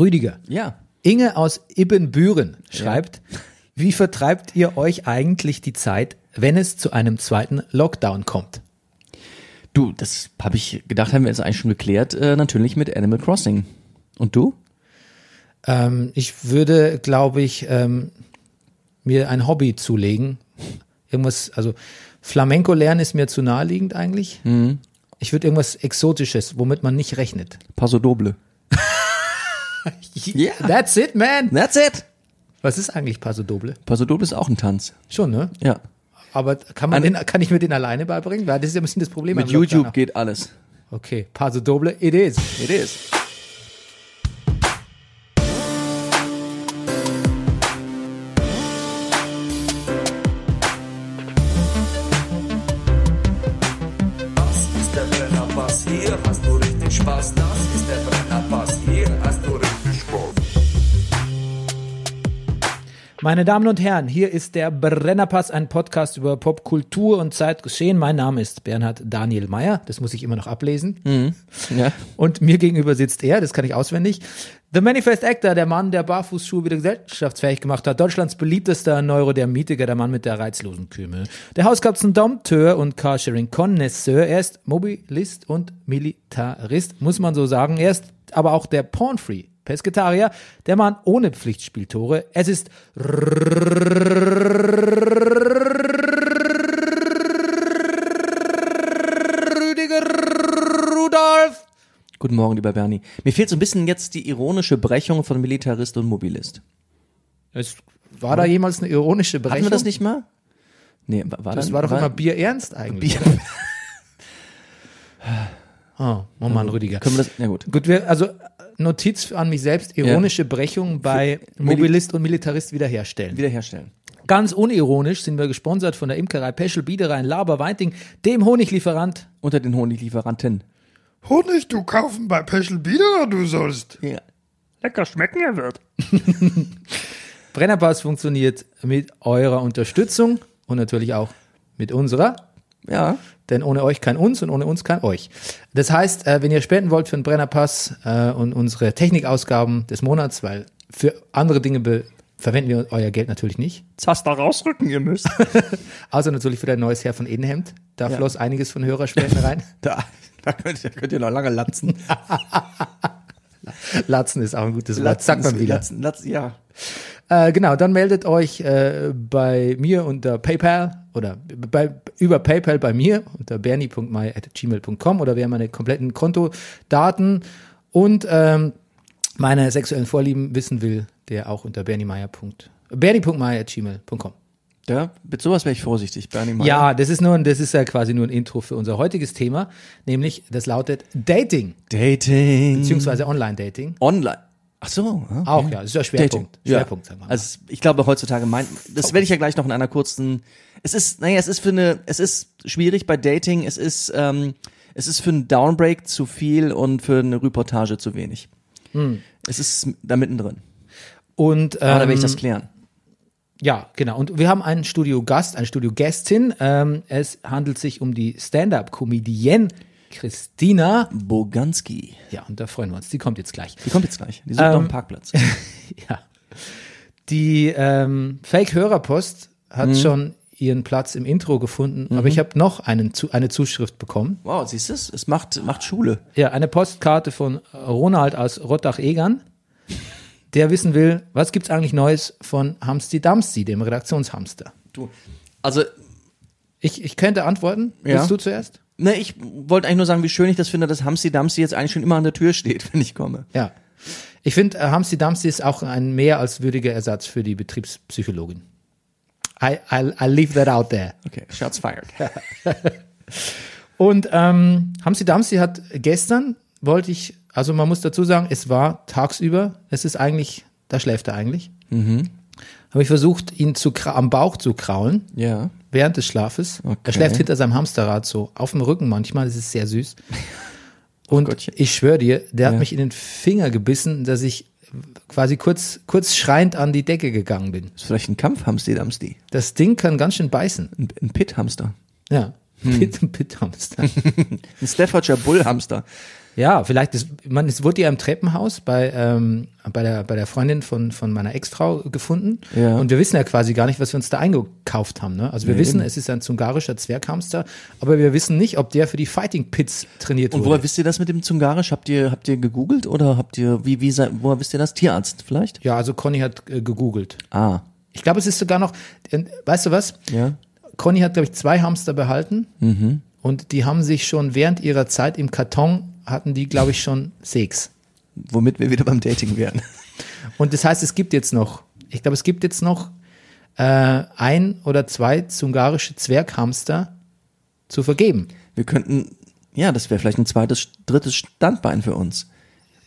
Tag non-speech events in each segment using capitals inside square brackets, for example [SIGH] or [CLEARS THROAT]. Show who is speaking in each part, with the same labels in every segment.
Speaker 1: Rüdiger.
Speaker 2: Ja.
Speaker 1: Inge aus Ibbenbüren schreibt, wie vertreibt ihr euch eigentlich die Zeit, wenn es zu einem zweiten Lockdown kommt?
Speaker 2: Du, das habe ich gedacht, haben wir jetzt eigentlich schon geklärt, äh, natürlich mit Animal Crossing. Und du?
Speaker 1: Ähm, ich würde, glaube ich, ähm, mir ein Hobby zulegen. Irgendwas, also Flamenco lernen ist mir zu naheliegend eigentlich. Ich würde irgendwas Exotisches, womit man nicht rechnet.
Speaker 2: Paso Doble. Ja. [LAUGHS]
Speaker 1: That's it, man.
Speaker 2: That's it.
Speaker 1: Was ist eigentlich Paso Doble?
Speaker 2: Paso Doble ist auch ein Tanz.
Speaker 1: Schon, ne?
Speaker 2: Ja.
Speaker 1: Aber kann man den, kann ich mir den alleine beibringen? Weil das ist ja ein bisschen das Problem.
Speaker 2: Mit. YouTube geht alles.
Speaker 1: Okay, Paso Doble, it is.
Speaker 2: It is.
Speaker 1: Meine Damen und Herren, hier ist der Brennerpass, ein Podcast über Popkultur und Zeitgeschehen. Mein Name ist Bernhard Daniel Mayer, das muss ich immer noch ablesen.
Speaker 2: Ja.
Speaker 1: Und mir gegenüber sitzt er, das kann ich auswendig. The Manifest Actor, der Mann, der Barfußschuhe wieder gesellschaftsfähig gemacht hat. Deutschlands beliebtester Neurodermitiker, der Mann mit der reizlosen Kümmel. Der Hauskatzen-Dompteur und Carsharing-Connoisseur. Er ist Mobilist und Militarist, muss man so sagen. Er ist aber auch der Pornfree. Pesketarier, der Mann ohne Pflichtspieltore. Es ist Rüdiger Rudolf.
Speaker 2: Guten Morgen, lieber Bernie. Mir fehlt so ein bisschen jetzt die ironische Brechung von Militarist und Mobilist.
Speaker 1: Es war da jemals eine ironische Berechnung?
Speaker 2: Hatten wir das nicht mal? Nee, war, war
Speaker 1: Das
Speaker 2: dann-
Speaker 1: war doch immer Bier ernst eigentlich.
Speaker 2: Bier.
Speaker 1: Oh, [LAUGHS] oh Mann, Rüdiger.
Speaker 2: Können wir das? Na gut.
Speaker 1: Gut, wir, also Notiz an mich selbst, ironische Brechung bei Mobilist und Militarist wiederherstellen.
Speaker 2: Wiederherstellen.
Speaker 1: Ganz unironisch sind wir gesponsert von der Imkerei Peschel Biederer in Laber-Weinting, dem Honiglieferant.
Speaker 2: Unter den Honiglieferanten.
Speaker 3: Honig, du kaufen bei Peschel Biederer, du sollst.
Speaker 2: Ja.
Speaker 3: Lecker schmecken, er wird. [LAUGHS]
Speaker 1: Brennerpass funktioniert mit eurer Unterstützung und natürlich auch mit unserer.
Speaker 2: Ja.
Speaker 1: Denn ohne euch kein uns und ohne uns kein euch. Das heißt, äh, wenn ihr spenden wollt für den Brennerpass äh, und unsere Technikausgaben des Monats, weil für andere Dinge verwenden wir euer Geld natürlich nicht.
Speaker 3: Zaster rausrücken, ihr müsst. [LAUGHS]
Speaker 1: Außer natürlich für dein neues Herr von Edenhemd. Da
Speaker 2: Ja.
Speaker 1: floss einiges von Hörerspenden rein. [LAUGHS]
Speaker 2: Da, da, könnt, ihr- könnt ihr noch lange latzen. [LAUGHS]
Speaker 1: Latzen ist auch ein gutes Wort. Sagt man wieder.
Speaker 2: Latzen, latzen, ja.
Speaker 1: Äh, genau, dann meldet euch äh, bei mir unter PayPal oder bei, über PayPal bei mir unter bernie.my.gmail.com oder wer meine kompletten Kontodaten und ähm, meine sexuellen Vorlieben wissen will, der auch unter bernie.my.gmail.com.
Speaker 2: Da, mit sowas wäre ich vorsichtig, Bernie Meyer.
Speaker 1: Ja, das ist nur, das ist ja quasi nur ein Intro für unser heutiges Thema, nämlich das lautet Dating
Speaker 2: Dating.
Speaker 1: beziehungsweise Online-Dating.
Speaker 2: Online. Ach so. okay.
Speaker 1: Auch ja, das ist ja Schwerpunkt.
Speaker 2: Dating.
Speaker 1: Schwerpunkt, sagen wir mal.
Speaker 2: Also ich glaube heutzutage mein, das werde ich ja gleich noch in einer kurzen. Es ist, naja, es ist für eine, es ist schwierig bei Dating. Es ist, ähm, es ist für einen Downbreak zu viel und für eine Reportage zu wenig.
Speaker 1: Hm.
Speaker 2: Es ist da mittendrin.
Speaker 1: Und ähm,
Speaker 2: Aber da werde ich das klären.
Speaker 1: Ja, genau. Und wir haben einen Studiogast, eine Studiogästin. Ähm, es handelt sich um die Stand-up-Comedienne Christina.
Speaker 2: Boganski.
Speaker 1: Ja, und da freuen wir uns. Die kommt jetzt gleich.
Speaker 2: Die kommt jetzt gleich. Die sucht
Speaker 1: Ähm,
Speaker 2: noch einen Parkplatz. [LAUGHS]
Speaker 1: Ja. Die ähm, Fake-Hörerpost hat schon ihren Platz im Intro gefunden, aber ich habe noch einen, eine Zuschrift bekommen.
Speaker 2: Wow, siehst du es? Es macht, macht Schule.
Speaker 1: Ja, eine Postkarte von Ronald aus Rottach-Egern, der wissen will, was gibt's eigentlich Neues von Hamsti Damsti, dem Redaktionshamster.
Speaker 2: Du. Also,
Speaker 1: Ich, ich könnte antworten.
Speaker 2: Ja.
Speaker 1: Willst du zuerst?
Speaker 2: Ne, ich wollte eigentlich nur sagen, wie schön ich das finde, dass Hamsi Damsi jetzt eigentlich schon immer an der Tür steht, [LAUGHS] wenn ich komme.
Speaker 1: Ja. Ich finde, äh, Hamsi Damsi ist auch ein mehr als würdiger Ersatz für die Betriebspsychologin. I, I, I leave that out there.
Speaker 2: Okay, shots fired. [LAUGHS]
Speaker 1: Und ähm, Hamsi Damsi hat gestern, wollte ich, also man muss dazu sagen, es war tagsüber, es ist eigentlich, da schläft er eigentlich.
Speaker 2: Mhm.
Speaker 1: Habe ich versucht, ihn zu, am Bauch zu kraulen,
Speaker 2: Ja.
Speaker 1: Während des Schlafes.
Speaker 2: Okay.
Speaker 1: Er schläft hinter seinem Hamsterrad so, auf dem Rücken manchmal, das ist sehr süß. [LAUGHS] Und
Speaker 2: Gottchen.
Speaker 1: ich schwöre dir, der
Speaker 2: Ja.
Speaker 1: hat mich in den Finger gebissen, dass ich quasi kurz, kurz schreiend an die Decke gegangen bin.
Speaker 2: Ist vielleicht ein Kampfhamster, Damsti.
Speaker 1: Das Ding kann ganz schön beißen.
Speaker 2: Ein, ein Pit-Hamster.
Speaker 1: Ja. [LAUGHS] Pit, Pit-Hamster. [LAUGHS]
Speaker 2: Ein Staffordshire Bullhamster.
Speaker 1: Ja, vielleicht, ist, man, es wurde ja im Treppenhaus bei, ähm, bei, der, bei der Freundin von, von meiner Ex-Frau gefunden.
Speaker 2: Ja.
Speaker 1: Und wir wissen ja quasi gar nicht, was wir uns da eingekauft haben. Ne? Also wir
Speaker 2: Nee,
Speaker 1: wissen,
Speaker 2: eben.
Speaker 1: es ist ein zungarischer Zwerghamster, aber wir wissen nicht, ob der für die Fighting Pits trainiert
Speaker 2: Und
Speaker 1: wurde.
Speaker 2: woher wisst ihr das mit dem Zungarisch? Habt ihr, habt ihr gegoogelt oder habt ihr, wie, wie, woher wisst ihr das? Tierarzt vielleicht?
Speaker 1: ja, also Conny hat äh, gegoogelt.
Speaker 2: Ah,
Speaker 1: Ich glaube, es ist sogar noch, äh, weißt du was?
Speaker 2: ja.
Speaker 1: Conny hat, glaube ich, zwei Hamster behalten.
Speaker 2: Mhm.
Speaker 1: Und die haben sich schon während ihrer Zeit im Karton, hatten die, glaube ich, schon sechs.
Speaker 2: Womit wir wieder beim Dating wären.
Speaker 1: Und das heißt, es gibt jetzt noch, ich glaube, es gibt jetzt noch äh, ein oder zwei zungarische Zwerghamster zu vergeben.
Speaker 2: Wir könnten, ja, das wäre vielleicht ein zweites, drittes Standbein für uns.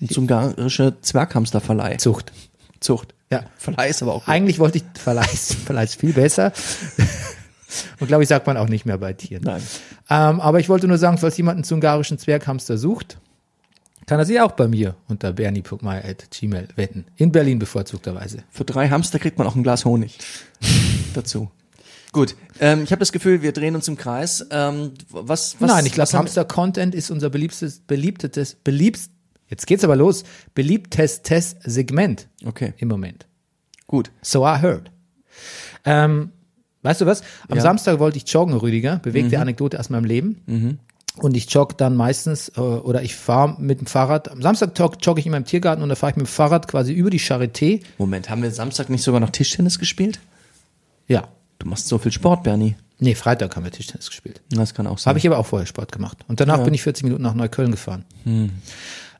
Speaker 2: Ein zungarische Zwerghamsterverleih.
Speaker 1: Zucht.
Speaker 2: Zucht.
Speaker 1: Ja.
Speaker 2: Verleih ist aber auch gut.
Speaker 1: Eigentlich wollte ich Verleih, Verleih ist viel besser. Und glaube ich, sagt man auch nicht mehr bei Tieren.
Speaker 2: Nein.
Speaker 1: Ähm, aber ich wollte nur sagen, falls jemand einen zungarischen Zwerghamster sucht, kann er sich auch bei mir unter bernie.meier.gmail wetten. In Berlin bevorzugterweise.
Speaker 2: Für drei Hamster kriegt man auch ein Glas Honig [LAUGHS] dazu. Gut, ähm, ich habe das Gefühl, wir drehen uns im Kreis. Ähm, was, was,
Speaker 1: Nein, ich glaube, Hamster-Content ist unser beliebtes, beliebtes, beliebtes, jetzt geht's aber los, beliebtestes Segment
Speaker 2: Okay,
Speaker 1: im Moment.
Speaker 2: gut.
Speaker 1: So I heard. Ähm, weißt du was? Am
Speaker 2: Ja. Mhm.
Speaker 1: Samstag wollte ich joggen, Rüdiger. Bewegte Anekdote aus meinem Leben. Und ich jogge dann meistens, äh, oder ich fahre mit dem Fahrrad. Am Samstag jog- jogge ich immer im Tiergarten und da fahre ich mit dem Fahrrad quasi über die Charité.
Speaker 2: Moment, haben wir Samstag nicht sogar noch Tischtennis gespielt?
Speaker 1: Ja.
Speaker 2: Du machst so viel Sport, Bernie.
Speaker 1: Nee, Freitag haben wir Tischtennis gespielt.
Speaker 2: Das kann auch sein.
Speaker 1: Habe ich aber auch vorher Sport gemacht. Und danach bin ich 40 Minuten nach Neukölln gefahren.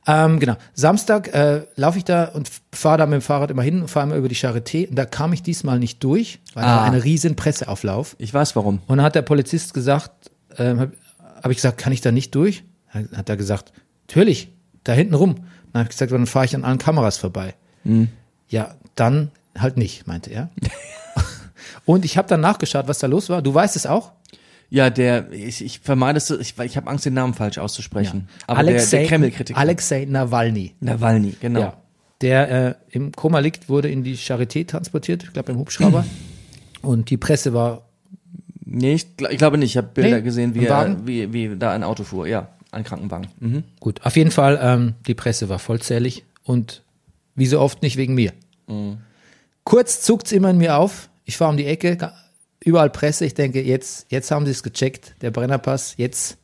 Speaker 1: Ähm, genau. Samstag äh, laufe ich da und fahre da mit dem Fahrrad immer hin und fahre immer über die Charité. Und da kam ich diesmal nicht durch, weil da
Speaker 2: Ah.
Speaker 1: war eine riesen Presseauflauf.
Speaker 2: ich weiß warum.
Speaker 1: Und dann hat der Polizist gesagt, ähm, habe hab ich gesagt, kann ich da nicht durch? Dann hat er gesagt, natürlich, da hinten rum. Dann habe ich gesagt, dann fahre ich an allen Kameras vorbei. Ja, dann halt nicht, meinte er. [LAUGHS] Und ich habe dann nachgeschaut, was da los war. Du weißt es auch?
Speaker 2: Ja, der, ich, ich vermeide es, ich, weil ich habe Angst, den Namen falsch auszusprechen. Aber
Speaker 1: Alexei,
Speaker 2: der, der Kreml-Kritiker.
Speaker 1: Alexei Nawalny.
Speaker 2: Nawalny, genau.
Speaker 1: Ja. Der äh, im Koma liegt, wurde in die Charité transportiert, ich glaube im Hubschrauber. [CLEARS THROAT] Und die Presse war,
Speaker 2: Nee, ich, ich glaube nicht. Ich habe Bilder
Speaker 1: Nee,
Speaker 2: gesehen, wie, er, wie, wie da ein Auto fuhr. Ja, ein Krankenwagen. Mhm.
Speaker 1: gut, auf jeden Fall, ähm, die Presse war vollzählig und wie so oft nicht wegen mir. Kurz zuckt's immer in mir auf. Ich fahre um die Ecke, überall Presse. Ich denke, jetzt, jetzt haben sie es gecheckt, der Brennerpass. Jetzt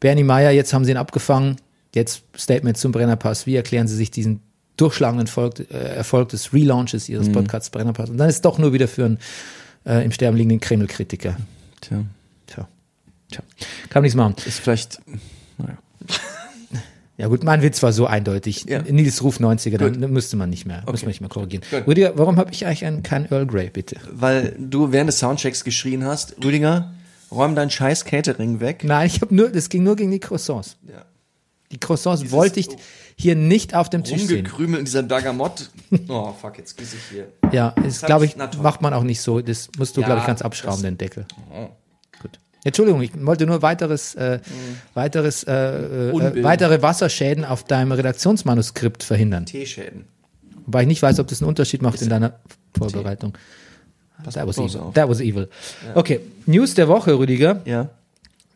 Speaker 1: Bernie Meyer, jetzt haben sie ihn abgefangen. Jetzt Statement zum Brennerpass. Wie erklären sie sich diesen durchschlagenden Erfolg, äh, Erfolg des Relaunches ihres Podcasts Brennerpass? Und dann ist es doch nur wieder für einen äh, im Sterben liegenden Kreml-Kritiker.
Speaker 2: Tja,
Speaker 1: Tja. Tja. Kann nichts machen.
Speaker 2: ist vielleicht, naja.
Speaker 1: Ja gut, mein Witz war so eindeutig.
Speaker 2: Ja.
Speaker 1: Nils Ruf 90er, dann müsste man nicht mehr, müsste man nicht mehr korrigieren. Rüdiger, warum habe ich eigentlich einen, keinen Earl Grey, bitte?
Speaker 2: Weil du während des Soundchecks geschrien hast, Rüdiger, räum dein scheiß Catering weg.
Speaker 1: Nein, ich habe nur, das ging nur gegen die Croissants.
Speaker 2: Ja.
Speaker 1: Die Croissants wollte ich hier nicht auf dem Tisch sehen.
Speaker 2: Rumgekrümelt in dieser Bergamott. Oh, fuck, jetzt gieße ich hier.
Speaker 1: Ja, das glaube
Speaker 2: ich-
Speaker 1: macht man auch nicht so. Das musst du,
Speaker 2: Ja,
Speaker 1: glaube ich, ganz abschrauben, den Deckel. Gut. Entschuldigung, ich wollte nur weiteres, äh, weiteres, äh, äh, weitere Wasserschäden auf deinem Redaktionsmanuskript verhindern.
Speaker 2: Teeschäden.
Speaker 1: Wobei ich nicht weiß, ob das einen Unterschied macht in deiner Vorbereitung. That was, evil.
Speaker 2: auf.
Speaker 1: That was evil. Okay, News der Woche, Rüdiger.
Speaker 2: Ja.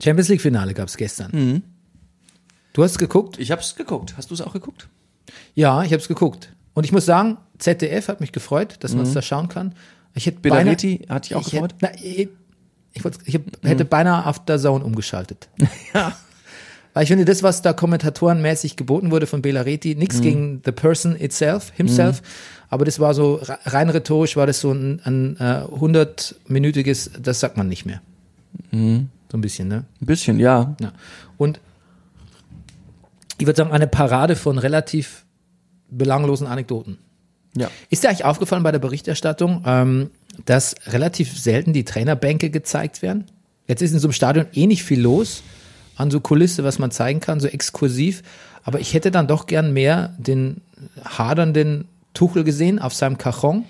Speaker 1: Champions League Finale gab es gestern. Du hast geguckt?
Speaker 2: Ich hab's geguckt. Hast du es auch geguckt?
Speaker 1: Ja, ich habe es geguckt. Und ich muss sagen, ZDF hat mich gefreut, dass man es da schauen kann. Ich hätte beinahe,
Speaker 2: Belariti hat dich auch
Speaker 1: ich
Speaker 2: gefreut?
Speaker 1: hätte, na, ich, ich, hab, hätte beinahe auf der Zone umgeschaltet. [LAUGHS]
Speaker 2: Ja.
Speaker 1: Weil ich finde, das, was da kommentatorenmäßig geboten wurde von Belareti, nichts gegen the person itself, himself, aber das war so re- rein rhetorisch, war das so ein, ein äh, 100-minütiges, das sagt man nicht mehr. So ein bisschen, ne?
Speaker 2: Ein bisschen, ja.
Speaker 1: Ja. Und ich würde sagen, eine Parade von relativ belanglosen Anekdoten.
Speaker 2: Ja.
Speaker 1: Ist dir eigentlich aufgefallen bei der Berichterstattung, ähm, dass relativ selten die Trainerbänke gezeigt werden? Jetzt ist in so einem Stadion eh nicht viel los an so Kulisse, was man zeigen kann, so exklusiv. Aber ich hätte dann doch gern mehr den hadernden Tuchel gesehen auf seinem Cajon.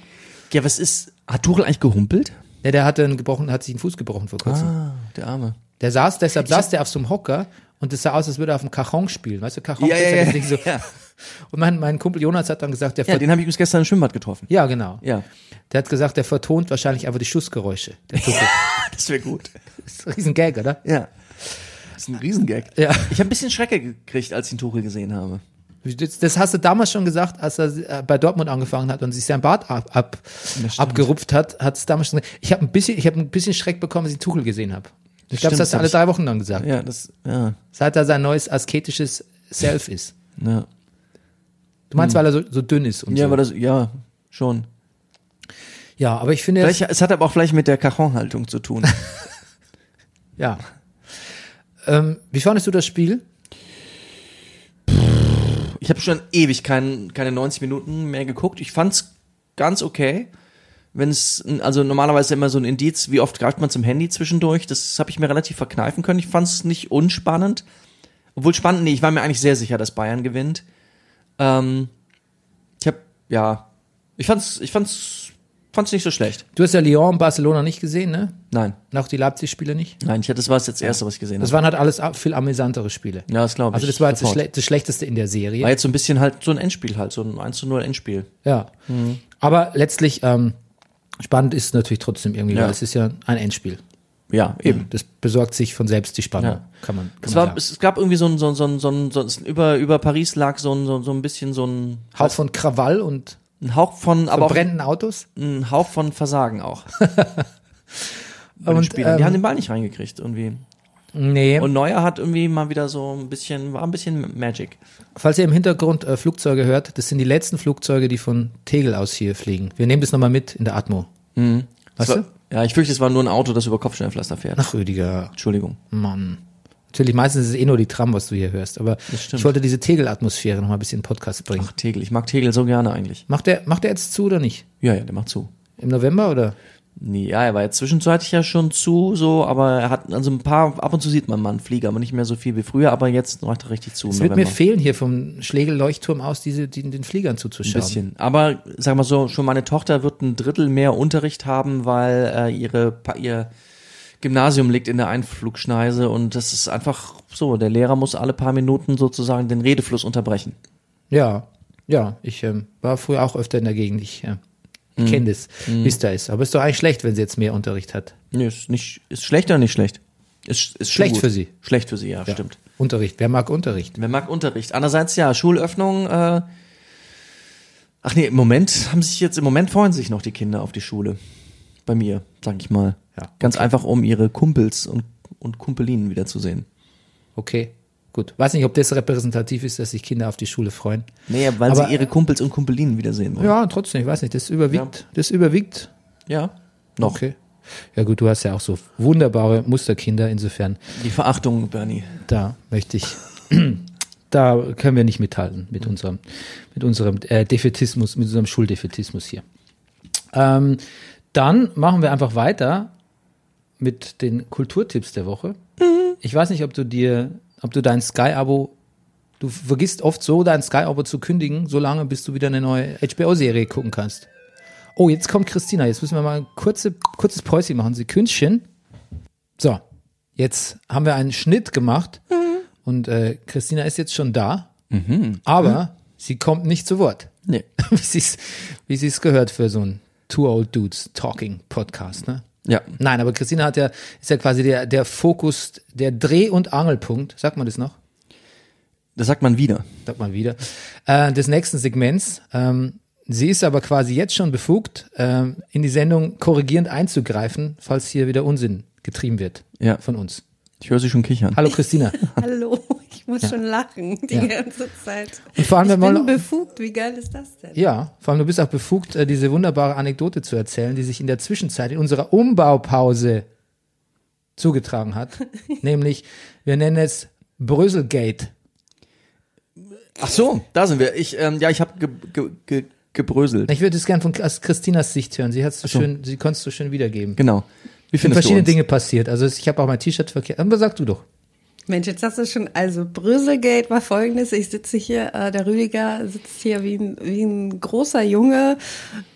Speaker 2: Ja, was ist, hat Tuchel eigentlich gehumpelt?
Speaker 1: Ja, der hatte einen gebrochen, hat sich den Fuß gebrochen vor kurzem.
Speaker 2: Ah, der Arme.
Speaker 1: Der saß, deshalb saß der auf so einem Hocker und es sah aus, als würde er auf dem Cajon spielen. Weißt du, Cajon
Speaker 2: Ja,
Speaker 1: ist
Speaker 2: ja, ja,
Speaker 1: so.
Speaker 2: ja.
Speaker 1: Und mein, mein Kumpel Jonas hat dann gesagt, der
Speaker 2: Ja, den habe ich übrigens gestern im Schwimmbad getroffen.
Speaker 1: ja, genau.
Speaker 2: Ja.
Speaker 1: Der hat gesagt, der vertont wahrscheinlich einfach die Schussgeräusche. Der Tuchel. [LAUGHS]
Speaker 2: Das wäre gut.
Speaker 1: Das ist ein Riesengag, oder?
Speaker 2: Ja. Das ist ein Riesengag.
Speaker 1: Ja.
Speaker 2: Ich habe ein bisschen Schrecke gekriegt, als ich den Tuchel gesehen habe.
Speaker 1: Das, hast du damals schon gesagt, als er äh, bei Dortmund angefangen hat und sich sein Bart ab, ab, abgerupft hat, hat es damals schon gesagt. Ich habe ein bisschen, ich habe ein bisschen Schreck bekommen, als ich Tuchel gesehen habe. Ich glaube, das hast du alle drei Wochen dann gesagt.
Speaker 2: Ja, das, ja,
Speaker 1: Seit er sein neues asketisches Self ist.
Speaker 2: ja.
Speaker 1: Du meinst, weil er so, so dünn ist und
Speaker 2: Hm. Ja,
Speaker 1: so.
Speaker 2: aber das, ja, schon.
Speaker 1: ja, aber ich finde,
Speaker 2: Vielleicht, es hat aber auch vielleicht mit der Cajon-Haltung zu tun. [LAUGHS]
Speaker 1: ja. Ähm, wie fandest du das Spiel?
Speaker 2: Ich habe schon ewig kein, keine 90 Minuten mehr geguckt. Ich fand's ganz okay. Wenn es, also normalerweise immer so ein Indiz, wie oft greift man zum Handy zwischendurch, das habe ich mir relativ verkneifen können. Ich fand's nicht unspannend. Obwohl spannend, nee, ich war mir eigentlich sehr sicher, dass Bayern gewinnt. Ähm, ich habe, ja, ich fand's, ich fand's, fand's nicht so schlecht.
Speaker 1: Du hast ja Lyon und Barcelona nicht gesehen, ne?
Speaker 2: Nein,
Speaker 1: Auch die Leipzig-Spiele nicht?
Speaker 2: nein, ich hatte, das war jetzt das erste, was ich gesehen
Speaker 1: Das
Speaker 2: habe.
Speaker 1: waren halt alles viel amüsantere Spiele.
Speaker 2: Ja, das glaube ich.
Speaker 1: Also das war jetzt das. Schle das Schlechteste in der Serie.
Speaker 2: War jetzt so ein bisschen halt so ein Endspiel halt, so ein 1 zu 0 Endspiel.
Speaker 1: Ja.
Speaker 2: Mhm.
Speaker 1: Aber letztlich, ähm, spannend ist natürlich trotzdem irgendwie,
Speaker 2: Ja.
Speaker 1: weil es ist ja ein Endspiel.
Speaker 2: Ja, eben.
Speaker 1: Das besorgt sich von selbst die Spannung,
Speaker 2: Ja.
Speaker 1: kann man, kann
Speaker 2: Es, war, es, gab irgendwie so ein, so ein, so ein, so ein, so ein über, über Paris lag so ein, so, so ein bisschen so ein,
Speaker 1: Hauch von Krawall und
Speaker 2: ein Hauch von, aber auch
Speaker 1: verbrennenden Autos.
Speaker 2: ein Hauch von Versagen auch. [LAUGHS]
Speaker 1: Und,
Speaker 2: Spielern. Die
Speaker 1: ähm,
Speaker 2: haben den Ball nicht reingekriegt irgendwie.
Speaker 1: Nee,
Speaker 2: Und Neuer hat irgendwie mal wieder so ein bisschen, war ein bisschen Magic.
Speaker 1: falls ihr im Hintergrund äh, Flugzeuge hört, das sind die letzten Flugzeuge, die von Tegel aus hier fliegen. Wir nehmen das nochmal mit in der Atmo.
Speaker 2: Das
Speaker 1: Weißt
Speaker 2: war,
Speaker 1: du?
Speaker 2: Ja, ich fürchte, es war nur ein Auto, das über Kopfsteinpflaster fährt.
Speaker 1: Ach, Rüdiger,
Speaker 2: Entschuldigung.
Speaker 1: Mann. Natürlich, meistens ist es eh nur die Tram, was du hier hörst. Aber ich wollte diese Tegel-Atmosphäre nochmal ein bisschen in den Podcast bringen.
Speaker 2: Ach, Tegel. Ich mag Tegel so gerne eigentlich.
Speaker 1: Macht der, macht der jetzt zu oder nicht?
Speaker 2: Ja, ja, der macht zu.
Speaker 1: Im November oder?
Speaker 2: Nee, ja, er war jetzt zwischenzeitlich ja schon zu, so, aber er hat, also ein paar, ab und zu sieht man mal einen Flieger, aber nicht mehr so viel wie früher, aber jetzt macht er richtig zu.
Speaker 1: Es wird mir fehlen, hier vom Schlegel-Leuchtturm aus diese, die, den Fliegern
Speaker 2: Ein
Speaker 1: zuzuschauen.
Speaker 2: bisschen. Aber sag mal so, schon meine Tochter wird ein Drittel mehr Unterricht haben, weil äh, ihre ihr Gymnasium liegt in der Einflugschneise und das ist einfach so. Der Lehrer muss alle paar Minuten sozusagen den Redefluss unterbrechen.
Speaker 1: Ja, ja, ich ähm, war früher auch öfter in der Gegend. Ich äh,
Speaker 2: Mhm.
Speaker 1: kenne das, wie es da ist. Aber ist doch eigentlich schlecht, wenn sie jetzt mehr Unterricht hat.
Speaker 2: Nee, ist nicht, ist schlecht oder nicht schlecht? Ist, ist
Speaker 1: Schlecht
Speaker 2: gut.
Speaker 1: für sie.
Speaker 2: Schlecht für sie, ja, stimmt.
Speaker 1: Unterricht, wer mag Unterricht?
Speaker 2: Wer mag Unterricht? Andererseits ja, Schulöffnung. Äh, ach nee, im Moment haben sich jetzt im Moment freuen sich noch die Kinder auf die Schule. Bei mir, sag ich mal.
Speaker 1: Ja,
Speaker 2: Ganz einfach, um ihre Kumpels und, und Kumpelinen wiederzusehen.
Speaker 1: Okay, gut. Weiß nicht, ob das repräsentativ ist, dass sich Kinder auf die Schule freuen.
Speaker 2: Nee, weil
Speaker 1: Aber,
Speaker 2: sie ihre Kumpels und Kumpelinen wiedersehen wollen.
Speaker 1: Ja, trotzdem, ich weiß nicht, das überwiegt, das überwiegt.
Speaker 2: Ja. Noch.
Speaker 1: Okay. Ja gut, du hast ja auch so wunderbare Musterkinder, insofern,
Speaker 2: Die Verachtung, Bernie.
Speaker 1: da möchte ich, [CLEARS THROAT] da können wir nicht mithalten mit unserem, mit unserem äh, Defetismus, mit unserem Schuldefetismus hier. Ähm, dann machen wir einfach weiter mit den Kulturtipps der Woche. Ich weiß nicht, ob du dir, ob du dein Sky-Abo, du vergisst oft so, dein Sky-Abo zu kündigen, so lange, bis du wieder eine neue HBO-Serie gucken kannst. Oh, jetzt kommt Christina. Jetzt müssen wir mal ein kurze, kurzes Päuschen machen. Sekündchen. So, jetzt haben wir einen Schnitt gemacht und äh, Christina ist jetzt schon da, aber sie kommt nicht zu Wort.
Speaker 2: Nee. [LAUGHS]
Speaker 1: wie sie es gehört für so ein Two Old Dudes Talking Podcast, ne?
Speaker 2: Ja.
Speaker 1: Nein, aber Christina hat ja, ist ja quasi der, der Fokus, der Dreh- und Angelpunkt, sagt man das noch?
Speaker 2: Das sagt man wieder.
Speaker 1: Sagt man wieder, äh, des nächsten Segments. Ähm, sie ist aber quasi jetzt schon befugt, ähm, in die Sendung korrigierend einzugreifen, falls hier wieder Unsinn getrieben wird
Speaker 2: Ja.
Speaker 1: von uns.
Speaker 2: Ich höre sie schon kichern.
Speaker 1: Hallo Christina. [LAUGHS]
Speaker 4: Hallo, ich muss schon lachen die
Speaker 1: Ja.
Speaker 4: ganze Zeit.
Speaker 1: Und vor allem,
Speaker 4: ich
Speaker 1: wenn man-
Speaker 4: bin befugt, wie geil ist das denn?
Speaker 1: Ja, vor allem du bist auch befugt, äh, diese wunderbare Anekdote zu erzählen, die sich in der Zwischenzeit in unserer Umbaupause zugetragen hat. [LAUGHS] Nämlich, wir nennen es Bröselgate.
Speaker 2: Ach so, da sind wir. Ich, ähm, ja, ich habe ge, ge, ge, gebröselt.
Speaker 1: Ich würde es gerne von aus Christinas Sicht hören. Sie hat so
Speaker 2: so.
Speaker 1: schön, sie konnte es so schön wiedergeben.
Speaker 2: Genau. Wie
Speaker 1: sind
Speaker 2: findest du
Speaker 1: verschiedene
Speaker 2: uns?
Speaker 1: Dinge passiert. Also ich habe auch mein T-Shirt verkehrt. Aber sag du doch.
Speaker 4: Mensch, jetzt hast du schon, also Bröselgate war folgendes, ich sitze hier, äh, der Rüdiger sitzt hier wie ein, wie ein großer Junge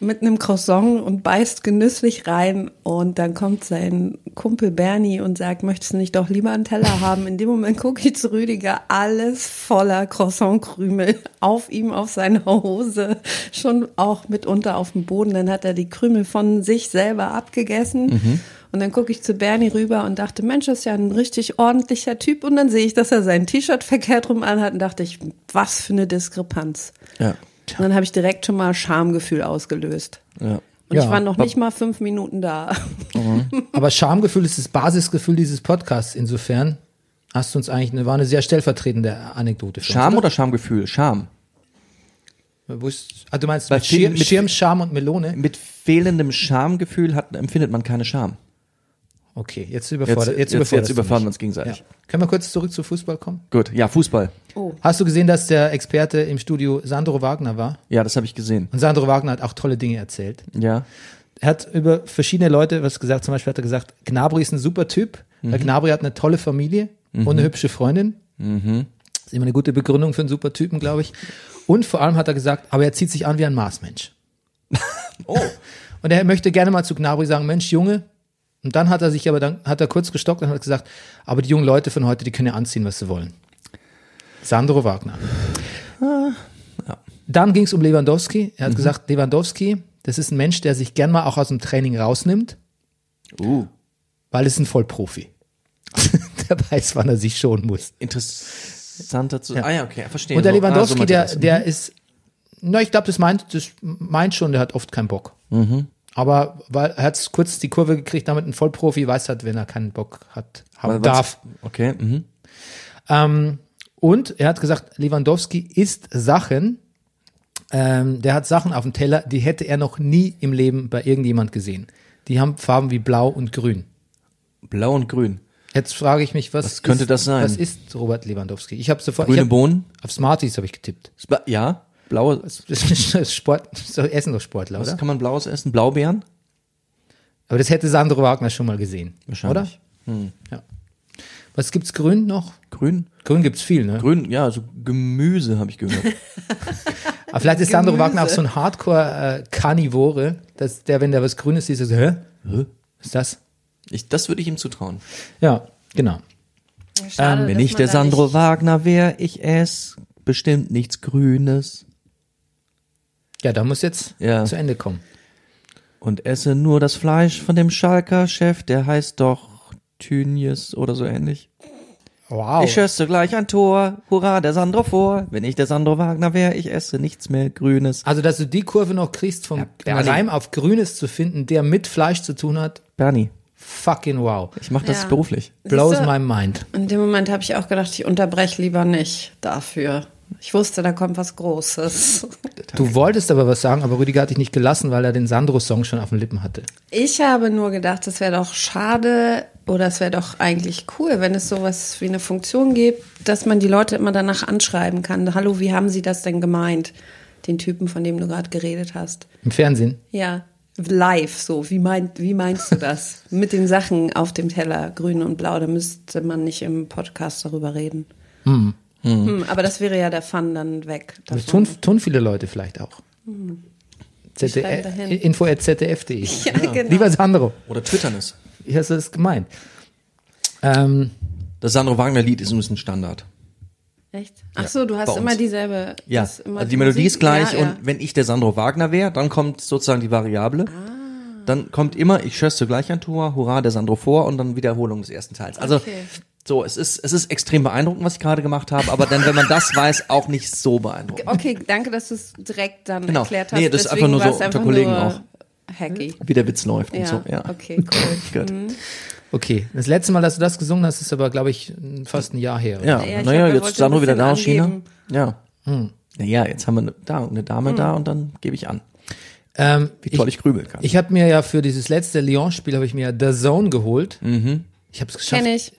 Speaker 4: mit einem Croissant und beißt genüsslich rein. Und dann kommt sein Kumpel Bernie und sagt, möchtest du nicht doch lieber einen Teller haben? In dem Moment gucke ich zu Rüdiger, alles voller Croissantkrümel auf ihm, auf seiner Hose, schon auch mitunter auf dem Boden, dann hat er die Krümel von sich selber abgegessen Und dann gucke ich zu Bernie rüber und dachte, Mensch, das ist ja ein richtig ordentlicher Typ. Und dann sehe ich, dass er sein T-Shirt verkehrt rum anhat und dachte ich, was für eine Diskrepanz.
Speaker 2: Ja.
Speaker 4: Und dann habe ich direkt schon mal Schamgefühl ausgelöst.
Speaker 2: ja.
Speaker 4: Und
Speaker 1: Ja.
Speaker 4: ich war noch nicht mal fünf Minuten da.
Speaker 1: Aber Schamgefühl ist das Basisgefühl dieses Podcasts. Insofern hast du uns eigentlich eine, war eine sehr stellvertretende Anekdote. für uns,
Speaker 2: Scham oder Schamgefühl? Scham.
Speaker 1: Wo ist, ah, du meinst
Speaker 2: Bei
Speaker 1: mit, Schir
Speaker 2: mit-
Speaker 1: Schirm, Scham und Melone?
Speaker 2: Mit fehlendem Schamgefühl hat, empfindet man keine Scham.
Speaker 1: Okay, jetzt
Speaker 2: Jetzt,
Speaker 1: überfordert.
Speaker 2: jetzt,
Speaker 1: Jetzt,
Speaker 2: jetzt,
Speaker 1: du
Speaker 2: überfahren wir uns gegenseitig.
Speaker 1: Ja. Können wir kurz zurück zu Fußball kommen?
Speaker 2: Gut, ja, Fußball.
Speaker 1: Hast du gesehen, dass der Experte im Studio Sandro Wagner war?
Speaker 2: Ja, das habe ich gesehen.
Speaker 1: Und Sandro Wagner hat auch tolle Dinge erzählt.
Speaker 2: Ja.
Speaker 1: Er hat über verschiedene Leute was gesagt. Zum Beispiel hat er gesagt, Gnabry ist ein super Typ, weil Gnabry hat eine tolle Familie und eine hübsche Freundin. Das ist immer eine gute Begründung für einen super Typen, glaube ich. Und vor allem hat er gesagt, aber er zieht sich an wie ein Marsmensch. [LAUGHS]
Speaker 2: Oh.
Speaker 1: Und er möchte gerne mal zu Gnabry sagen, Mensch, Junge. Und dann hat er sich aber dann hat er kurz gestockt und hat gesagt, aber die jungen Leute von heute, die können ja anziehen, was sie wollen. Sandro Wagner. Dann ging es um Lewandowski. Er hat gesagt, Lewandowski, das ist ein Mensch, der sich gern mal auch aus dem Training rausnimmt,
Speaker 2: Uh.
Speaker 1: weil es ein Vollprofi. [LAUGHS] der weiß, wann er sich schonen muss.
Speaker 2: Interessanter zu.
Speaker 1: Ja.
Speaker 2: Ah ja, okay, verstehe.
Speaker 1: Und der Lewandowski,
Speaker 2: ah, so er
Speaker 1: der, der ist, na, ich glaube, das meint, das meint schon, der hat oft keinen Bock. Aber weil er hat kurz die Kurve gekriegt, damit ein Vollprofi weiß hat, wenn er keinen Bock hat, haben
Speaker 2: Weil-
Speaker 1: darf.
Speaker 2: Okay, mhm.
Speaker 1: Ähm, und er hat gesagt, Lewandowski isst Sachen, ähm, der hat Sachen auf dem Teller, die hätte er noch nie im Leben bei irgendjemand gesehen. Die haben Farben wie blau und grün.
Speaker 2: Blau und grün.
Speaker 1: Jetzt frage ich mich, was,
Speaker 2: Was könnte
Speaker 1: ist,
Speaker 2: das sein?
Speaker 1: Was ist Robert Lewandowski? Ich habe sofort,
Speaker 2: Grüne
Speaker 1: hab,
Speaker 2: Bohnen?
Speaker 1: auf Smarties habe ich getippt.
Speaker 2: Spa- Ja, blaue. [LAUGHS]
Speaker 1: Das ist Sport, so essen doch Sportler,
Speaker 2: Was
Speaker 1: oder?
Speaker 2: kann man blaues essen? Blaubeeren?
Speaker 1: Aber das hätte Sandro Wagner schon mal gesehen,
Speaker 2: Wahrscheinlich.
Speaker 1: oder? Ja. Was gibt's grün noch?
Speaker 2: Grün?
Speaker 1: Grün gibt's viel, ne?
Speaker 2: Grün, ja, also Gemüse habe ich gehört. [LAUGHS]
Speaker 1: Aber vielleicht ist Sandro
Speaker 4: Gemüse.
Speaker 1: Wagner auch so ein Hardcore-Karnivore, dass der, wenn der was Grünes sieht, so, hä? Was ist das?
Speaker 2: Ich, das würde ich ihm zutrauen.
Speaker 1: Ja, genau.
Speaker 4: Schade,
Speaker 2: Wenn
Speaker 4: dass
Speaker 2: ich der Sandro
Speaker 4: nicht-
Speaker 2: Wagner wäre, ich ess bestimmt nichts Grünes
Speaker 1: Ja, da muss jetzt
Speaker 2: Ja.
Speaker 1: zu Ende kommen.
Speaker 2: und esse nur das Fleisch von dem Schalker Chef, der heißt doch Tünjes oder so ähnlich.
Speaker 1: Wow.
Speaker 2: Ich schösse gleich ein Tor, hurra, der Sandro vor. Wenn ich der Sandro Wagner wäre, ich esse nichts mehr Grünes.
Speaker 1: also, dass du die Kurve noch kriegst, vom
Speaker 2: Bernie.
Speaker 1: Reim auf Grünes zu finden, der mit Fleisch zu tun hat,
Speaker 2: Bernie,
Speaker 1: fucking wow.
Speaker 2: ich mache das
Speaker 4: Ja.
Speaker 2: beruflich.
Speaker 1: Blows
Speaker 4: Siehste?
Speaker 1: my mind.
Speaker 4: In dem Moment habe ich auch gedacht, ich unterbreche lieber nicht dafür. Ich wusste, da kommt was Großes. [LAUGHS]
Speaker 1: Du wolltest aber was sagen, aber Rüdiger hat dich nicht gelassen, weil er den Sandro-Song schon auf den Lippen hatte.
Speaker 4: Ich habe nur gedacht, es wäre doch schade oder es wäre doch eigentlich cool, wenn es sowas wie eine Funktion gibt, dass man die Leute immer danach anschreiben kann. Hallo, wie haben Sie das denn gemeint? Den Typen, von dem du gerade geredet hast.
Speaker 1: Im Fernsehen.
Speaker 4: Ja, live so. Wie, meint, wie meinst du das? [LAUGHS] Mit den Sachen auf dem Teller, grün und blau, da müsste man nicht im Podcast darüber reden. Hm, aber das wäre ja der Fun dann weg.
Speaker 1: Das tun, tun viele Leute vielleicht auch.
Speaker 4: schreiben
Speaker 1: ZDF,
Speaker 4: dahin.
Speaker 1: info at zdf.de. [LAUGHS]
Speaker 4: Ja, genau.
Speaker 1: Lieber Sandro,
Speaker 2: Oder twittern es.
Speaker 1: wie hast du das gemeint? Ähm,
Speaker 2: Das Sandro Wagner Lied ist übrigens ein Standard.
Speaker 4: Echt? Ach so, du hast
Speaker 2: bei uns.
Speaker 4: immer dieselbe.
Speaker 2: Ja,
Speaker 4: immer
Speaker 2: also die Melodie ist gleich
Speaker 4: Ja, ja.
Speaker 2: und wenn ich der Sandro Wagner wäre, dann kommt sozusagen die Variable.
Speaker 4: Ah.
Speaker 2: Dann kommt immer, ich schösse gleich ein Tor, hurra, der Sandro vor und dann Wiederholung des ersten Teils. Also
Speaker 4: Okay.
Speaker 2: So, es ist, es ist extrem beeindruckend, was ich gerade gemacht habe, aber dann, wenn man das [LAUGHS] weiß, auch nicht so beeindruckend.
Speaker 4: Okay, danke, dass du es direkt dann
Speaker 2: Genau.
Speaker 4: erklärt hast.
Speaker 2: Nee, das ist einfach nur so unter Kollegen auch.
Speaker 4: Hacky.
Speaker 2: Wie der Witz läuft
Speaker 4: Ja,
Speaker 2: und so. Ja.
Speaker 4: okay, cool. [LAUGHS]
Speaker 2: Gut.
Speaker 1: okay, das letzte Mal, dass du das gesungen hast, ist aber, glaube ich, fast ein Jahr her. oder?
Speaker 2: Ja,
Speaker 4: Ja, ich
Speaker 2: naja, jetzt Sandro wieder da aus China. Ja.
Speaker 1: Hm.
Speaker 2: Naja, jetzt haben wir eine, da, eine Dame
Speaker 4: Hm.
Speaker 2: da und dann gebe ich an,
Speaker 1: Ähm,
Speaker 2: wie toll ich, grübeln kann.
Speaker 1: Ich habe mir ja für dieses letzte Lyon-Spiel habe ich mir The Zone geholt.
Speaker 2: Mhm.
Speaker 1: Ich habe es geschafft.
Speaker 4: Kenn ich.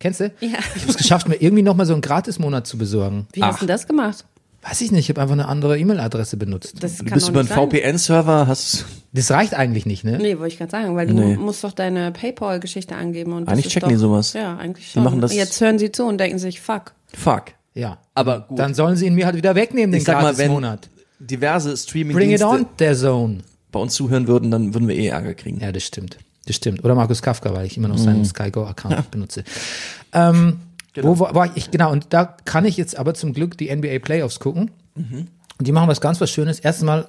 Speaker 1: Kennst du?
Speaker 4: Ja.
Speaker 1: Ich habe es geschafft, mir irgendwie noch mal so einen Gratismonat zu besorgen.
Speaker 4: Wie hast du das gemacht?
Speaker 1: Weiß ich nicht. Ich habe einfach eine andere E-Mail-Adresse benutzt.
Speaker 4: Das
Speaker 2: Du bist über einen. VPN-Server, hast
Speaker 1: Das reicht eigentlich nicht, ne?
Speaker 4: Nee, wollte ich gerade sagen, weil du
Speaker 2: Nee.
Speaker 4: musst doch deine PayPal-Geschichte angeben. Und das
Speaker 2: Eigentlich checken
Speaker 4: doch,
Speaker 2: die sowas.
Speaker 4: Ja, eigentlich
Speaker 2: Die
Speaker 4: schon.
Speaker 2: machen das-
Speaker 4: Jetzt hören sie zu und denken sich, fuck.
Speaker 2: fuck.
Speaker 1: Ja.
Speaker 2: Aber gut.
Speaker 1: Dann sollen sie ihn mir halt wieder wegnehmen, den
Speaker 2: ich sag mal, wenn
Speaker 1: Gratismonat.
Speaker 2: diverse
Speaker 1: Bring it on, der Zone.
Speaker 2: bei uns zuhören würden, dann würden wir eh Ärger kriegen.
Speaker 1: Ja, das stimmt. Das stimmt. Oder Markus Kafka, weil ich immer noch seinen SkyGo-Account benutze. Ähm, Wo war, war ich? Genau, und da kann ich jetzt aber zum Glück die NBA Playoffs gucken. Und die machen was ganz was Schönes. Erstmal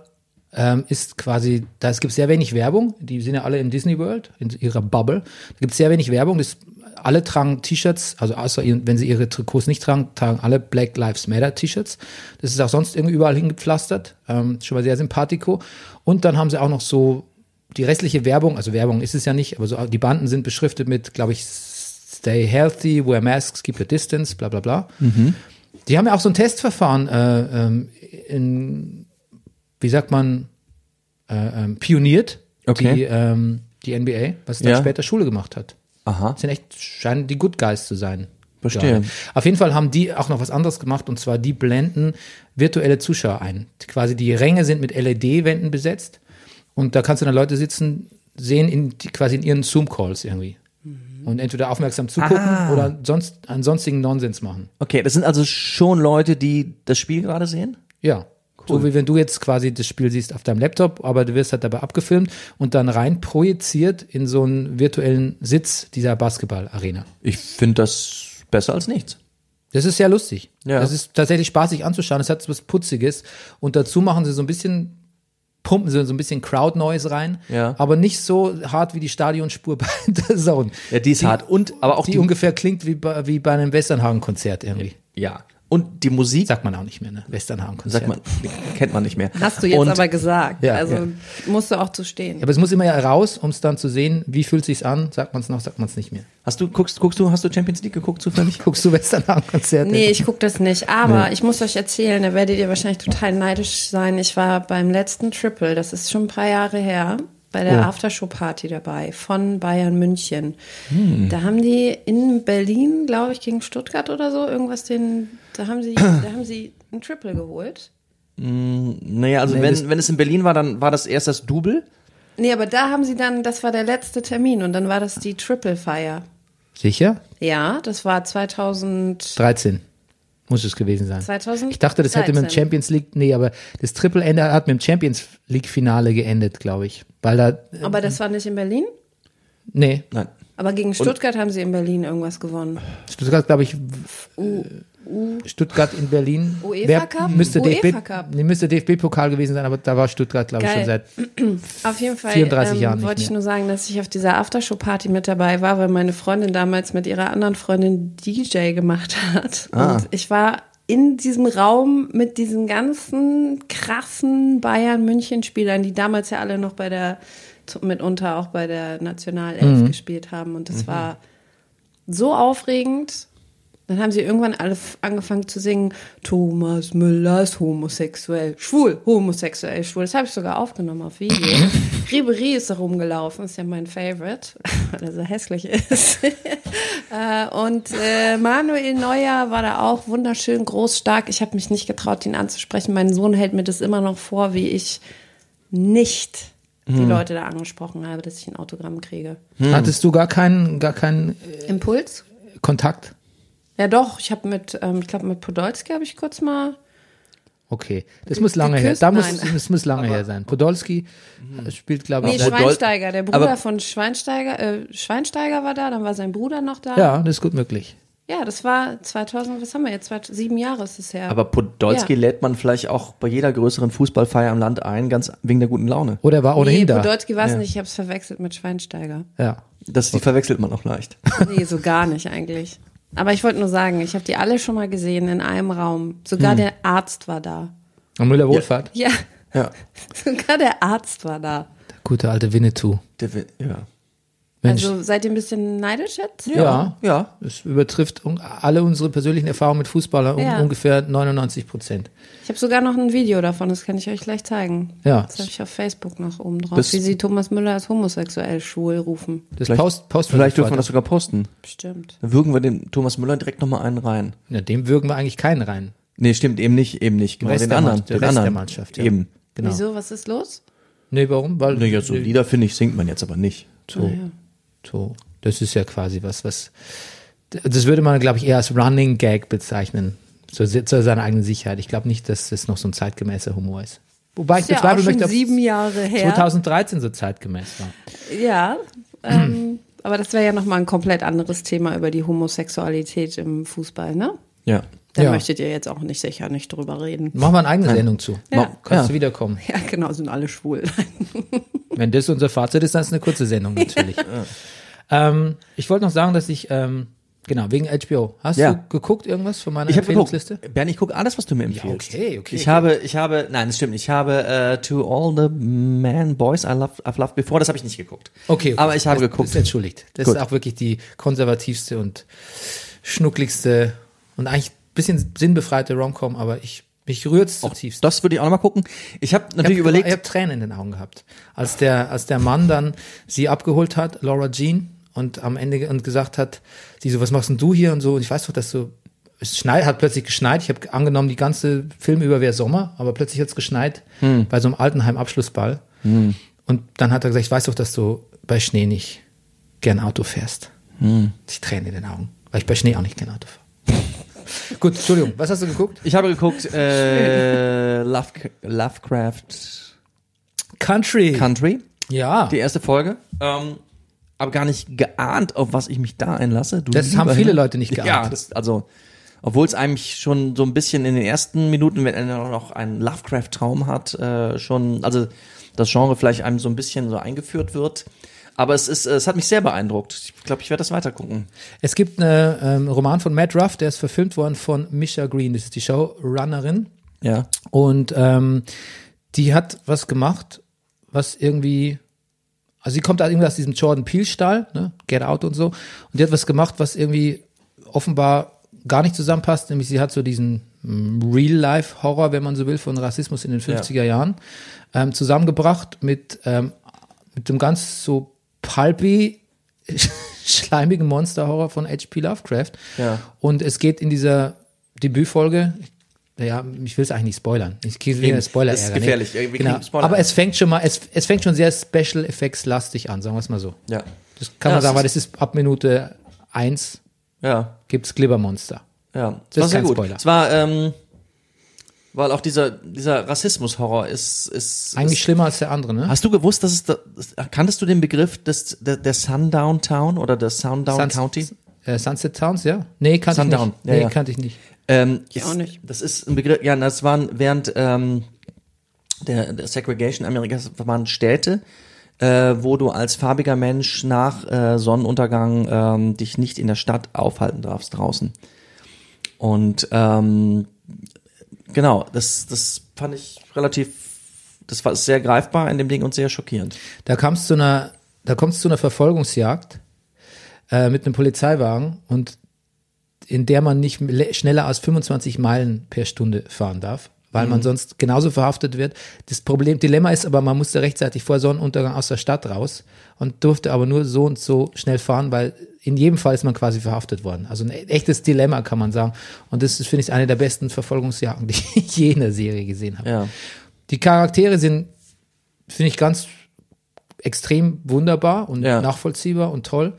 Speaker 1: ähm, ist quasi, da gibt es sehr wenig Werbung. Die sind ja alle in Disney World, in ihrer Bubble. Da gibt es sehr wenig Werbung. Das, alle tragen T-Shirts, also außer wenn sie ihre Trikots nicht tragen, tragen alle Black Lives Matter T-Shirts. Das ist auch sonst irgendwie überall hingepflastert. Ähm, schon mal sehr sympathico. Und dann haben sie auch noch so die restliche Werbung, also Werbung ist es ja nicht, aber so die Banden sind beschriftet mit, glaube ich, Stay healthy, wear masks, keep your distance, bla bla bla. Die haben ja auch so ein Testverfahren äh, ähm, in, wie sagt man, äh, ähm, pioniert,
Speaker 2: Okay.
Speaker 1: die, ähm, die NBA, was dann
Speaker 2: Ja.
Speaker 1: später Schule gemacht hat.
Speaker 2: Aha.
Speaker 1: Das sind echt, scheinen die Good Guys zu sein.
Speaker 2: Verstehe.
Speaker 1: Auf jeden Fall haben die auch noch was anderes gemacht und zwar die blenden virtuelle Zuschauer ein. Quasi die Ränge sind mit LED-Wänden besetzt und da kannst du dann Leute sitzen, sehen in, die, quasi in ihren Zoom-Calls irgendwie. Und entweder aufmerksam zugucken
Speaker 2: Ah.
Speaker 1: oder sonst, an sonstigen Nonsens machen.
Speaker 2: Okay, das sind also schon Leute, die das Spiel gerade sehen?
Speaker 1: Ja. So wie wenn du jetzt quasi das Spiel siehst auf deinem Laptop, aber du wirst halt dabei abgefilmt und dann rein projiziert in so einen virtuellen Sitz dieser Basketball-Arena.
Speaker 2: Ich finde das besser als nichts.
Speaker 1: Das ist sehr lustig.
Speaker 2: Ja.
Speaker 1: Das ist tatsächlich spaßig anzuschauen. Es hat was Putziges. Und dazu machen sie so ein bisschen, pumpen sie so ein bisschen Crowd Noise rein.
Speaker 2: Ja.
Speaker 1: Aber nicht so hart wie die Stadionspur bei [LAUGHS] der Zone.
Speaker 2: Ja, die ist hart. Und, aber auch
Speaker 1: die,
Speaker 2: die,
Speaker 1: ungefähr klingt wie bei, wie bei einem Westernhagen-Konzert irgendwie.
Speaker 2: ja. Und die Musik,
Speaker 1: Sagt man auch nicht mehr, ne? Westernhagen-Konzert.
Speaker 2: sagt man, kennt man nicht mehr.
Speaker 4: Hast du jetzt
Speaker 2: Und
Speaker 4: aber gesagt.
Speaker 1: Ja,
Speaker 4: also
Speaker 1: ja.
Speaker 4: musst du auch zu stehen.
Speaker 1: Aber es muss immer ja raus, um es dann zu sehen, wie fühlt sich's an, sagt man es noch, sagt man es nicht mehr.
Speaker 2: Hast du, guckst, guckst du, hast du Champions League geguckt zufällig? [LAUGHS]
Speaker 1: Guckst du Westernhagen-Konzerte?
Speaker 4: Nee, ich gucke das nicht. Aber ich muss euch erzählen, da werdet ihr wahrscheinlich total neidisch sein. Ich war beim letzten Triple, das ist schon ein paar Jahre her, bei der Aftershow-Party dabei von Bayern München. Da haben die in Berlin, glaube ich, gegen Stuttgart oder so, irgendwas den, da haben sie, [COUGHS] da haben sie ein Triple geholt.
Speaker 2: Naja, also
Speaker 1: Nee,
Speaker 2: wenn, wenn es in Berlin war, dann war das erst das Double.
Speaker 4: Nee, aber da haben sie dann, das war der letzte Termin und dann war das die Triple-Feier.
Speaker 1: Sicher?
Speaker 4: Ja, das war 2000.
Speaker 1: 13 muss es gewesen sein.
Speaker 4: 2013.
Speaker 1: Ich dachte, das hätte mit dem Champions League, nee, aber das Triple Ende hat mit dem Champions League Finale geendet, glaube ich. Weil da,
Speaker 4: Aber das war nicht in Berlin?
Speaker 1: nee,
Speaker 2: Nein.
Speaker 4: Aber gegen Stuttgart haben sie in Berlin irgendwas gewonnen.
Speaker 1: Stuttgart, glaube ich, Stuttgart in Berlin.
Speaker 4: UEFA Cup?
Speaker 1: Müsste
Speaker 4: UEFA
Speaker 1: DFB,
Speaker 4: Cup.
Speaker 1: nee, müsste DFB-Pokal gewesen sein, aber da war Stuttgart, glaube ich, schon seit. [CLEARS THROAT]
Speaker 4: Auf jeden Fall
Speaker 1: 34
Speaker 4: ähm,
Speaker 1: Jahren
Speaker 4: wollte ich nur sagen, dass ich auf dieser Aftershow-Party mit dabei war, weil meine Freundin damals mit ihrer anderen Freundin DJ gemacht hat.
Speaker 2: Ah.
Speaker 4: Und ich war in diesem Raum mit diesen ganzen krassen Bayern-München-Spielern, die damals ja alle noch bei der, mitunter auch bei der Nationalelf
Speaker 1: Mhm.
Speaker 4: gespielt haben. Und das war so aufregend. Dann haben sie irgendwann alle angefangen zu singen, Thomas Müller ist homosexuell, schwul, homosexuell, schwul. Das habe ich sogar aufgenommen auf Video. [LAUGHS] Ribery ist da rumgelaufen, ist ja mein Favorite, [LAUGHS] weil er so hässlich ist. [LAUGHS] Äh, und äh, Manuel Neuer war da auch wunderschön, groß, stark. Ich habe mich nicht getraut, ihn anzusprechen. Mein Sohn hält mir das immer noch vor, wie ich nicht die Leute da angesprochen habe, dass ich ein Autogramm kriege.
Speaker 1: Hattest du gar keinen, gar keinen
Speaker 4: Impuls?
Speaker 1: Kontakt?
Speaker 4: Ja, doch. Ich habe mit, ähm, ich glaube, mit Podolski habe ich kurz mal.
Speaker 1: Okay, das muss lange her.
Speaker 4: geküsst?
Speaker 1: Da muss,
Speaker 4: Nein.
Speaker 1: das muss lange her sein. Podolski äh, spielt, glaube
Speaker 4: Nee,
Speaker 1: ich,
Speaker 2: Podol-
Speaker 4: Schweinsteiger. Der Bruder
Speaker 2: aber-
Speaker 4: von Schweinsteiger, äh, Schweinsteiger war da, dann war sein Bruder noch da.
Speaker 1: ja, das ist gut möglich.
Speaker 4: Ja, das war 2000, was haben wir jetzt? 2000, sieben Jahre ist es her.
Speaker 2: Aber Podolski
Speaker 4: Ja.
Speaker 2: lädt man vielleicht auch bei jeder größeren Fußballfeier im Land ein, ganz wegen der guten Laune.
Speaker 1: Oder er war ohnehin
Speaker 4: nee,
Speaker 1: da.
Speaker 4: Podolski war es
Speaker 2: Ja.
Speaker 4: nicht, ich habe es verwechselt mit Schweinsteiger.
Speaker 1: Ja.
Speaker 2: Das, die verwechselt man auch leicht.
Speaker 4: Nee, so gar nicht eigentlich. [LAUGHS] Aber ich wollte nur sagen, ich habe die alle schon mal gesehen in einem Raum.
Speaker 1: Hm.
Speaker 4: Sogar der Arzt war da.
Speaker 1: Und Müller Wohlfahrt.
Speaker 4: Ja,
Speaker 2: Ja. [LAUGHS]
Speaker 4: sogar der Arzt war da.
Speaker 1: Der gute alte Winnetou.
Speaker 2: Der, will- ja.
Speaker 1: Mensch.
Speaker 4: Also seid ihr ein bisschen neidisch jetzt?
Speaker 1: ja.
Speaker 2: Ja.
Speaker 1: Es übertrifft alle unsere persönlichen Erfahrungen mit Fußballern um
Speaker 4: Ja.
Speaker 1: ungefähr 99 Prozent.
Speaker 4: Ich habe sogar noch ein Video davon, das kann ich euch gleich zeigen.
Speaker 1: Ja.
Speaker 4: Das habe ich auf Facebook noch oben drauf,
Speaker 2: Das-
Speaker 4: wie sie Thomas Müller als homosexuell schwul rufen.
Speaker 1: Das
Speaker 2: Vielleicht,
Speaker 1: Post, Post
Speaker 2: vielleicht dürfen wir das sogar posten.
Speaker 4: Bestimmt.
Speaker 2: Dann würgen wir den Thomas Müller direkt nochmal einen rein.
Speaker 1: Ja, dem würgen wir eigentlich keinen rein.
Speaker 2: Nee, stimmt, eben nicht, eben nicht. Genau,
Speaker 1: Rest
Speaker 2: den
Speaker 1: der
Speaker 2: anderen.
Speaker 1: Mannschaft- der
Speaker 2: den
Speaker 1: Rest der
Speaker 2: anderen.
Speaker 1: Mannschaft, ja.
Speaker 2: Eben.
Speaker 1: Genau.
Speaker 4: Wieso, was ist los?
Speaker 1: Nee, warum? Weil
Speaker 2: Naja, so Lieder, finde ich, singt man jetzt aber nicht.
Speaker 1: so, so, das ist ja quasi was, was, das würde man, glaube ich, eher als Running Gag bezeichnen. So zu seiner eigenen Sicherheit. Ich glaube nicht, dass das noch so ein zeitgemäßer Humor ist. Wobei ich
Speaker 4: Ist ja auch
Speaker 1: bezweifeln
Speaker 4: schon
Speaker 1: möchte, ob
Speaker 4: sieben Jahre her.
Speaker 1: 2013 so zeitgemäß war.
Speaker 4: Ja, ähm, aber das wäre ja nochmal ein komplett anderes Thema über die Homosexualität im Fußball, ne?
Speaker 2: Ja.
Speaker 4: Da
Speaker 1: Ja.
Speaker 4: möchtet ihr jetzt auch nicht sicher nicht drüber reden.
Speaker 1: Machen wir eine eigene Sendung zu.
Speaker 4: Ja.
Speaker 1: Kannst
Speaker 2: Ja.
Speaker 1: du wiederkommen.
Speaker 4: Ja, genau, sind alle schwul. [LAUGHS]
Speaker 1: Wenn das unser Fazit ist, dann ist es eine kurze Sendung natürlich. ähm, ich wollte noch sagen, dass ich, ähm, genau, wegen HBO. Hast
Speaker 2: Ja.
Speaker 1: du geguckt irgendwas von meiner
Speaker 2: Ich habe geguckt.
Speaker 1: Empfehlungsliste?
Speaker 2: Bernd, ich gucke alles, was du mir empfiehlst.
Speaker 1: okay, okay,
Speaker 2: Ich
Speaker 1: okay.
Speaker 2: habe, ich habe, nein, das stimmt nicht. Ich habe äh, To All the Man Boys I Loved, I've Loved Before, das habe ich nicht geguckt.
Speaker 1: Okay, okay.
Speaker 2: Aber ich habe
Speaker 1: das,
Speaker 2: geguckt.
Speaker 1: Das ist entschuldigt. Das
Speaker 2: Gut.
Speaker 1: ist auch wirklich die konservativste und schnuckligste und eigentlich bisschen sinnbefreite Romcom, aber ich mich rührt's zutiefst.
Speaker 2: Das würde ich auch noch mal gucken. Ich habe
Speaker 1: Ich
Speaker 2: natürlich
Speaker 1: hab,
Speaker 2: überlegt,
Speaker 1: Ich habe Tränen in den Augen gehabt, als der, als der Mann dann sie abgeholt hat, Laura Jean, und am Ende und gesagt hat, sie so, was machst denn du hier und so. Und ich weiß doch, dass so es schneit, hat plötzlich geschneit. Ich habe angenommen, die ganze Film über wäre Sommer, aber plötzlich hat's geschneit bei so einem Altenheim-Abschlussball. Und dann hat er gesagt, ich weiß doch, dass du bei Schnee nicht gern Auto fährst. Ich Tränen in den Augen, weil ich bei Schnee auch nicht gern Auto fahre. Gut, Entschuldigung, was hast du geguckt?
Speaker 2: ich habe geguckt, äh, Love, Lovecraft
Speaker 1: Country.
Speaker 2: Country,
Speaker 1: ja.
Speaker 2: die erste Folge. Ähm, aber gar nicht geahnt, auf was ich mich da einlasse. Du
Speaker 1: Das haben viele. Leute nicht geahnt.
Speaker 2: Ja, das, also, obwohl es eigentlich schon so ein bisschen in den ersten Minuten, wenn er noch einen Lovecraft-Traum hat, äh, schon, also das Genre vielleicht einem so ein bisschen so eingeführt wird. Aber es ist, es hat mich sehr beeindruckt. Ich glaube, ich werde das weiter gucken.
Speaker 1: Es gibt einen ähm, Roman von Matt Ruff, der ist verfilmt worden von Misha Green. Das ist die Showrunnerin.
Speaker 2: Ja.
Speaker 1: Und ähm, die hat was gemacht, was irgendwie, also sie kommt da irgendwie aus diesem Jordan Peele-Stall, ne? Get Out und so. Und die hat was gemacht, was irgendwie offenbar gar nicht zusammenpasst. Nämlich sie hat so diesen mm, Real-Life-Horror, wenn man so will, von Rassismus in den 50er Jahren ähm, zusammengebracht mit, ähm, mit dem ganz so pulpy, [LAUGHS] schleimigen Monster-Horror von H.P. Lovecraft.
Speaker 2: Ja.
Speaker 1: Und es geht in dieser Debütfolge, ja, ich will es eigentlich nicht spoilern. Ich kriege wieder. Spoiler
Speaker 2: Das ist gefährlich. Wir kriegen
Speaker 1: Genau.
Speaker 2: Spoiler.
Speaker 1: Aber es fängt schon mal, es, es fängt schon sehr Special Effects lastig an, sagen wir es mal so.
Speaker 2: Ja.
Speaker 1: Das kann
Speaker 2: Ja,
Speaker 1: man
Speaker 2: es
Speaker 1: sagen, weil das ist ab Minute eins
Speaker 2: Ja.
Speaker 1: gibt's Glibbermonster.
Speaker 2: Ja.
Speaker 1: Das
Speaker 2: war
Speaker 1: ist kein
Speaker 2: gut.
Speaker 1: Spoiler.
Speaker 2: Es war, ähm, weil auch dieser, dieser Rassismus-Horror ist, ist,
Speaker 1: Eigentlich
Speaker 2: ist
Speaker 1: schlimmer als der andere, ne?
Speaker 2: Hast du gewusst, dass es da, das- kanntest du den Begriff des, der, der Sundown Town oder der Sundown
Speaker 1: Suns-
Speaker 2: County?
Speaker 1: Äh, Sunset Towns, ja? Nee, kannte
Speaker 2: Sundown,
Speaker 1: ich nicht.
Speaker 2: ja,
Speaker 1: nee,
Speaker 2: ja.
Speaker 1: kannte ich nicht.
Speaker 2: Ähm,
Speaker 4: Ich auch nicht.
Speaker 2: Das ist ein Begriff, ja, das waren während ähm, der, der Segregation Amerikas waren Städte, äh, wo du als farbiger Mensch nach äh, Sonnenuntergang ähm, dich nicht in der Stadt aufhalten darfst draußen. Und ähm, genau, das, das fand ich relativ, das war sehr greifbar in dem Ding und sehr schockierend.
Speaker 1: Da kam es zu einer, da kommt es zu einer Verfolgungsjagd äh, mit einem Polizeiwagen und in der man nicht le- schneller als 25 Meilen per Stunde fahren darf, weil man sonst genauso verhaftet wird. Das Problem, Dilemma ist aber, man musste rechtzeitig vor Sonnenuntergang aus der Stadt raus und durfte aber nur so und so schnell fahren, weil in jedem Fall ist man quasi verhaftet worden. Also ein echtes Dilemma, kann man sagen. Und das ist, finde ich, eine der besten Verfolgungsjagden, [LAUGHS] die ich je in der Serie gesehen habe.
Speaker 2: Ja.
Speaker 1: Die Charaktere sind, finde ich, ganz extrem wunderbar und
Speaker 2: Ja.
Speaker 1: nachvollziehbar und toll.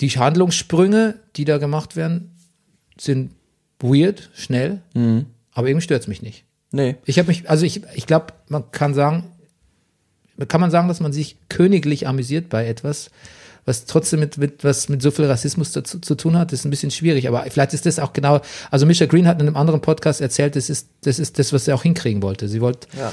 Speaker 1: Die Handlungssprünge, die da gemacht werden, sind weird, schnell,
Speaker 2: Mhm.
Speaker 1: aber irgendwie stört's mich nicht.
Speaker 2: Nee.
Speaker 1: Ich habe mich, also ich, ich glaube, man kann sagen, kann man sagen, dass man sich königlich amüsiert bei etwas, was trotzdem mit, mit was mit so viel Rassismus dazu, zu tun hat, das ist ein bisschen schwierig. Aber vielleicht ist das auch genau. Also Misha Green hat in einem anderen Podcast erzählt, das ist das ist das, was sie auch hinkriegen wollte. Sie wollte
Speaker 2: Ja.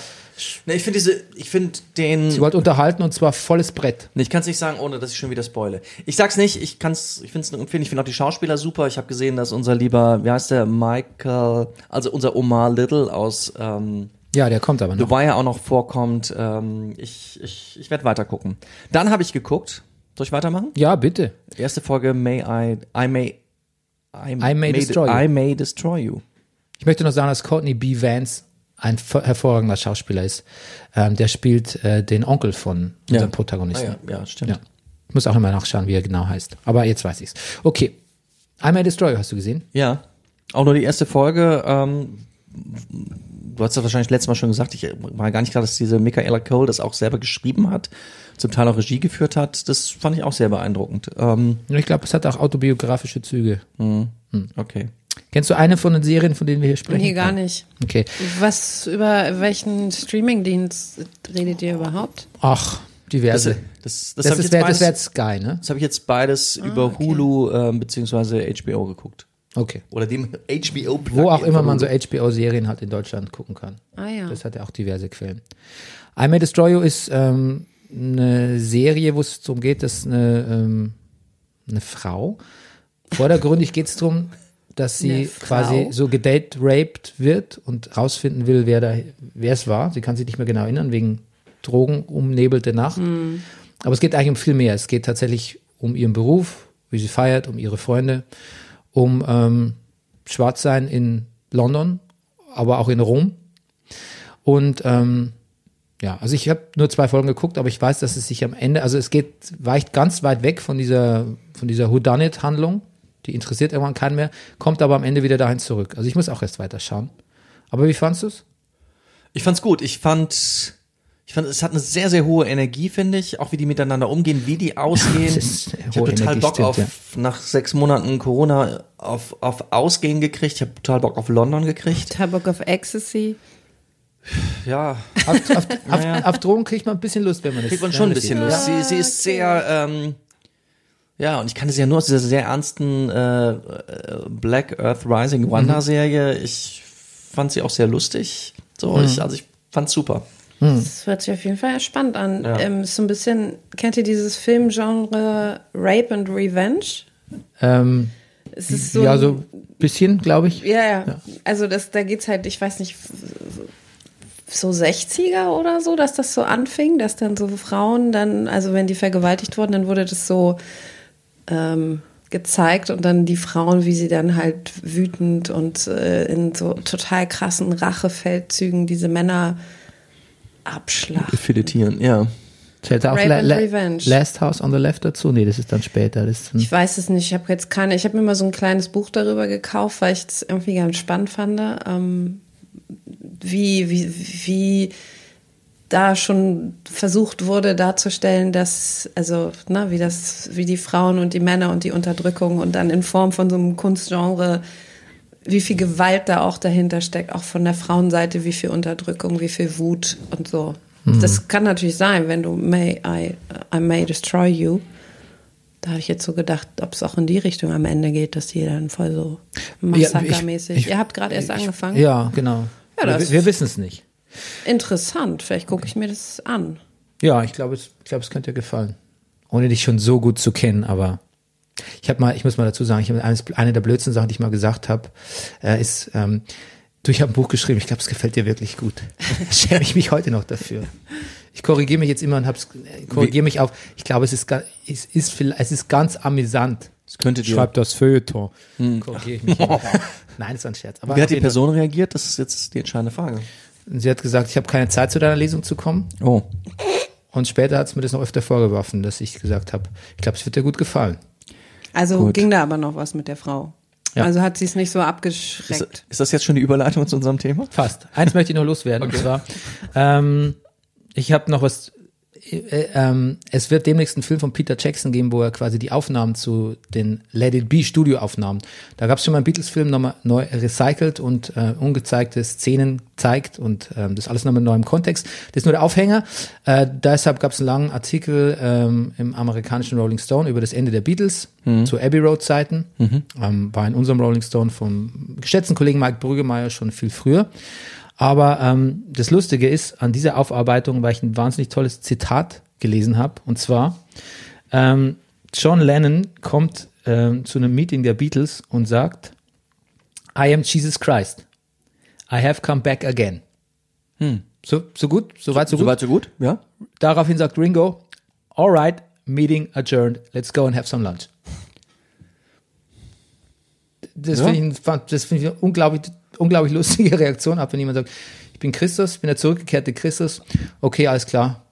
Speaker 2: Nee, ich finde diese, ich finde den.
Speaker 1: sie wollte unterhalten und zwar volles Brett.
Speaker 2: Nee, Ich kann es nicht sagen, ohne dass ich schon wieder spoile. Ich sag's nicht, ich kann's, ich finde es empfehlen, ich finde auch die Schauspieler super. Ich habe gesehen, dass unser lieber, wie heißt der, Michael, also unser Omar Little aus ähm,
Speaker 1: Ja, der kommt aber noch.
Speaker 2: Dubai ja auch noch vorkommt. Ähm, ich ich, ich werde weiter gucken. Dann habe ich geguckt. Soll ich weitermachen?
Speaker 1: Ja, bitte.
Speaker 2: Erste Folge May I I may I,
Speaker 1: may destroy you.
Speaker 2: I may destroy you.
Speaker 1: Ich möchte noch sagen, dass Courtney B. Vance ein hervorragender Schauspieler ist. Ähm, der spielt äh, den Onkel von unserem
Speaker 2: Ah,
Speaker 1: Protagonisten.
Speaker 2: ja, ja, stimmt.
Speaker 1: Ja. Ich muss auch immer nachschauen, wie er genau heißt. Aber jetzt weiß ich's. Okay. I May Destroy, hast du gesehen?
Speaker 2: Ja, auch nur die erste Folge. Ähm, du hast ja wahrscheinlich letztes Mal schon gesagt, ich war gar nicht klar, dass diese Michaela Cole das auch selber geschrieben hat, zum Teil auch Regie geführt hat. Das fand ich auch sehr beeindruckend. Ähm,
Speaker 1: Ich glaube, es hat auch autobiografische Züge.
Speaker 2: okay.
Speaker 1: Kennst du eine von den Serien, von denen wir hier sprechen?
Speaker 4: Nee, gar nicht.
Speaker 1: Okay.
Speaker 4: Was, über welchen Streamingdienst redet ihr überhaupt?
Speaker 1: Ach,
Speaker 2: Das,
Speaker 1: diverse.
Speaker 2: das, das,
Speaker 1: Das,
Speaker 2: habe ich,
Speaker 1: ist
Speaker 2: jetzt
Speaker 1: das
Speaker 2: beides-
Speaker 1: wäre jetzt Sky, ne?
Speaker 2: das hab ich jetzt beides über Hulu ähm, beziehungsweise HBO geguckt.
Speaker 1: Okay.
Speaker 2: Oder dem HBO
Speaker 1: Wo auch immer man so HBO-Serien halt in Deutschland gucken kann.
Speaker 4: Ah ja.
Speaker 1: Das hat ja auch diverse Quellen. I May Destroy You ist ähm, eine Serie, wo es darum geht, dass eine, ähm, eine Frau, vordergründig geht es darum, dass sie quasi so gedate-raped wird und rausfinden will, wer da, wer es war. Sie kann sich nicht mehr genau erinnern, wegen Drogen, umnebelte Nacht. Aber es geht eigentlich um viel mehr. Es geht tatsächlich um ihren Beruf, wie sie feiert, um ihre Freunde, um ähm, Schwarzsein in London, aber auch in Rom. Und ähm, ja, also ich habe nur zwei Folgen geguckt, aber ich weiß, dass es sich am Ende, also es geht, weicht ganz weit weg von dieser, von dieser Whodunit-Handlung. Die interessiert irgendwann keinen mehr, kommt aber am Ende wieder dahin zurück. Also ich muss auch erst weiter schauen. Aber wie fandst du's?
Speaker 2: Ich fand's gut. Ich fand, ich fand, es hat eine sehr, sehr hohe Energie, finde ich. Auch wie die miteinander umgehen, wie die ausgehen. [LAUGHS] Ich habe total
Speaker 1: Energie,
Speaker 2: Bock
Speaker 1: stimmt,
Speaker 2: auf,
Speaker 1: ja.
Speaker 2: nach sechs Monaten Corona, auf, auf Ausgehen gekriegt. Ich habe total Bock auf London gekriegt.
Speaker 4: Total Bock auf Ecstasy.
Speaker 2: Ja,
Speaker 1: Auf, auf, [LAUGHS] auf, auf Drogen kriegt man ein bisschen Lust, wenn man das
Speaker 2: kriegt man schon ein bisschen
Speaker 1: sieht.
Speaker 2: Lust. Sie, sie ist sehr, ähm, ja, und ich kannte sie ja nur aus dieser sehr ernsten äh, äh, Black Earth Rising Wanda Serie. Ich fand sie auch sehr lustig. So, ich, also ich fand's super.
Speaker 4: Das hört sich auf jeden Fall spannend an.
Speaker 2: Ja.
Speaker 4: Ähm, ist so ein bisschen, kennt ihr dieses Filmgenre Rape and Revenge?
Speaker 1: Ähm,
Speaker 4: Es ist so
Speaker 1: ja, so ein bisschen, glaube ich.
Speaker 4: Ja, ja. Also das, da geht's halt, ich weiß nicht, so 60er oder so, dass das so anfing, dass dann so Frauen dann, also wenn die vergewaltigt wurden, dann wurde das so ähm, gezeigt und dann die Frauen, wie sie dann halt wütend und äh, in so total krassen Rachefeldzügen diese Männer abschlachten.
Speaker 2: Filetieren, ja.
Speaker 1: Zählt da auch La La
Speaker 4: Revenge.
Speaker 1: Last House on the Left dazu? Nee, das ist dann später. Das ist dann,
Speaker 4: Ich weiß es nicht, ich habe jetzt keine, ich habe mir mal so ein kleines Buch darüber gekauft, weil ich es irgendwie ganz spannend fand, ähm, wie, wie, wie da schon versucht wurde darzustellen, dass, also, ne, wie das, wie die Frauen und die Männer und die Unterdrückung und dann in Form von so einem Kunstgenre, wie viel Gewalt da auch dahinter steckt, auch von der Frauenseite, wie viel Unterdrückung, wie viel Wut und so. Das kann natürlich sein, wenn du May I, I may destroy you. Da habe ich jetzt so gedacht, ob es auch in die Richtung am Ende geht, dass die dann voll so massakermäßig.
Speaker 1: ich-
Speaker 4: Ihr habt gerade erst angefangen.
Speaker 1: ja, genau.
Speaker 4: Ja,
Speaker 1: wir wir wissen es nicht.
Speaker 4: Interessant. Vielleicht gucke ich mir das an.
Speaker 1: Ja, ich glaube, es, ich glaube, es könnte dir gefallen. Ohne dich schon so gut zu kennen, aber ich habe mal, ich muss mal dazu sagen, ich habe eines, eine der blödsten Sachen, die ich mal gesagt habe, äh, ist, ähm, du, ich habe ein Buch geschrieben, ich glaube, es gefällt dir wirklich gut. [LAUGHS] Schäme ich mich heute noch dafür. Ich korrigiere mich jetzt immer und hab's, äh, korrigiere mich auf, ich glaube, es ist, es ist, es ist ganz amüsant.
Speaker 2: Das könnte dir-
Speaker 1: Schreib das Feuilleton. Korrigiere ich mich. [LAUGHS] Nein, das war ein Scherz. Aber
Speaker 2: Wie hat die Person reagiert? Das ist jetzt die entscheidende Frage.
Speaker 1: Sie hat gesagt, ich habe keine Zeit zu deiner Lesung zu kommen.
Speaker 2: Oh.
Speaker 1: Und später hat es mir das noch öfter vorgeworfen, dass ich gesagt habe, ich glaube, es wird dir gut gefallen.
Speaker 4: Also
Speaker 2: Gut.
Speaker 4: ging da aber noch was mit der Frau.
Speaker 1: Ja.
Speaker 4: Also hat sie es nicht so
Speaker 2: Ist,
Speaker 4: abgeschreckt.
Speaker 2: ist das jetzt schon die Überleitung zu unserem Thema?
Speaker 1: Fast. Eins möchte ich noch loswerden. Und zwar, ähm, ich habe noch was. Äh, ähm, es wird demnächst einen Film von Peter Jackson geben, wo er quasi die Aufnahmen zu den Let It Be Studioaufnahmen. Da gab es schon mal einen Beatles-Film nochmal neu recycelt und äh, ungezeigte Szenen zeigt und ähm, das alles nochmal in neuem Kontext. Das ist nur der Aufhänger. Äh, deshalb gab es einen langen Artikel ähm, im amerikanischen Rolling Stone über das Ende der Beatles zu Abbey Road Zeiten. Ähm, war in unserem Rolling Stone vom geschätzten Kollegen Mike Brüggemeier schon viel früher. Aber ähm, das Lustige ist, an dieser Aufarbeitung, weil ich ein wahnsinnig tolles Zitat gelesen habe, und zwar, ähm, John Lennon kommt ähm, zu einem Meeting der Beatles und sagt, I am Jesus Christ. I have come back again. So, so gut, so weit, so gut.
Speaker 2: Soweit so gut? Ja.
Speaker 1: Daraufhin sagt Ringo, all right, meeting adjourned, let's go and have some lunch. Das
Speaker 2: Ja.
Speaker 1: finde ich, das finde ich unglaublich, unglaublich lustige [LAUGHS] Reaktion ab, wenn jemand sagt, ich bin Christus, ich bin der zurückgekehrte Christus. Okay, alles klar.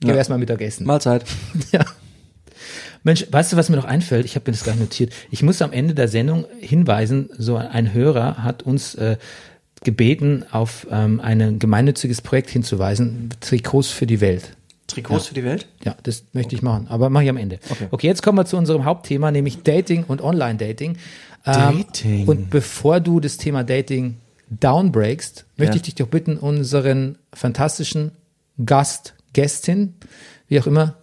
Speaker 1: Geh
Speaker 2: Ja.
Speaker 1: erstmal Mittagessen.
Speaker 2: Mahlzeit. [LAUGHS]
Speaker 1: Ja. Mensch, weißt du, was mir noch einfällt? Ich habe mir das nicht notiert. Ich muss am Ende der Sendung hinweisen, so ein Hörer hat uns äh, gebeten, auf ähm, ein gemeinnütziges Projekt hinzuweisen, Trikots für die Welt.
Speaker 2: Trikots für die Welt?
Speaker 1: Ja, das möchte ich machen, aber mache ich am Ende.
Speaker 2: Okay.
Speaker 1: jetzt kommen wir zu unserem Hauptthema, nämlich Dating und Online-Dating. Ähm,
Speaker 2: Dating.
Speaker 1: Und bevor du das Thema Dating downbreakst, möchte
Speaker 2: Ja.
Speaker 1: ich dich doch bitten, unseren fantastischen Gast, Gästin, wie auch immer,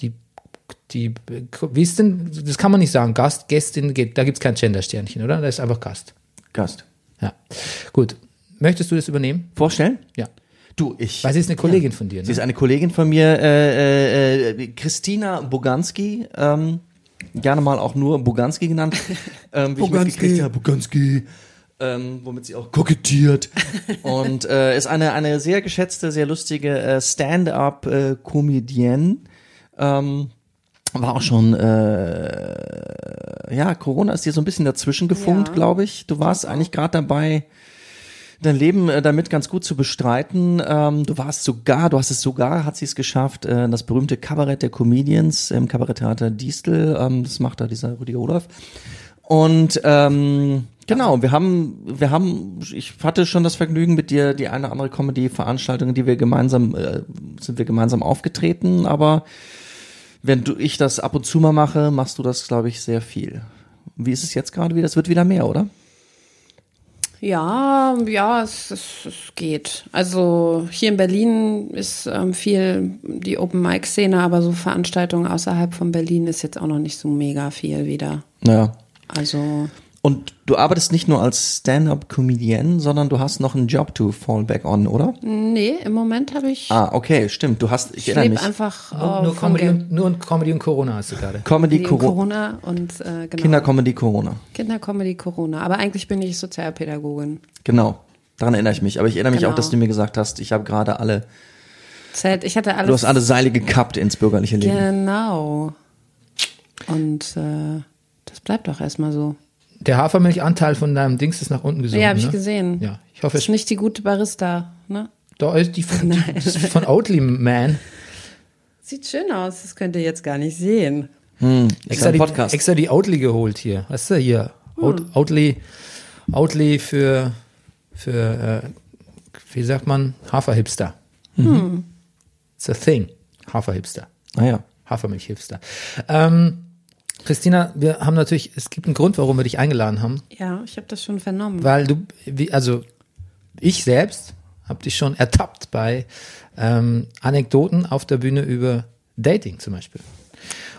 Speaker 1: die die, wie ist denn, das kann man nicht sagen, Gast, Gästin, da gibt's kein Gender-Sternchen, oder? Da ist einfach Gast.
Speaker 2: Gast.
Speaker 1: Ja. Gut. Möchtest du das übernehmen?
Speaker 2: Vorstellen?
Speaker 1: Ja.
Speaker 2: Du, ich.
Speaker 1: Weil sie ist eine Kollegin von dir,
Speaker 2: Sie ist
Speaker 1: ne?
Speaker 2: eine Kollegin von mir, äh, äh, äh, Christina Boganski, ähm, gerne mal auch nur Boganski genannt. [LAUGHS] ähm, wie
Speaker 3: Boganski.
Speaker 2: habe, Boganski. Ähm, womit sie auch kokettiert. [LAUGHS] Und äh, ist eine, eine sehr geschätzte, sehr lustige äh, Stand-up-Comedienne. Ähm, war auch schon, äh, ja, Corona ist dir so ein bisschen dazwischen gefunkt,
Speaker 4: Ja.
Speaker 2: glaube ich. Du warst eigentlich gerade dabei, dein Leben äh, damit ganz gut zu bestreiten. Ähm, du warst sogar, du hast es sogar, hat sie es geschafft, äh, das berühmte Kabarett der Comedians im Kabaretttheater Distel, ähm, das macht da dieser Rüdiger Rudolph. Und ähm, genau, wir haben, wir haben, ich hatte schon das Vergnügen mit dir, die eine oder andere Comedy-Veranstaltung, die wir gemeinsam, äh, sind wir gemeinsam aufgetreten, aber wenn du ich das ab und zu mal mache, machst du das, glaube ich, sehr viel. Wie ist es jetzt gerade wieder? Es wird wieder mehr, oder?
Speaker 4: Ja, ja, es, es, es geht. Also hier in Berlin ist ähm, viel die Open Mic Szene, aber so Veranstaltungen außerhalb von Berlin ist jetzt auch noch nicht so mega viel wieder.
Speaker 2: Ja.
Speaker 4: Also
Speaker 2: Und du arbeitest nicht nur als Stand-up-Comedian, sondern du hast noch einen Job to fall back on, oder?
Speaker 4: nee, im Moment habe ich
Speaker 2: Ah, okay, stimmt. Du hast, ich,
Speaker 4: ich
Speaker 2: erinnere
Speaker 4: lebe
Speaker 2: mich,
Speaker 4: einfach
Speaker 1: Nur, nur, Comedy und, nur Comedy und Corona hast du gerade.
Speaker 2: Comedy
Speaker 4: Wegen
Speaker 2: Corona.
Speaker 4: Corona und äh, genau.
Speaker 2: Kindercomedy Corona.
Speaker 4: Kindercomedy Corona. Aber eigentlich bin ich Sozialpädagogin.
Speaker 2: Genau. Daran erinnere ich mich. Aber ich erinnere mich
Speaker 4: Genau.
Speaker 2: auch, dass du mir gesagt hast, ich habe gerade alle,
Speaker 4: Zelt, ich hatte alles.
Speaker 2: du hast alle Seile gekappt ins bürgerliche Leben.
Speaker 4: Genau. Und äh, das bleibt doch erstmal so.
Speaker 1: Der Hafermilchanteil von deinem Dings ist nach unten gesunken.
Speaker 4: ja, habe ich
Speaker 1: ne?
Speaker 4: gesehen.
Speaker 1: Ja, ich hoffe,
Speaker 4: Das
Speaker 1: es
Speaker 4: ist nicht die gute Barista, ne?
Speaker 1: da ist die von, die, das ist von Oatly Man.
Speaker 4: Sieht schön aus, das könnt ihr jetzt gar nicht sehen.
Speaker 2: Ist
Speaker 1: Extra die,
Speaker 2: Podcast.
Speaker 1: extra die Oatly geholt hier. Weißt du, hier. Oat, Oatly, Oatly für, für äh, wie sagt man, Haferhipster.
Speaker 4: Hm.
Speaker 1: It's a thing. Haferhipster.
Speaker 2: Ah ja.
Speaker 1: Hafermilchhipster. Ähm, Christina, wir haben natürlich, es gibt einen Grund, warum wir dich eingeladen haben,
Speaker 4: Ja, ich habe das schon vernommen.
Speaker 1: weil du, wie, also ich selbst habe dich schon ertappt bei ähm, Anekdoten auf der Bühne über Dating zum Beispiel.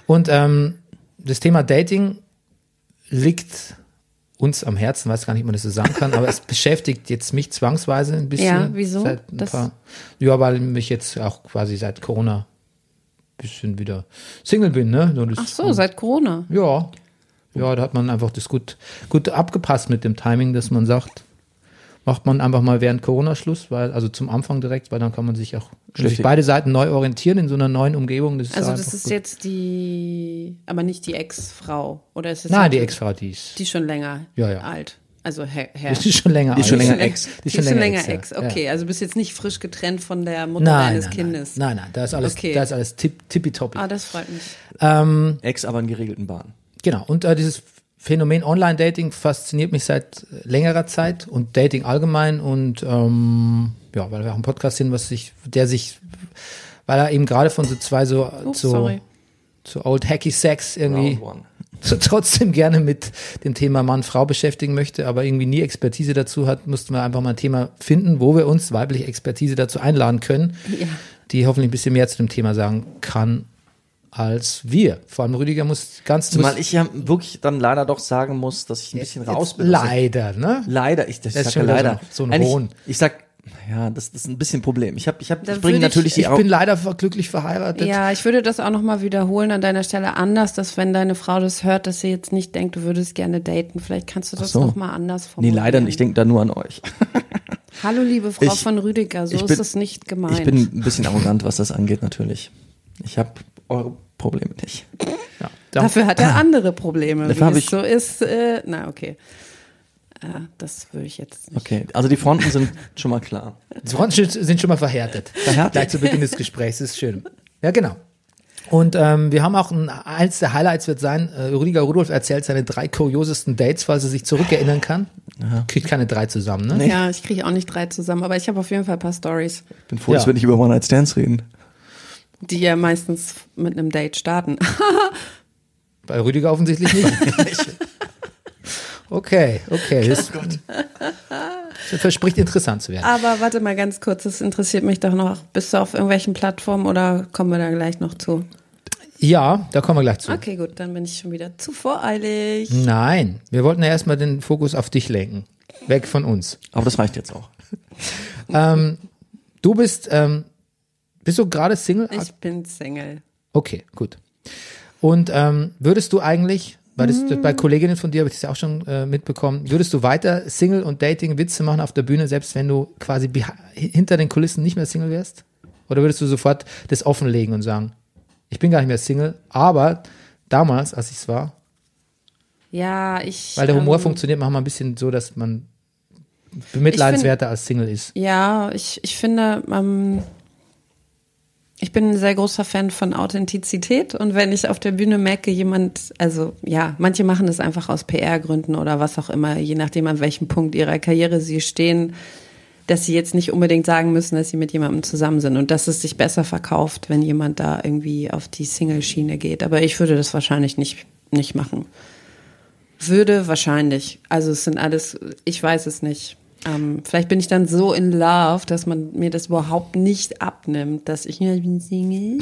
Speaker 1: Und ähm, das Thema Dating liegt uns am Herzen, weiß gar nicht, ob man das so sagen kann, aber es [LAUGHS] beschäftigt jetzt mich zwangsweise ein bisschen.
Speaker 4: Ja, wieso?
Speaker 1: Seit ein
Speaker 4: Das-
Speaker 1: paar, ja, weil mich jetzt auch quasi seit Corona bisschen wieder Single bin, ne? So, das-
Speaker 4: Ach so, seit Corona.
Speaker 1: ja. Ja, da hat man einfach das gut, gut abgepasst mit dem Timing, dass man sagt, macht man einfach mal während Corona Schluss, weil, also zum Anfang direkt, weil dann kann man sich auch sich beide Seiten neu orientieren in so einer neuen Umgebung. Das ist
Speaker 4: Also das ist
Speaker 1: gut.
Speaker 4: jetzt die, aber nicht die Ex-Frau. Oder ist es
Speaker 1: Nein, die Ex-Frau, die ist,
Speaker 4: Die ist schon länger
Speaker 1: Ja, ja.
Speaker 4: alt. Also Herr. Herr.
Speaker 1: die ist schon länger
Speaker 2: Die ist schon länger Ex.
Speaker 1: Die
Speaker 4: ist schon länger Ex.
Speaker 1: ja.
Speaker 4: Okay,
Speaker 1: Ja.
Speaker 4: also bist jetzt nicht frisch getrennt von der Mutter
Speaker 1: Nein,
Speaker 4: deines
Speaker 1: nein,
Speaker 4: Kindes.
Speaker 1: nein, nein, nein, da ist alles,
Speaker 4: Okay.
Speaker 1: da ist alles tipp, tippitoppi.
Speaker 4: Ah, das freut mich.
Speaker 1: Ähm,
Speaker 2: Ex, aber in geregelten Bahnen.
Speaker 1: Genau, und äh, dieses Phänomen Online-Dating fasziniert mich seit längerer Zeit und Dating allgemein und ähm, ja, weil wir auch einen Podcast sind, was sich, der sich, weil er eben gerade von so zwei so,
Speaker 4: Ups,
Speaker 1: so,
Speaker 4: sorry.
Speaker 1: so Old Hacky Sex irgendwie
Speaker 2: Round one.
Speaker 1: So trotzdem gerne mit dem Thema Mann-Frau beschäftigen möchte, aber irgendwie nie Expertise dazu hat, mussten wir einfach mal ein Thema finden, wo wir uns weibliche Expertise dazu einladen können,
Speaker 4: Ja.
Speaker 1: die hoffentlich ein bisschen mehr zu dem Thema sagen kann als wir. Vor allem Rüdiger muss ganz
Speaker 2: Zumal
Speaker 1: muss,
Speaker 2: ich ja wirklich dann leider doch sagen muss, dass ich ein bisschen raus bin.
Speaker 1: Leider, ne?
Speaker 2: Leider, ich, das
Speaker 1: Das ist
Speaker 2: sag
Speaker 1: schon
Speaker 2: ja leider.
Speaker 1: so ein- so ein Hohn.
Speaker 2: Ich sag, ja, das, das ist ein bisschen ein Problem. Ich habe, ich habe,
Speaker 4: Da
Speaker 2: ich bringe
Speaker 4: würde ich-
Speaker 2: natürlich die
Speaker 1: Ich bin leider glücklich verheiratet.
Speaker 4: Ja, ich würde das auch nochmal wiederholen an deiner Stelle anders, dass wenn deine Frau das hört, dass sie jetzt nicht denkt, du würdest gerne daten. Vielleicht kannst du das
Speaker 2: so.
Speaker 4: nochmal anders
Speaker 2: Nee,
Speaker 4: formulieren.
Speaker 2: leider, nicht. ich denke da nur an euch. [LAUGHS]
Speaker 4: Hallo, liebe Frau
Speaker 2: Ich-
Speaker 4: von Rüdiger, so
Speaker 2: ich
Speaker 4: ist
Speaker 2: bin-
Speaker 4: es nicht gemeint.
Speaker 2: Ich bin ein bisschen arrogant, was das angeht, natürlich. Ich habe eure Probleme nicht.
Speaker 1: Ja. Da-
Speaker 4: Dafür hat er andere Probleme,
Speaker 2: hab
Speaker 4: wie es
Speaker 2: ich-
Speaker 4: so ist. Äh, na, okay. Äh, das würde ich jetzt nicht.
Speaker 2: Okay, also die Fronten sind [LAUGHS] schon mal klar.
Speaker 1: Die Fronten sind schon mal verhärtet.
Speaker 2: Verhärtet?
Speaker 1: Gleich zu Beginn des Gesprächs, das ist schön. Ja, genau. Und ähm, wir haben auch ein, eins der Highlights wird sein, äh, Rüdiger Rudolf erzählt seine drei kuriosesten Dates, falls er sich zurückerinnern kann. Kriegt keine drei zusammen, ne?
Speaker 4: Ja, ich kriege auch nicht drei zusammen, aber ich habe auf jeden Fall ein paar Stories,
Speaker 2: Ich bin froh,
Speaker 1: Ja.
Speaker 2: dass wir nicht über One-Night-Stands reden.
Speaker 4: die ja meistens mit einem Date starten. [LAUGHS]
Speaker 1: Bei Rüdiger offensichtlich nicht. [LAUGHS] okay, okay. Das, [LAUGHS] das verspricht interessant zu werden.
Speaker 4: aber warte mal ganz kurz, das interessiert mich doch noch. Bist du auf irgendwelchen Plattformen oder kommen wir da gleich noch zu?
Speaker 1: Ja, da kommen wir gleich zu.
Speaker 4: Okay, gut, dann bin ich schon wieder zu voreilig.
Speaker 1: Nein, wir wollten ja erstmal den Fokus auf dich lenken. Weg von uns.
Speaker 2: Aber das reicht jetzt auch. [LAUGHS]
Speaker 1: Du bist, ähm, bist du gerade Single?
Speaker 4: Ich bin Single.
Speaker 1: Okay, gut. Und ähm, würdest du eigentlich, weil das, das bei Kolleginnen von dir habe ich das ja auch schon äh, mitbekommen, würdest du weiter Single und Dating Witze machen auf der Bühne, selbst wenn du quasi hinter den Kulissen nicht mehr Single wärst? Oder würdest du sofort das offenlegen und sagen, ich bin gar nicht mehr Single, aber damals, als ich es war,
Speaker 4: Ja, ich.
Speaker 1: weil der Humor
Speaker 4: ähm,
Speaker 1: funktioniert manchmal ein bisschen so, dass man bemitleidenswerter als Single ist.
Speaker 4: Ja, ich, ich finde, ähm, ich bin ein sehr großer Fan von Authentizität und wenn ich auf der Bühne merke, jemand, also ja, manche machen das einfach aus PR-Gründen oder was auch immer, je nachdem an welchem Punkt ihrer Karriere sie stehen, dass sie jetzt nicht unbedingt sagen müssen, dass sie mit jemandem zusammen sind und dass es sich besser verkauft, wenn jemand da irgendwie auf die Single-Schiene geht. Aber ich würde das wahrscheinlich nicht, nicht machen. Würde wahrscheinlich. Also es sind alles, ich weiß es nicht. Ähm, vielleicht bin ich dann so in love, dass man mir das überhaupt nicht abnimmt, dass ich, ja, ich bin Single.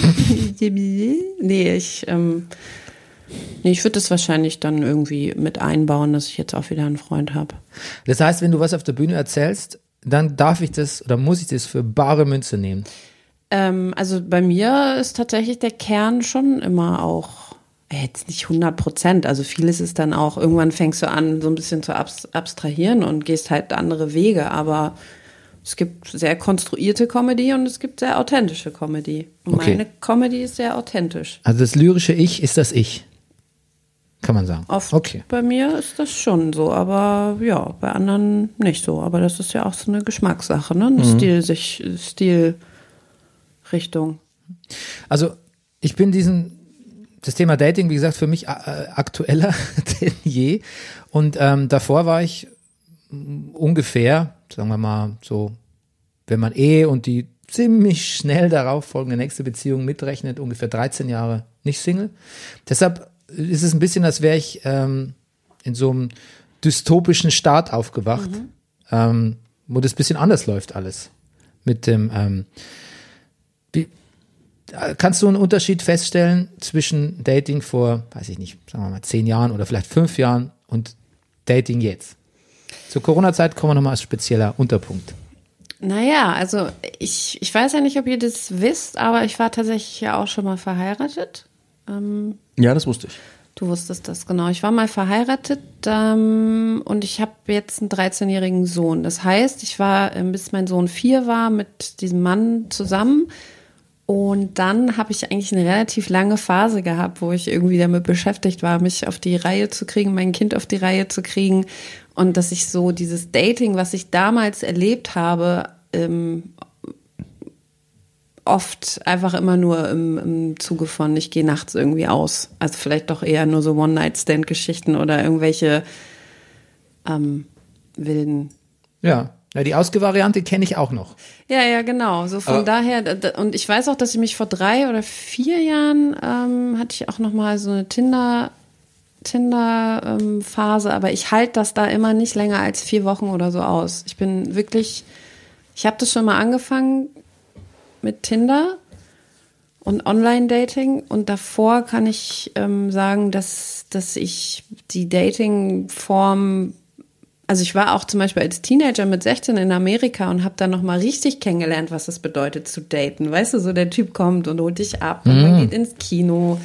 Speaker 4: [LAUGHS] nee, ich, ähm, nee, ich würde das wahrscheinlich dann irgendwie mit einbauen, dass ich jetzt auch wieder einen Freund habe.
Speaker 1: Das heißt, wenn du was auf der Bühne erzählst, dann darf ich das oder muss ich das für bare Münze nehmen.
Speaker 4: Ähm, also bei mir ist tatsächlich der Kern schon immer auch jetzt nicht 100 Prozent. Also vieles ist dann auch, irgendwann fängst du an, so ein bisschen zu abs abstrahieren und gehst halt andere Wege. Aber es gibt sehr konstruierte Comedy und es gibt sehr authentische Comedy. Und
Speaker 1: Okay.
Speaker 4: meine Comedy ist sehr authentisch.
Speaker 1: Also das lyrische Ich ist das Ich. Kann man sagen.
Speaker 4: Oft
Speaker 1: Okay.
Speaker 4: bei mir ist das schon so, aber ja, bei anderen nicht so. Aber das ist ja auch so eine Geschmackssache, ne? Eine Stil, sich, Stilrichtung.
Speaker 1: Also ich bin diesen, das Thema Dating, wie gesagt, für mich aktueller [LAUGHS] denn je. Und ähm, davor war ich ungefähr, sagen wir mal so, wenn man Ehe und die ziemlich schnell darauf folgende nächste Beziehung mitrechnet, ungefähr 13 Jahre nicht Single. Deshalb ist es ein bisschen, als wäre ich ähm, in so einem dystopischen Staat aufgewacht, ähm, wo das ein bisschen anders läuft alles. Mit dem, ähm, wie, kannst du einen Unterschied feststellen zwischen Dating vor, weiß ich nicht, sagen wir mal zehn Jahren oder vielleicht fünf Jahren und Dating jetzt? Zur Corona-Zeit kommen wir nochmal als spezieller Unterpunkt.
Speaker 4: Naja, also ich, ich weiß ja nicht, ob ihr das wisst, aber ich war tatsächlich ja auch schon mal verheiratet. Ähm,
Speaker 2: Ja, das wusste ich.
Speaker 4: du wusstest das, genau. Ich war mal verheiratet ähm, und ich habe jetzt einen 13-jährigen Sohn. Das heißt, ich war, ähm, bis mein Sohn vier war, mit diesem Mann zusammen. Und dann habe ich eigentlich eine relativ lange Phase gehabt, wo ich irgendwie damit beschäftigt war, mich auf die Reihe zu kriegen, mein Kind auf die Reihe zu kriegen. Und dass ich so dieses Dating, was ich damals erlebt habe, ähm, oft einfach immer nur im, im Zuge von, ich gehe nachts irgendwie aus. Also vielleicht doch eher nur so One-Night-Stand-Geschichten oder irgendwelche ähm, wilden
Speaker 1: Ja. Ja die Ausgevariante kenne ich auch noch.
Speaker 4: Ja, ja, genau. So von
Speaker 2: Aber-
Speaker 4: daher, da- da- und ich weiß auch, dass ich mich vor drei oder vier Jahren ähm, hatte ich auch noch mal so eine Tinder Tinder ähm, Phase, aber ich halte das da immer nicht länger als vier Wochen oder so aus. Ich bin wirklich, ich habe das schon mal angefangen mit Tinder und Online-Dating und davor kann ich ähm, sagen, dass, dass ich die Dating-Form also ich war auch zum Beispiel als Teenager mit 16 in Amerika und habe dann noch mal richtig kennengelernt, was es bedeutet zu daten. Weißt du, so der Typ kommt und holt dich ab und man geht ins Kino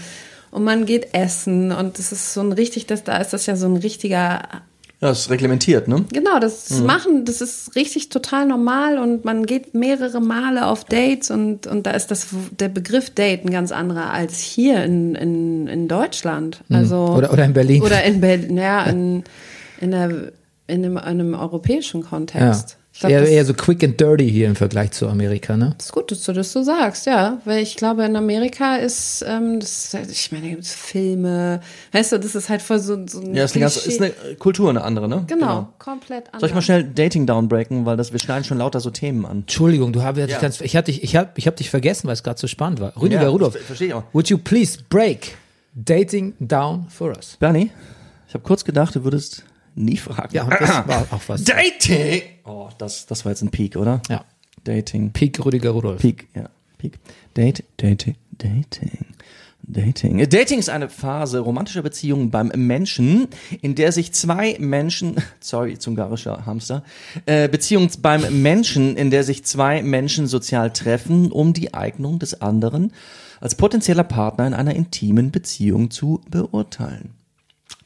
Speaker 4: und man geht essen und das ist so ein richtig, das da ist das ja so ein richtiger
Speaker 2: Ja, das ist reglementiert, ne?
Speaker 4: Genau, das
Speaker 1: Mhm.
Speaker 4: machen, das ist richtig total normal und man geht mehrere Male auf Dates und, und da ist das, der Begriff Date ein ganz anderer als hier in, in, in Deutschland. Also,
Speaker 1: Mhm. Oder- oder in Berlin.
Speaker 4: Oder in Berlin, ja, [LAUGHS] in, in, der, in, einem, in einem europäischen
Speaker 1: Ja.
Speaker 4: Kontext. Ich glaub,
Speaker 1: eher, eher so quick and dirty hier im Vergleich zu Amerika, ne?
Speaker 4: das ist gut, dass du das so sagst, ja. Weil ich glaube, in Amerika ist, ähm, das, ich meine, da gibt's Filme, weißt du, das ist halt voll so, so ein
Speaker 2: Ja, ist eine, ganz, ist eine Kultur, eine andere, ne?
Speaker 4: genau, komplett anders.
Speaker 2: Soll ich mal schnell Dating downbreaken, weil das, wir schneiden schon lauter so Themen an.
Speaker 1: Entschuldigung, du hast
Speaker 2: Ja.
Speaker 1: dich ganz, ich hatte dich, ich hab, ich hab dich vergessen, weil es gerade so spannend war. Rüdiger
Speaker 2: Ja,
Speaker 1: Rudolph,
Speaker 2: ver- verstehe ich auch.
Speaker 1: would you please break dating down for us?
Speaker 2: Bernie, ich habe kurz gedacht, du würdest nie fragen.
Speaker 1: Ja, das war auch was.
Speaker 2: Dating! Oh, das, das war jetzt ein Peak, oder?
Speaker 1: Ja.
Speaker 2: Dating.
Speaker 1: Peak Rüdiger Rudolph.
Speaker 2: Peak, ja. Peak. Date, Dating, Dating. Dating. Dating ist eine Phase romantischer Beziehungen beim Menschen, in der sich zwei Menschen, [LAUGHS] sorry, zungarischer Hamster, äh, Beziehung beim Menschen, in der sich zwei Menschen sozial treffen, um die Eignung des anderen als potenzieller Partner in einer intimen Beziehung zu beurteilen.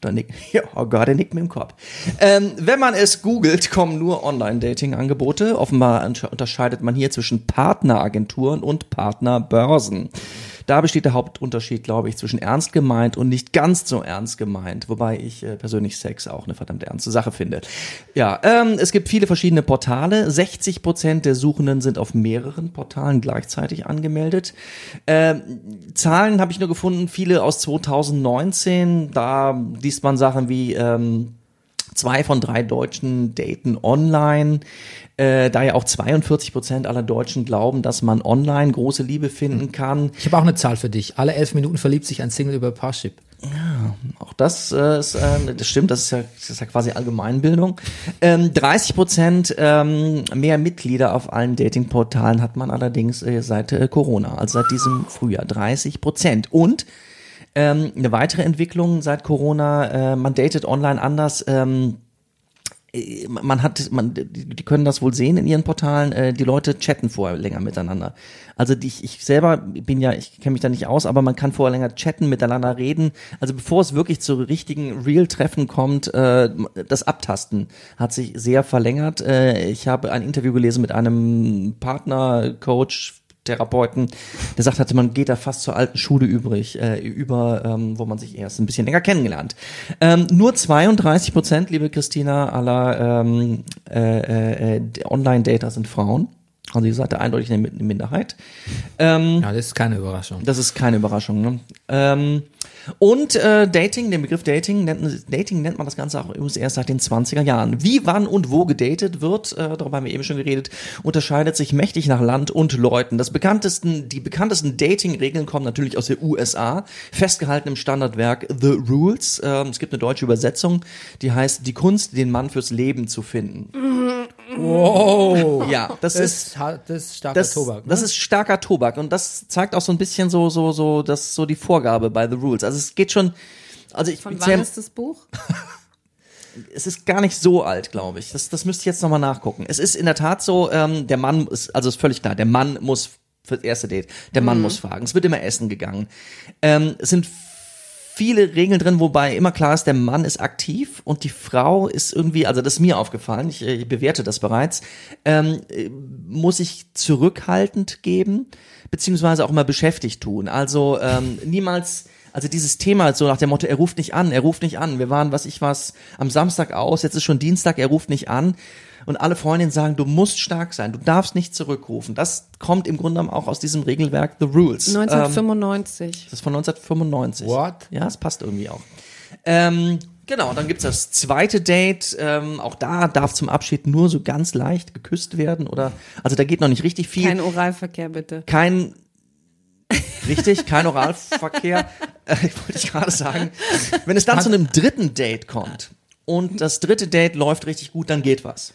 Speaker 2: Da nick, [LAUGHS] ja, oh Gott, der nickt mit dem Kopf. Ähm, wenn man es googelt, kommen nur Online-Dating-Angebote. Offenbar unterscheidet man hier zwischen Partneragenturen und Partnerbörsen. Da besteht der Hauptunterschied, glaube ich, zwischen ernst gemeint und nicht ganz so ernst gemeint, wobei ich äh, persönlich Sex auch eine verdammt ernste Sache finde. Ja, ähm, es gibt viele verschiedene Portale. 60 Prozent der Suchenden sind auf mehreren Portalen gleichzeitig angemeldet. Ähm, Zahlen habe ich nur gefunden, viele aus 2019. Da liest man Sachen wie ähm, zwei von drei Deutschen daten online äh, da ja auch 42 Prozent aller Deutschen glauben, dass man online große Liebe finden kann.
Speaker 1: Ich habe auch eine Zahl für dich. Alle elf Minuten verliebt sich ein Single über Parship.
Speaker 2: Ja, auch das, äh, ist, äh, das stimmt, das ist ja, das ist ja quasi Allgemeinbildung. Ähm, 30 Prozent ähm, mehr Mitglieder auf allen Datingportalen hat man allerdings äh, seit äh, Corona, also seit diesem Frühjahr. 30 Prozent. Und ähm, eine weitere Entwicklung seit Corona, äh, man datet online anders. Ähm, äh, man hat, man, die können das wohl sehen in ihren Portalen, äh, die Leute chatten vorher länger miteinander. Also die, ich selber bin ja, ich kenne mich da nicht aus, aber man kann vorher länger chatten, miteinander reden. Also bevor es wirklich zu richtigen Real-Treffen kommt, äh, das Abtasten hat sich sehr verlängert. Äh, ich habe ein Interview gelesen mit einem Partner, Coach, Therapeuten, der sagt hatte, man geht da fast zur alten Schule übrig, äh, über, ähm, wo man sich erst ein bisschen länger kennengelernt. Ähm, nur 32 Prozent, liebe Christina, aller ähm, äh, äh, Online-Data sind Frauen. Also ihr seid da eindeutig eine Minderheit.
Speaker 1: Ähm, ja, das ist keine Überraschung.
Speaker 2: Das ist keine Überraschung. Ne? Ähm, und äh, Dating, den Begriff Dating nennt, Dating nennt man das Ganze auch übrigens erst seit den 20er Jahren. Wie, wann und wo gedatet wird, äh, darüber haben wir eben schon geredet, unterscheidet sich mächtig nach Land und Leuten. Das bekanntesten, die bekanntesten Dating-Regeln kommen natürlich aus der USA, festgehalten im Standardwerk The Rules. Ähm, es gibt eine deutsche Übersetzung, die heißt Die Kunst, den Mann fürs Leben zu finden. [LAUGHS]
Speaker 1: Wow.
Speaker 2: Ja, das,
Speaker 1: Das
Speaker 2: ist
Speaker 1: das ist starker
Speaker 2: das,
Speaker 1: Tobak. Ne?
Speaker 2: das ist starker Tobak und das zeigt auch so ein bisschen so so so das so die Vorgabe bei The Rules. Also es geht schon also ich
Speaker 4: Von wann ist das Buch? [LAUGHS]
Speaker 2: es ist gar nicht so alt, glaube ich. Das, das müsste ich jetzt nochmal nachgucken. Es ist in der Tat so, ähm, der Mann ist, also ist völlig klar, der Mann muss für das erste Date, der Mann muss fragen. Es wird immer essen gegangen. Ähm, es sind viele Regeln drin, wobei immer klar ist, der Mann ist aktiv und die Frau ist irgendwie, also das ist mir aufgefallen, ich, äh, ich bewerte das bereits, ähm, äh, muss ich zurückhaltend geben, beziehungsweise auch immer beschäftigt tun. Also ähm, niemals, also dieses Thema so nach dem Motto, er ruft nicht an, er ruft nicht an. Wir waren, was ich was, am Samstag aus, jetzt ist schon Dienstag, er ruft nicht an. Und alle Freundinnen sagen, du musst stark sein, du darfst nicht zurückrufen. Das kommt im Grunde genommen auch aus diesem Regelwerk The Rules. Ähm,
Speaker 4: 1995.
Speaker 2: das ist von 1995.
Speaker 1: What?
Speaker 2: Ja, es passt irgendwie auch. Ähm, genau, dann gibt's das zweite Date. Ähm, auch da darf zum Abschied nur so ganz leicht geküsst werden. Oder also da geht noch nicht richtig viel.
Speaker 4: Kein Oralverkehr, bitte.
Speaker 2: Kein richtig, kein Oralverkehr. [LAUGHS] Äh, wollte ich gerade sagen. Wenn es dann zu einem dritten Date kommt und das dritte Date läuft richtig gut, dann geht was.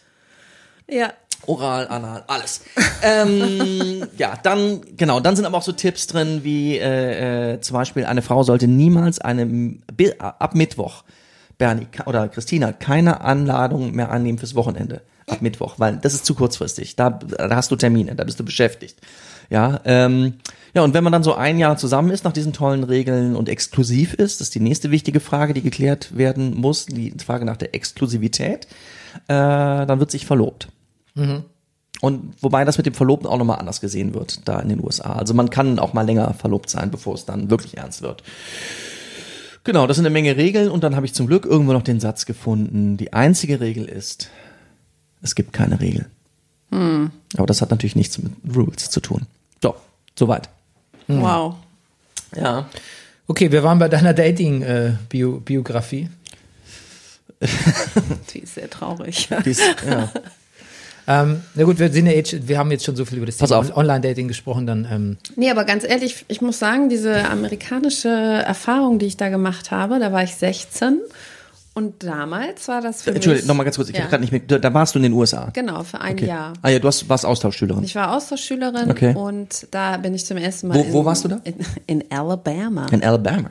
Speaker 4: Ja.
Speaker 2: Oral, anal, alles. ähm, [LAUGHS] ja, dann, genau, dann sind aber auch so Tipps drin, wie äh, äh, zum Beispiel, eine Frau sollte niemals eine, bi- ab Mittwoch, Bernie oder Christina, keine Anladung mehr annehmen fürs Wochenende. Ab Mittwoch, weil das ist zu kurzfristig. Da, da hast du Termine, da bist du beschäftigt. Ja, ähm, ja, und wenn man dann so ein Jahr zusammen ist nach diesen tollen Regeln und exklusiv ist, das ist die nächste wichtige Frage, die geklärt werden muss, die Frage nach der Exklusivität, äh, dann wird sich verlobt. Und wobei das mit dem Verlobten auch nochmal anders gesehen wird, da in den USA. Also man kann auch mal länger verlobt sein, bevor es dann wirklich ernst wird. Genau, das sind eine Menge Regeln und dann habe ich zum Glück irgendwo noch den Satz gefunden, die einzige Regel ist, es gibt keine Regel. Aber das hat natürlich nichts mit Rules zu tun. So, soweit.
Speaker 4: Wow.
Speaker 2: Ja.
Speaker 1: Okay, wir waren bei deiner Dating-Biografie.
Speaker 4: Die ist sehr traurig.
Speaker 2: Dies, ja.
Speaker 1: ähm, na gut, wir sind ja jetzt, wir haben jetzt schon so viel über das
Speaker 2: Pass
Speaker 1: Thema. Online-Dating gesprochen, dann ähm,
Speaker 4: Nee, aber ganz ehrlich, ich muss sagen, diese amerikanische Erfahrung, die ich da gemacht habe, da war ich 16 Und damals war das für
Speaker 2: Entschuldigung,
Speaker 4: mich.
Speaker 2: nochmal ganz kurz, ich
Speaker 4: ja,
Speaker 2: hab grad nicht mit, da, da warst du in den USA.
Speaker 4: Genau, für ein
Speaker 2: Okay.
Speaker 4: Jahr.
Speaker 2: Ah ja, du hast, warst Austauschschülerin.
Speaker 4: Ich war Austauschschülerin
Speaker 2: Okay.
Speaker 4: und da bin ich zum ersten Mal.
Speaker 2: Wo-
Speaker 4: in,
Speaker 2: wo warst du da?
Speaker 4: In, in Alabama.
Speaker 2: In Alabama.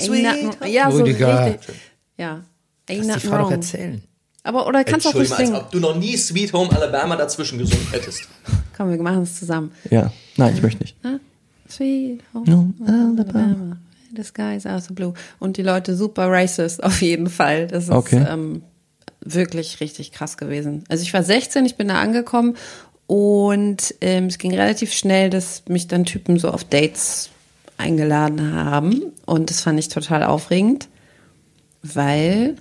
Speaker 4: Ain't nothing- Ja, so
Speaker 1: Rüdiger.
Speaker 4: richtig. Ja. Ain't
Speaker 1: Lass die Frau doch
Speaker 4: wrong.
Speaker 1: erzählen.
Speaker 4: Aber, oder kannst du auch
Speaker 2: als
Speaker 4: singen.
Speaker 2: ob du noch nie Sweet Home Alabama dazwischen gesungen hättest. [LAUGHS]
Speaker 4: Komm, wir machen es zusammen.
Speaker 2: Ja, nein, ich möchte nicht.
Speaker 4: Sweet home
Speaker 2: No,
Speaker 4: Alabama. The sky is also blue. Und die Leute super racist, [LAUGHS] auf jeden Fall. Das ist
Speaker 2: Okay.
Speaker 4: ähm, wirklich richtig krass gewesen. Also ich war 16, ich bin da angekommen und ähm, es ging relativ schnell, dass mich dann Typen so auf Dates eingeladen haben. Und das fand ich total aufregend, weil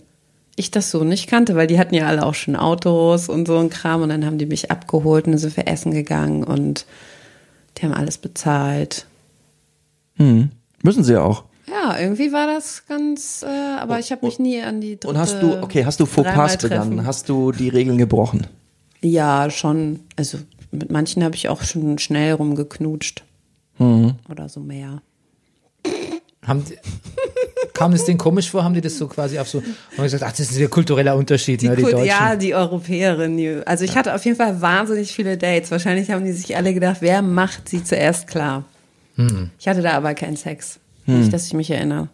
Speaker 4: ich das so nicht kannte, weil die hatten ja alle auch schon Autos und so ein Kram und dann haben die mich abgeholt und dann sind wir essen gegangen und die haben alles bezahlt.
Speaker 2: Müssen sie ja auch.
Speaker 4: Ja, irgendwie war das ganz, äh, aber ich habe mich nie an die dritte
Speaker 2: Und hast du, okay, hast du Fauxpas begangen? Hast du die Regeln gebrochen?
Speaker 4: Ja, schon. Also mit manchen habe ich auch schon schnell rumgeknutscht.
Speaker 2: Mhm.
Speaker 4: Oder so mehr.
Speaker 1: Haben die, kam es denen komisch vor? Haben die das so quasi auf so, haben gesagt, ach, das ist ein kultureller Unterschied, ne, die
Speaker 4: Cool,
Speaker 1: Deutschen.
Speaker 4: ja, die Europäerin. die- Also ich hatte auf jeden Fall wahnsinnig viele Dates. Wahrscheinlich haben die sich alle gedacht, wer macht sie zuerst klar.
Speaker 1: Hm.
Speaker 4: Ich hatte da aber keinen Sex. Nicht, dass ich mich erinnere.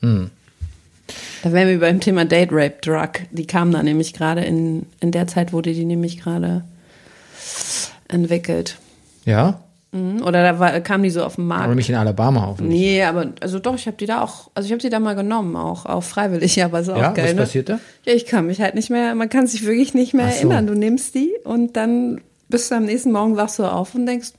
Speaker 4: Da wären wir beim Thema Date Rape Drug. Die kam da nämlich gerade in, in der Zeit wurde die nämlich gerade entwickelt.
Speaker 1: Ja?
Speaker 4: Mhm. Oder da war, kam die so auf den Markt.
Speaker 1: Aber nicht in Alabama hoffentlich.
Speaker 4: Nee, aber also doch, ich habe die da auch, also ich habe die da mal genommen, auch, auch freiwillig, [LAUGHS] aber so
Speaker 1: Ja,
Speaker 4: auch geil.
Speaker 1: was
Speaker 4: ne?
Speaker 1: passiert da?
Speaker 4: Ja, ich kann mich halt nicht mehr, man kann sich wirklich nicht mehr
Speaker 1: so.
Speaker 4: erinnern. Du nimmst die und dann bist du am nächsten Morgen wachst du auf und denkst,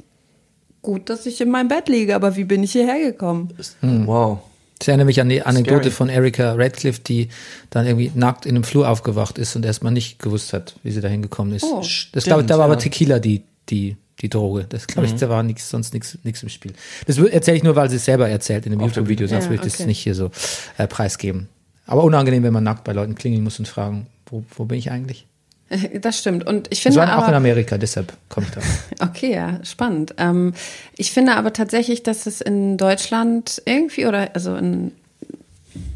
Speaker 4: gut, dass ich in meinem Bett liege, aber wie bin ich hierher gekommen?
Speaker 2: Wow.
Speaker 1: Das erinnert mich an die Anekdote
Speaker 2: Scary.
Speaker 1: von Erika Radcliffe, die dann irgendwie nackt in einem Flur aufgewacht ist und erstmal nicht gewusst hat, wie sie da hingekommen ist.
Speaker 4: Oh.
Speaker 1: das glaube ich, da war aber
Speaker 2: ja.
Speaker 1: Tequila die, die, die Droge. Das glaube ich,
Speaker 4: Mhm.
Speaker 1: da war nichts, sonst nichts, im Spiel. Das erzähle ich nur, weil sie es selber erzählt in dem YouTube-Video, sonst
Speaker 4: Ja,
Speaker 1: würde ich das
Speaker 4: okay.
Speaker 1: nicht hier so äh, preisgeben. Aber unangenehm, wenn man nackt bei Leuten klingeln muss und fragen, wo, wo bin ich eigentlich? [LAUGHS]
Speaker 4: Das stimmt. Und ich
Speaker 1: Das
Speaker 4: finde
Speaker 1: war auch in
Speaker 4: aber,
Speaker 1: Amerika, deshalb komme ich da. [LAUGHS]
Speaker 4: okay, ja, spannend. Ähm, ich finde aber tatsächlich, dass es in Deutschland irgendwie oder also in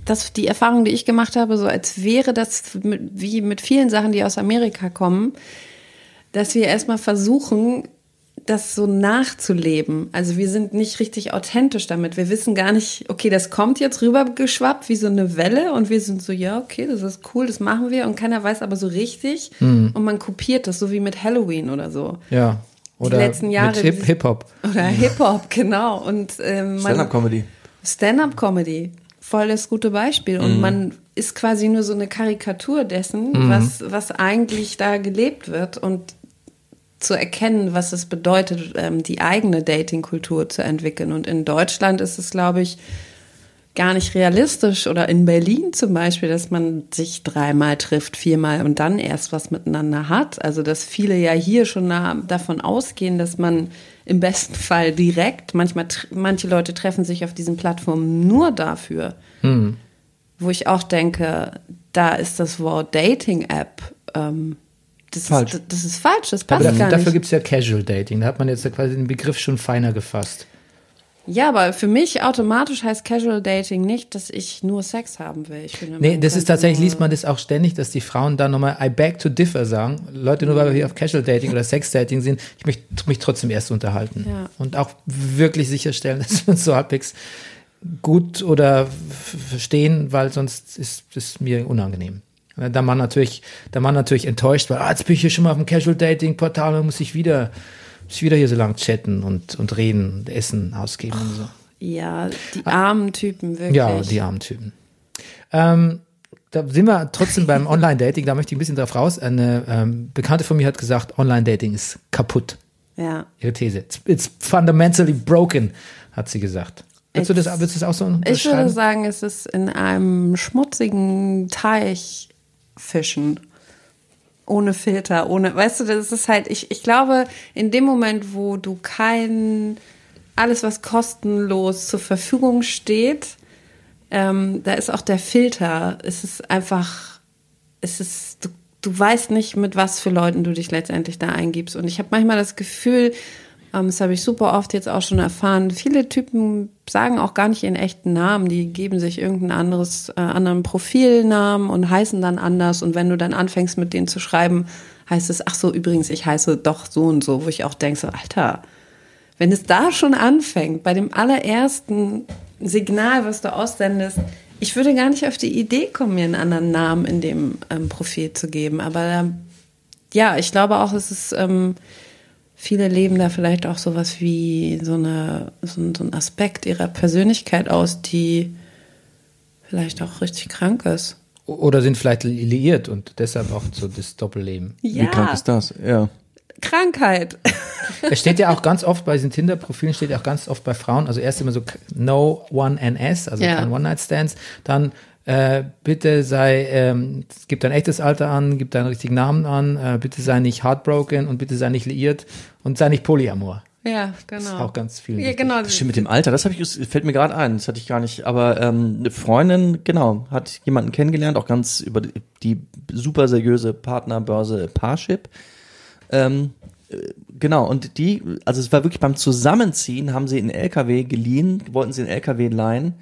Speaker 4: das die Erfahrung, die ich gemacht habe, so als wäre das mit, wie mit vielen Sachen, die aus Amerika kommen, dass wir erstmal versuchen, das so nachzuleben. Also wir sind nicht richtig authentisch damit. Wir wissen gar nicht, okay, das kommt jetzt rübergeschwappt wie so eine Welle und wir sind so, ja, okay, das ist cool, das machen wir und keiner weiß aber so richtig und man kopiert das, so wie mit Halloween oder so.
Speaker 1: Ja. Oder
Speaker 4: letzten Jahre
Speaker 1: mit Hip-
Speaker 4: diese-
Speaker 1: Hip-Hop.
Speaker 4: Oder Hip-Hop, genau. Und ähm, man-
Speaker 2: Stand-up-Comedy.
Speaker 4: Stand-up-Comedy, voll das gute Beispiel. Und man ist quasi nur so eine Karikatur dessen, was, was eigentlich da gelebt wird und zu erkennen, was es bedeutet, ähm, die eigene Dating-Kultur zu entwickeln. Und in Deutschland ist es, glaube ich, gar nicht realistisch oder in Berlin zum Beispiel, dass man sich dreimal trifft, viermal und dann erst was miteinander hat. Also dass viele ja hier schon davon ausgehen, dass man im besten Fall direkt, manchmal manche Leute treffen sich auf diesen Plattformen nur dafür, wo ich auch denke, da ist das Wort Dating-App ähm, das,
Speaker 2: Falsch.
Speaker 4: Ist, das ist falsch, das
Speaker 1: Aber
Speaker 4: passt
Speaker 1: dafür,
Speaker 4: gar
Speaker 1: dafür
Speaker 4: nicht.
Speaker 1: gibt es ja Casual Dating. Da hat man jetzt ja quasi den Begriff schon feiner gefasst.
Speaker 4: Ja, aber für mich automatisch heißt Casual Dating nicht, dass ich nur Sex haben will. Ich finde,
Speaker 1: Nee, das ist tatsächlich, liest man das auch ständig, dass die Frauen dann nochmal I beg to differ sagen. Leute, nur weil wir hier auf Casual Dating oder Sex Dating sind, ich möchte mich trotzdem erst unterhalten.
Speaker 4: Ja.
Speaker 1: Und auch wirklich sicherstellen, [LAUGHS] dass wir uns so halbwegs gut oder verstehen, weil sonst ist es mir unangenehm. Da man natürlich, da man natürlich enttäuscht, weil ah, jetzt bin ich hier schon mal auf dem Casual Dating Portal, dann muss ich wieder, muss ich wieder hier so lang chatten und, und reden und Essen ausgeben und so.
Speaker 4: Ja, die armen Typen, wirklich.
Speaker 1: Ja, die armen Typen. Ähm, da sind wir trotzdem beim Online-Dating, da möchte ich ein bisschen drauf raus. Eine ähm, Bekannte von mir hat gesagt, Online-Dating ist kaputt.
Speaker 4: Ja.
Speaker 1: Ihre These. It's, it's fundamentally broken, hat sie gesagt. Würdest du das, würdest du das auch so
Speaker 4: Ich würde sagen, es ist in einem schmutzigen Teich fischen. Ohne Filter, ohne, weißt du, das ist halt, ich, ich glaube, in dem Moment, wo du kein, alles, was kostenlos zur Verfügung steht, ähm, da ist auch der Filter, es ist einfach, es ist, du, du weißt nicht, mit was für Leuten du dich letztendlich da eingibst. Und ich habe manchmal das Gefühl, das habe ich super oft jetzt auch schon erfahren. Viele Typen sagen auch gar nicht ihren echten Namen. Die geben sich irgendein anderes, äh, anderen Profilnamen und heißen dann anders. Und wenn du dann anfängst, mit denen zu schreiben, heißt es, ach so, übrigens, ich heiße doch so und so, wo ich auch denke, so, Alter, wenn es da schon anfängt, bei dem allerersten Signal, was du aussendest, ich würde gar nicht auf die Idee kommen, mir einen anderen Namen in dem ähm, Profil zu geben. Aber ähm, ja, ich glaube auch, es ist, ähm, viele leben da vielleicht auch sowas wie so, eine, so, ein- so ein Aspekt ihrer Persönlichkeit aus, die vielleicht auch richtig krank ist.
Speaker 1: Oder sind vielleicht liiert und deshalb auch so das Doppelleben.
Speaker 4: Ja,
Speaker 2: Wie krank ist das? Ja.
Speaker 4: Krankheit.
Speaker 1: Es steht ja auch ganz oft bei diesen Tinder-Profilen, steht ja auch ganz oft bei Frauen, also erst immer so No One NS, also
Speaker 4: Ja.
Speaker 1: kein One-Night-Stands, dann äh, bitte sei, ähm, gib dein echtes Alter an, gib deinen richtigen Namen an, äh, bitte sei nicht heartbroken und bitte sei nicht liiert und sei nicht polyamor.
Speaker 4: Ja, genau.
Speaker 1: Das ist auch ganz viel.
Speaker 4: Ja, genau.
Speaker 2: Das stimmt mit dem Alter, das habe ich, das fällt mir gerade ein, das hatte ich gar nicht. Aber ähm, eine Freundin, genau, hat jemanden kennengelernt, auch ganz über die, die super seriöse Partnerbörse Parship. Ähm, äh, genau, und die, also es war wirklich beim Zusammenziehen, haben sie einen LKW geliehen, wollten sie einen LKW leihen.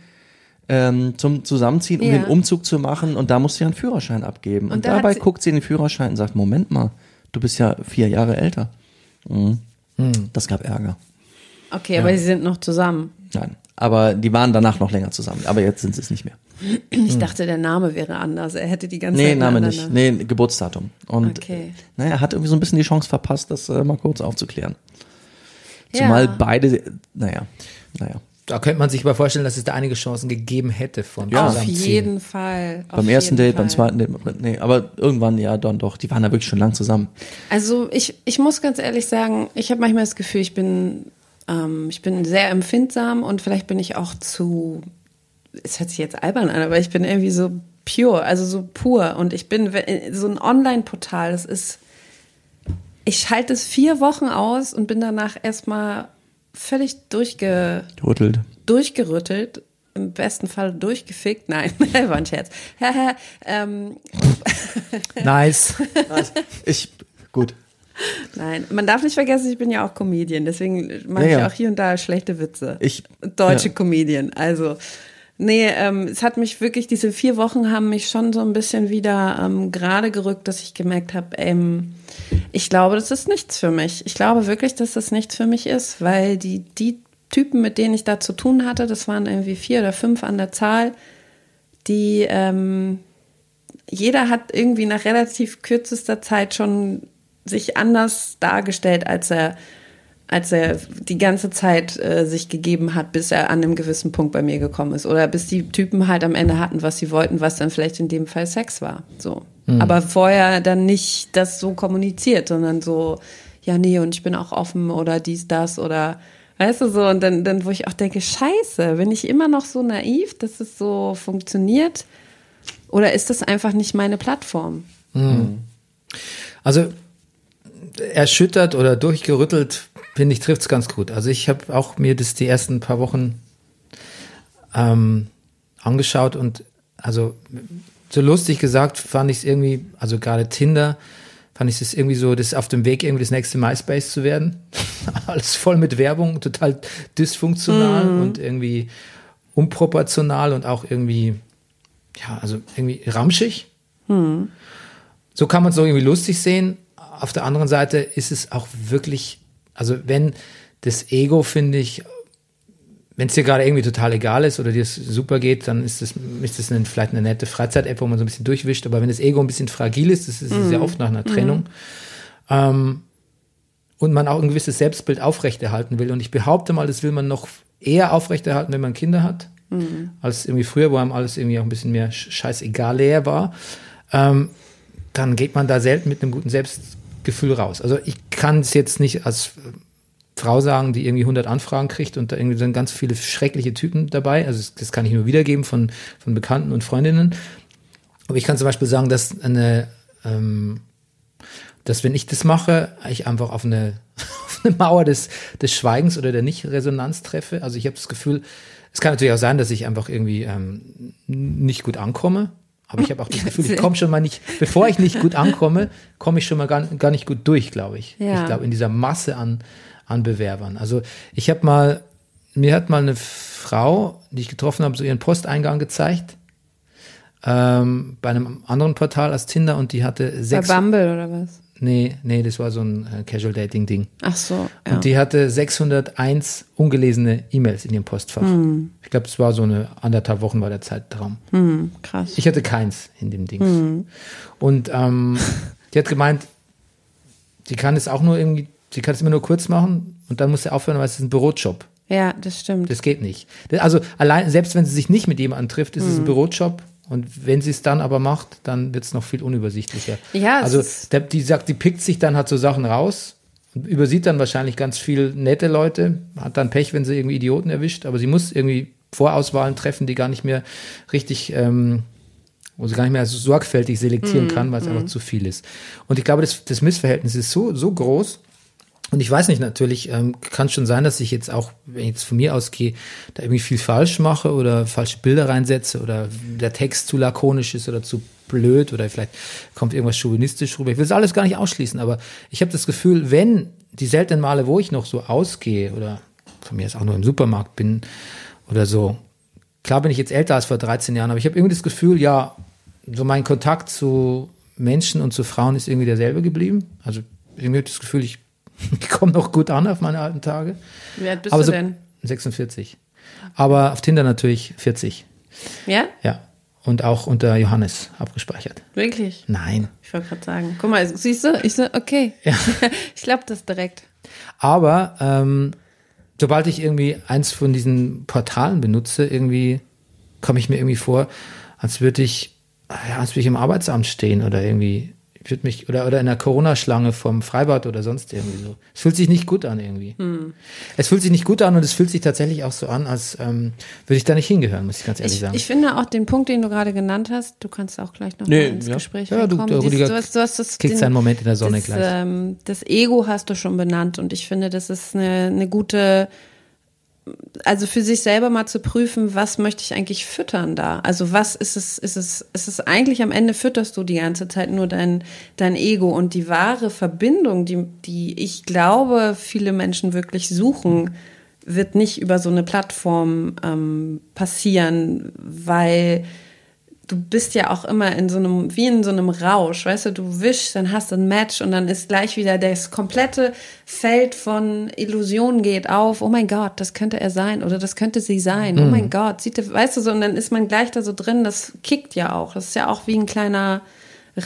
Speaker 2: Ähm, zum Zusammenziehen, um
Speaker 4: Ja.
Speaker 2: den Umzug zu machen und da musste sie einen Führerschein abgeben. Und,
Speaker 4: Und
Speaker 2: dabei
Speaker 4: sie-
Speaker 2: guckt sie in den Führerschein und sagt, Moment mal, du bist ja vier Jahre älter. Mhm. Das gab Ärger.
Speaker 4: Okay, aber sie sind noch zusammen.
Speaker 2: Nein. Aber die waren danach noch länger zusammen. Aber jetzt sind sie es nicht mehr.
Speaker 4: Ich dachte, der Name wäre anders. Er hätte die ganze
Speaker 2: Nee,
Speaker 4: Zeit
Speaker 2: Name
Speaker 4: einen
Speaker 2: nicht. Nee, Geburtsdatum. Und
Speaker 4: Okay.
Speaker 2: naja, er hat irgendwie so ein bisschen die Chance verpasst, das äh, mal kurz aufzuklären.
Speaker 4: Ja.
Speaker 2: Zumal beide, naja, naja.
Speaker 1: Da könnte man sich aber vorstellen, dass es da einige Chancen gegeben hätte von
Speaker 2: Ja.
Speaker 4: Auf jeden Fall. Auf
Speaker 2: beim ersten Date, beim
Speaker 4: Fall.
Speaker 2: zweiten Date, nee, aber irgendwann ja dann doch. Die waren da wirklich schon lang zusammen.
Speaker 4: Also ich, ich muss ganz ehrlich sagen, ich habe manchmal das Gefühl, ich bin, ähm, ich bin sehr empfindsam und vielleicht bin ich auch zu, es hört sich jetzt albern an, aber ich bin irgendwie so pure, also so pur. Und ich bin so ein Online-Portal, das ist, ich schalte es vier Wochen aus und bin danach erstmal völlig durchge,
Speaker 2: Rüttelt.
Speaker 4: durchgerüttelt. Im besten Fall durchgefickt. Nein, [LAUGHS] war ein Scherz. [LAUGHS] ähm,
Speaker 1: Nice.
Speaker 2: Ich, gut.
Speaker 4: Nein, man darf nicht vergessen, ich bin ja auch Comedian, deswegen mache
Speaker 2: Ja,
Speaker 4: ich
Speaker 2: ja.
Speaker 4: auch hier und da schlechte Witze.
Speaker 2: Ich-
Speaker 4: Deutsche
Speaker 2: ja.
Speaker 4: Comedian, also. Nee, ähm, es hat mich wirklich, diese vier Wochen haben mich schon so ein bisschen wieder ähm, gerade gerückt, dass ich gemerkt habe, ähm, ich glaube, das ist nichts für mich. Ich glaube wirklich, dass das nichts für mich ist, weil die, die Typen, mit denen ich da zu tun hatte, das waren irgendwie vier oder fünf an der Zahl, die ähm, jeder hat irgendwie nach relativ kürzester Zeit schon sich anders dargestellt, als er, als er die ganze Zeit äh, sich gegeben hat, bis er an einem gewissen Punkt bei mir gekommen ist. Oder bis die Typen halt am Ende hatten, was sie wollten, was dann vielleicht in dem Fall Sex war. So. Aber vorher dann nicht das so kommuniziert, sondern so, ja, nee, und ich bin auch offen oder dies, das oder weißt du so, und dann, dann, wo ich auch denke, scheiße, bin ich immer noch so naiv, dass es so funktioniert? Oder ist das einfach nicht meine Plattform?
Speaker 1: Also erschüttert oder durchgerüttelt, finde ich, trifft's ganz gut. Also ich habe auch mir das die ersten paar Wochen ähm, angeschaut und also so lustig gesagt fand ich es irgendwie, also gerade Tinder, fand ich es irgendwie so, das ist auf dem Weg irgendwie das nächste MySpace zu werden. [LAUGHS] Alles voll mit Werbung, total dysfunktional und irgendwie unproportional und auch irgendwie, ja, also irgendwie ramschig. So kann man es so irgendwie lustig sehen. Auf der anderen Seite ist es auch wirklich, also wenn das Ego, finde ich, wenn es dir gerade irgendwie total egal ist oder dir es super geht, dann ist das, ist das eine, vielleicht eine nette Freizeit-App, wo man so ein bisschen durchwischt. Aber wenn das Ego ein bisschen fragil ist, das ist es sehr oft nach einer Trennung, ähm, und man auch ein gewisses Selbstbild aufrechterhalten will. Und ich behaupte mal, das will man noch eher aufrechterhalten, wenn man Kinder hat, als irgendwie früher, wo einem alles irgendwie auch ein bisschen mehr sch- scheißegal leer war. Ähm, dann geht man da selten mit einem guten Selbstgefühl raus. Also ich kann es jetzt nicht als Frau sagen, die irgendwie 100 Anfragen kriegt und da irgendwie sind ganz viele schreckliche Typen dabei. Also das, das kann ich nur wiedergeben von, von Bekannten und Freundinnen. Aber ich kann zum Beispiel sagen, dass eine, ähm, dass wenn ich das mache, ich einfach auf eine, [LAUGHS] auf eine Mauer des, des Schweigens oder der Nicht-Resonanz treffe. Also ich habe das Gefühl, es kann natürlich auch sein, dass ich einfach irgendwie ähm, nicht gut ankomme. Aber ich habe auch das Gefühl, ich komme schon mal nicht, bevor ich nicht gut ankomme, komme ich schon mal gar, gar nicht gut durch, glaube ich.
Speaker 4: Ja.
Speaker 1: Ich glaube, in dieser Masse an, an Bewerbern. Also ich habe mal, mir hat mal eine Frau, die ich getroffen habe, so ihren Posteingang gezeigt. Ähm, bei einem anderen Portal als Tinder und die hatte
Speaker 4: Bei
Speaker 1: sechs.
Speaker 4: Bumble oder was?
Speaker 1: Nee, nee, das war so ein äh, Casual Dating Ding.
Speaker 4: Ach so, ja.
Speaker 1: Und die hatte 601 ungelesene E-Mails in ihrem Postfach.
Speaker 4: Hm.
Speaker 1: Ich glaube, es war so eine anderthalb Wochen war der Zeitraum.
Speaker 4: Krass.
Speaker 1: Ich hatte keins in dem Dings.
Speaker 4: Hm.
Speaker 1: Und ähm, die hat gemeint, sie kann es auch nur irgendwie, sie kann es immer nur kurz machen und dann muss sie aufhören, weil es ist ein Bürojob.
Speaker 4: ja, das stimmt.
Speaker 1: Das geht nicht. Also allein, selbst wenn sie sich nicht mit jemandem trifft, ist es
Speaker 4: Hm.
Speaker 1: ein Bürojob. Und wenn sie es dann aber macht, dann wird es noch viel unübersichtlicher.
Speaker 4: Ja,
Speaker 1: also der, die sagt, die pickt sich dann halt so Sachen raus, und übersieht dann wahrscheinlich ganz viel nette Leute, hat dann Pech, wenn sie irgendwie Idioten erwischt, aber sie muss irgendwie Vorauswahlen treffen, die gar nicht mehr richtig, ähm, wo sie gar nicht mehr so sorgfältig selektieren
Speaker 4: Mhm,
Speaker 1: kann, weil es einfach zu viel ist. Und ich glaube, das, das Missverhältnis ist so, so groß, und ich weiß nicht, natürlich ähm, kann schon sein, dass ich jetzt auch, wenn ich jetzt von mir ausgehe, da irgendwie viel falsch mache oder falsche Bilder reinsetze oder der Text zu lakonisch ist oder zu blöd oder vielleicht kommt irgendwas chauvinistisch rüber. Ich will das alles gar nicht ausschließen, aber ich habe das Gefühl, wenn die seltenen Male, wo ich noch so ausgehe oder von mir aus auch nur im Supermarkt bin oder so, klar bin ich jetzt älter als vor 13 Jahren, aber ich habe irgendwie das Gefühl, ja, so mein Kontakt zu Menschen und zu Frauen ist irgendwie derselbe geblieben. Also irgendwie habe ich das Gefühl, ich, [LAUGHS] ich komme noch gut an auf meine alten Tage.
Speaker 4: Wie alt bist
Speaker 1: aber
Speaker 4: du
Speaker 1: so
Speaker 4: denn?
Speaker 1: 46. Aber auf Tinder natürlich 40.
Speaker 4: Ja?
Speaker 1: Ja. Und auch unter Johannes abgespeichert.
Speaker 4: Wirklich?
Speaker 1: Nein.
Speaker 4: Ich wollte gerade sagen. Guck mal, siehst du? Ich so, okay. [LAUGHS] ich glaube das direkt.
Speaker 1: Aber ähm, sobald ich irgendwie eins von diesen Portalen benutze, irgendwie komme ich mir irgendwie vor, als würde ich, ja, als würde ich im Arbeitsamt stehen oder irgendwie, ich würde mich, oder, oder in der Corona-Schlange vom Freibad oder sonst irgendwie so. Es fühlt sich nicht gut an irgendwie. Es fühlt sich nicht gut an und es fühlt sich tatsächlich auch so an, als ähm, würde ich da nicht hingehören, muss ich ganz ehrlich
Speaker 4: Ich,
Speaker 1: sagen.
Speaker 4: ich finde auch den Punkt, den du gerade genannt hast, du kannst auch gleich noch
Speaker 2: Nee,
Speaker 4: mal ins
Speaker 2: ja.
Speaker 4: Gespräch
Speaker 1: Ja, du-
Speaker 4: reinkommen.
Speaker 1: der
Speaker 4: Dieses-
Speaker 1: Rüdiger
Speaker 4: du hast, du hast das,
Speaker 1: kriegt seinen Moment in der Sonne
Speaker 4: das,
Speaker 1: gleich.
Speaker 4: Ähm, das Ego hast du schon benannt und ich finde, das ist eine, eine gute, also für sich selber mal zu prüfen, was möchte ich eigentlich füttern da? Also was ist es, ist es, ist es eigentlich am Ende fütterst du die ganze Zeit nur dein, dein Ego und die wahre Verbindung, die, die ich glaube, viele Menschen wirklich suchen, wird nicht über so eine Plattform ähm, passieren, weil du bist ja auch immer in so einem, wie in so einem Rausch, weißt du, du wischst, dann hast du ein Match und dann ist gleich wieder das komplette Feld von Illusionen geht auf, oh mein Gott, das könnte er sein oder das könnte sie sein, oh mein Gott, sieht, der- weißt du so, und dann ist man gleich da so drin, das kickt ja auch, das ist ja auch wie ein kleiner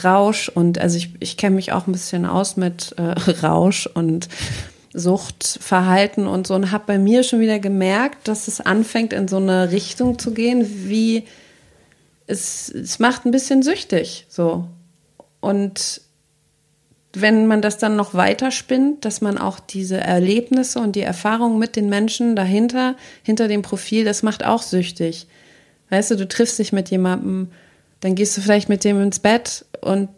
Speaker 4: Rausch und also ich, ich kenne mich auch ein bisschen aus mit äh, [LAUGHS] Rausch und Suchtverhalten und so und habe bei mir schon wieder gemerkt, dass es anfängt in so eine Richtung zu gehen, wie es, es macht ein bisschen süchtig, so. Und wenn man das dann noch weiter spinnt, dass man auch diese Erlebnisse und die Erfahrungen mit den Menschen dahinter, hinter dem Profil, das macht auch süchtig. Weißt du, du triffst dich mit jemandem, dann gehst du vielleicht mit dem ins Bett und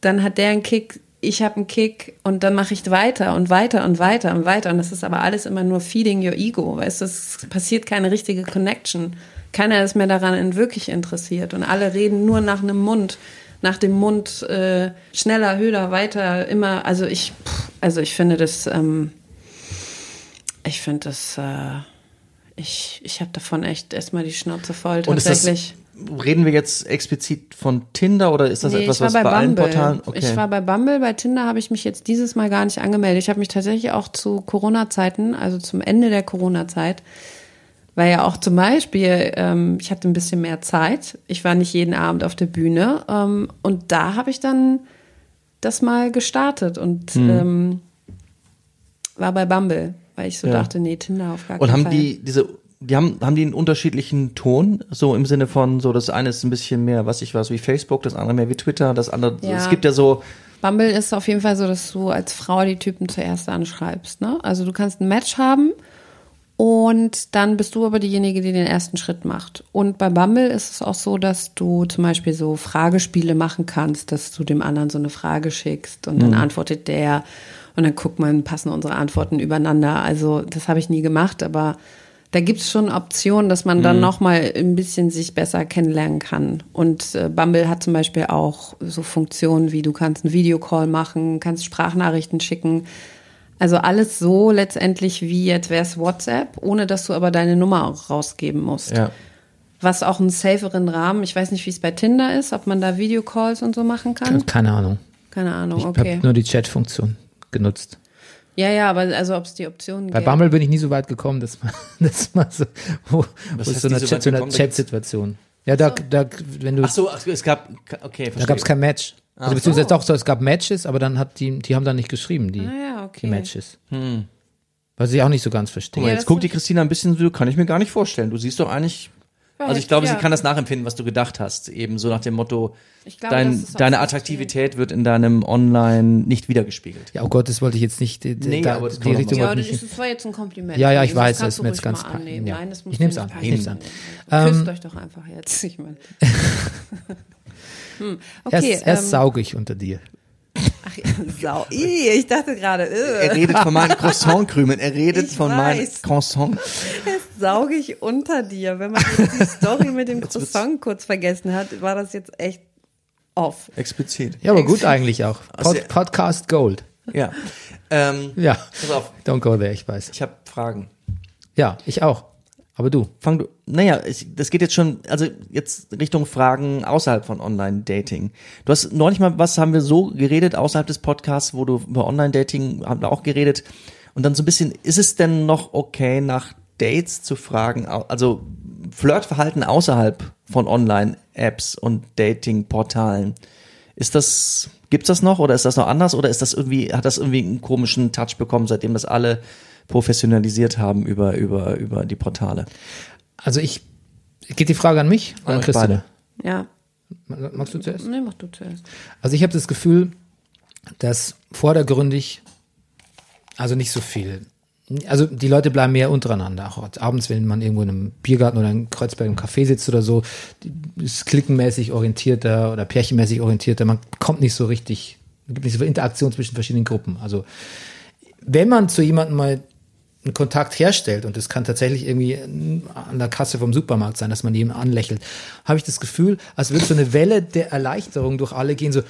Speaker 4: dann hat der einen Kick, ich habe einen Kick und dann mache ich weiter und weiter und weiter und weiter. Und das ist aber alles immer nur feeding your ego. Weißt du, es passiert keine richtige Connection. Keiner ist mehr daran wirklich interessiert und alle reden nur nach einem Mund, nach dem Mund äh, schneller, höher, weiter, immer. Also ich, also ich finde das, ähm, ich finde das, äh, ich, ich habe davon echt erstmal die Schnauze voll tatsächlich.
Speaker 2: Reden wir jetzt explizit von Tinder oder ist das
Speaker 4: Nee,
Speaker 2: etwas, was
Speaker 4: bei
Speaker 2: bei allen. Portalen? Okay.
Speaker 4: Ich war bei Bumble, bei Tinder habe ich mich jetzt dieses Mal gar nicht angemeldet. Ich habe mich tatsächlich auch zu Corona-Zeiten, also zum Ende der Corona-Zeit, weil ja auch zum Beispiel, ähm, ich hatte ein bisschen mehr Zeit. Ich war nicht jeden Abend auf der Bühne ähm, und da habe ich dann das mal gestartet und
Speaker 2: Hm.
Speaker 4: ähm, war bei Bumble, weil ich so
Speaker 2: Ja.
Speaker 4: dachte, nee, Tinder auf gar
Speaker 2: Und
Speaker 4: keinen
Speaker 2: haben
Speaker 4: Fall.
Speaker 2: die diese die haben haben die einen unterschiedlichen Ton, so im Sinne von so das eine ist ein bisschen mehr, was ich weiß, wie Facebook, das andere mehr wie Twitter, das andere
Speaker 4: Ja.
Speaker 2: es gibt ja so
Speaker 4: Bumble ist auf jeden Fall so, dass du als Frau die Typen zuerst anschreibst. Ne? Also du kannst ein Match haben und dann bist du aber diejenige, die den ersten Schritt macht. Und bei Bumble ist es auch so, dass du zum Beispiel so Fragespiele machen kannst, dass du dem anderen so eine Frage schickst und dann antwortet der und dann guckt man, passen unsere Antworten übereinander. Also das habe ich nie gemacht, aber da gibt es schon Optionen, dass man dann noch mal ein bisschen sich besser kennenlernen kann. Und äh, Bumble hat zum Beispiel auch so Funktionen wie du kannst einen Videocall machen, kannst Sprachnachrichten schicken. Also alles so letztendlich wie jetzt wäre es WhatsApp, ohne dass du aber deine Nummer auch rausgeben musst.
Speaker 2: Ja.
Speaker 4: Was auch einen saferen Rahmen, ich weiß nicht, wie es bei Tinder ist, ob man da Videocalls und so machen kann.
Speaker 1: Keine Ahnung.
Speaker 4: Keine Ahnung,
Speaker 1: Ich
Speaker 4: okay.
Speaker 1: habe nur die Chat-Funktion genutzt.
Speaker 4: Ja, ja, aber also ob es die Optionen
Speaker 1: Bei
Speaker 4: gäbe.
Speaker 1: Bumble bin ich nie so weit gekommen, dass man, [LAUGHS] dass man so, wo, wo ist so eine,
Speaker 2: so
Speaker 1: Chat, so eine Chat-Situation. Ja, da, da, wenn du,
Speaker 2: Ach so, ach, es gab, okay, verstehe.
Speaker 1: da gab es kein Match. Also beziehungsweise doch, so, es gab Matches, aber dann hat die, die haben dann nicht geschrieben, die,
Speaker 4: Ah ja,
Speaker 1: die
Speaker 4: okay.
Speaker 1: Matches. Was ich auch nicht so ganz verstehe.
Speaker 2: Guck mal, jetzt guckt die
Speaker 4: ist-
Speaker 2: Christina ein bisschen so, kann ich mir gar nicht vorstellen. Du siehst doch eigentlich, also ich glaube,
Speaker 4: ja.
Speaker 2: sie kann das nachempfinden, was du gedacht hast. Eben so nach dem Motto,
Speaker 4: Ich glaube, das
Speaker 2: dein, deine. Attraktivität wird in deinem Online nicht wiedergespiegelt.
Speaker 1: Ja, oh Gott, das wollte ich jetzt nicht, die,
Speaker 2: Nee,
Speaker 1: da,
Speaker 2: aber das
Speaker 1: die Richtung
Speaker 4: Ja,
Speaker 1: wollte
Speaker 4: das,
Speaker 1: ich
Speaker 4: das war jetzt ein Kompliment.
Speaker 1: Ja, ja, ich
Speaker 4: Das
Speaker 1: weiß, es ist mir jetzt ganz
Speaker 4: annehmen.
Speaker 1: Ja.
Speaker 4: Nein, das
Speaker 1: Ich nehm's
Speaker 4: du
Speaker 1: an,
Speaker 4: nicht
Speaker 1: ich nehm's an.
Speaker 4: nehmen. Küsst
Speaker 1: Ähm,
Speaker 4: euch doch einfach jetzt. Ich meine. [LAUGHS] hm,
Speaker 1: Er
Speaker 4: okay,
Speaker 1: ist, er ist
Speaker 4: ähm,
Speaker 1: saugig unter dir.
Speaker 4: Ach, [LAUGHS] Sau. Ih, ich dachte gerade,
Speaker 2: Er
Speaker 4: äh,
Speaker 2: redet von meinen Croissant-Krümeln, er redet
Speaker 4: Ich
Speaker 2: von meinen
Speaker 4: weiß.
Speaker 2: Croissant. [LAUGHS]
Speaker 4: saug ich unter dir. Wenn man jetzt die Story mit dem Croissant kurz vergessen hat, war das jetzt echt off.
Speaker 2: Explizit.
Speaker 1: Ja, aber gut eigentlich auch. Pod, Podcast Gold.
Speaker 2: Ja. Ähm,
Speaker 1: Ja.
Speaker 2: pass auf,
Speaker 1: Don't go there, ich weiß.
Speaker 2: ich habe Fragen.
Speaker 1: Ja, ich auch. Aber du.
Speaker 2: Fang du, naja, ich, das geht jetzt schon, also jetzt Richtung Fragen außerhalb von Online-Dating. Du hast neulich mal was, haben wir so geredet außerhalb des Podcasts, wo du über Online-Dating haben wir auch geredet. Und dann so ein bisschen, ist es denn noch okay, nach Dates zu fragen, also Flirtverhalten außerhalb von Online-Apps und Dating-Portalen? Ist das, gibt's das noch oder ist das noch anders oder ist das irgendwie, hat das irgendwie einen komischen Touch bekommen, seitdem das alle professionalisiert haben über, über, über die Portale?
Speaker 1: Also ich, geht die Frage an mich oder an Christina?
Speaker 4: Ja.
Speaker 1: Magst du zuerst?
Speaker 4: Nee, mach du zuerst.
Speaker 1: Also ich habe das Gefühl, dass vordergründig, also nicht so viel. Also die Leute bleiben mehr untereinander. Auch abends, wenn man irgendwo in einem Biergarten oder in Kreuzberg im Café sitzt oder so, ist klickenmäßig orientierter oder pärchenmäßig orientierter. Man kommt nicht so richtig, es gibt nicht so viel Interaktion zwischen verschiedenen Gruppen. Also wenn man zu jemandem mal einen Kontakt herstellt und es kann tatsächlich irgendwie an der Kasse vom Supermarkt sein, dass man jemanden anlächelt, habe ich das Gefühl, als würde so eine Welle der Erleichterung durch alle gehen, so,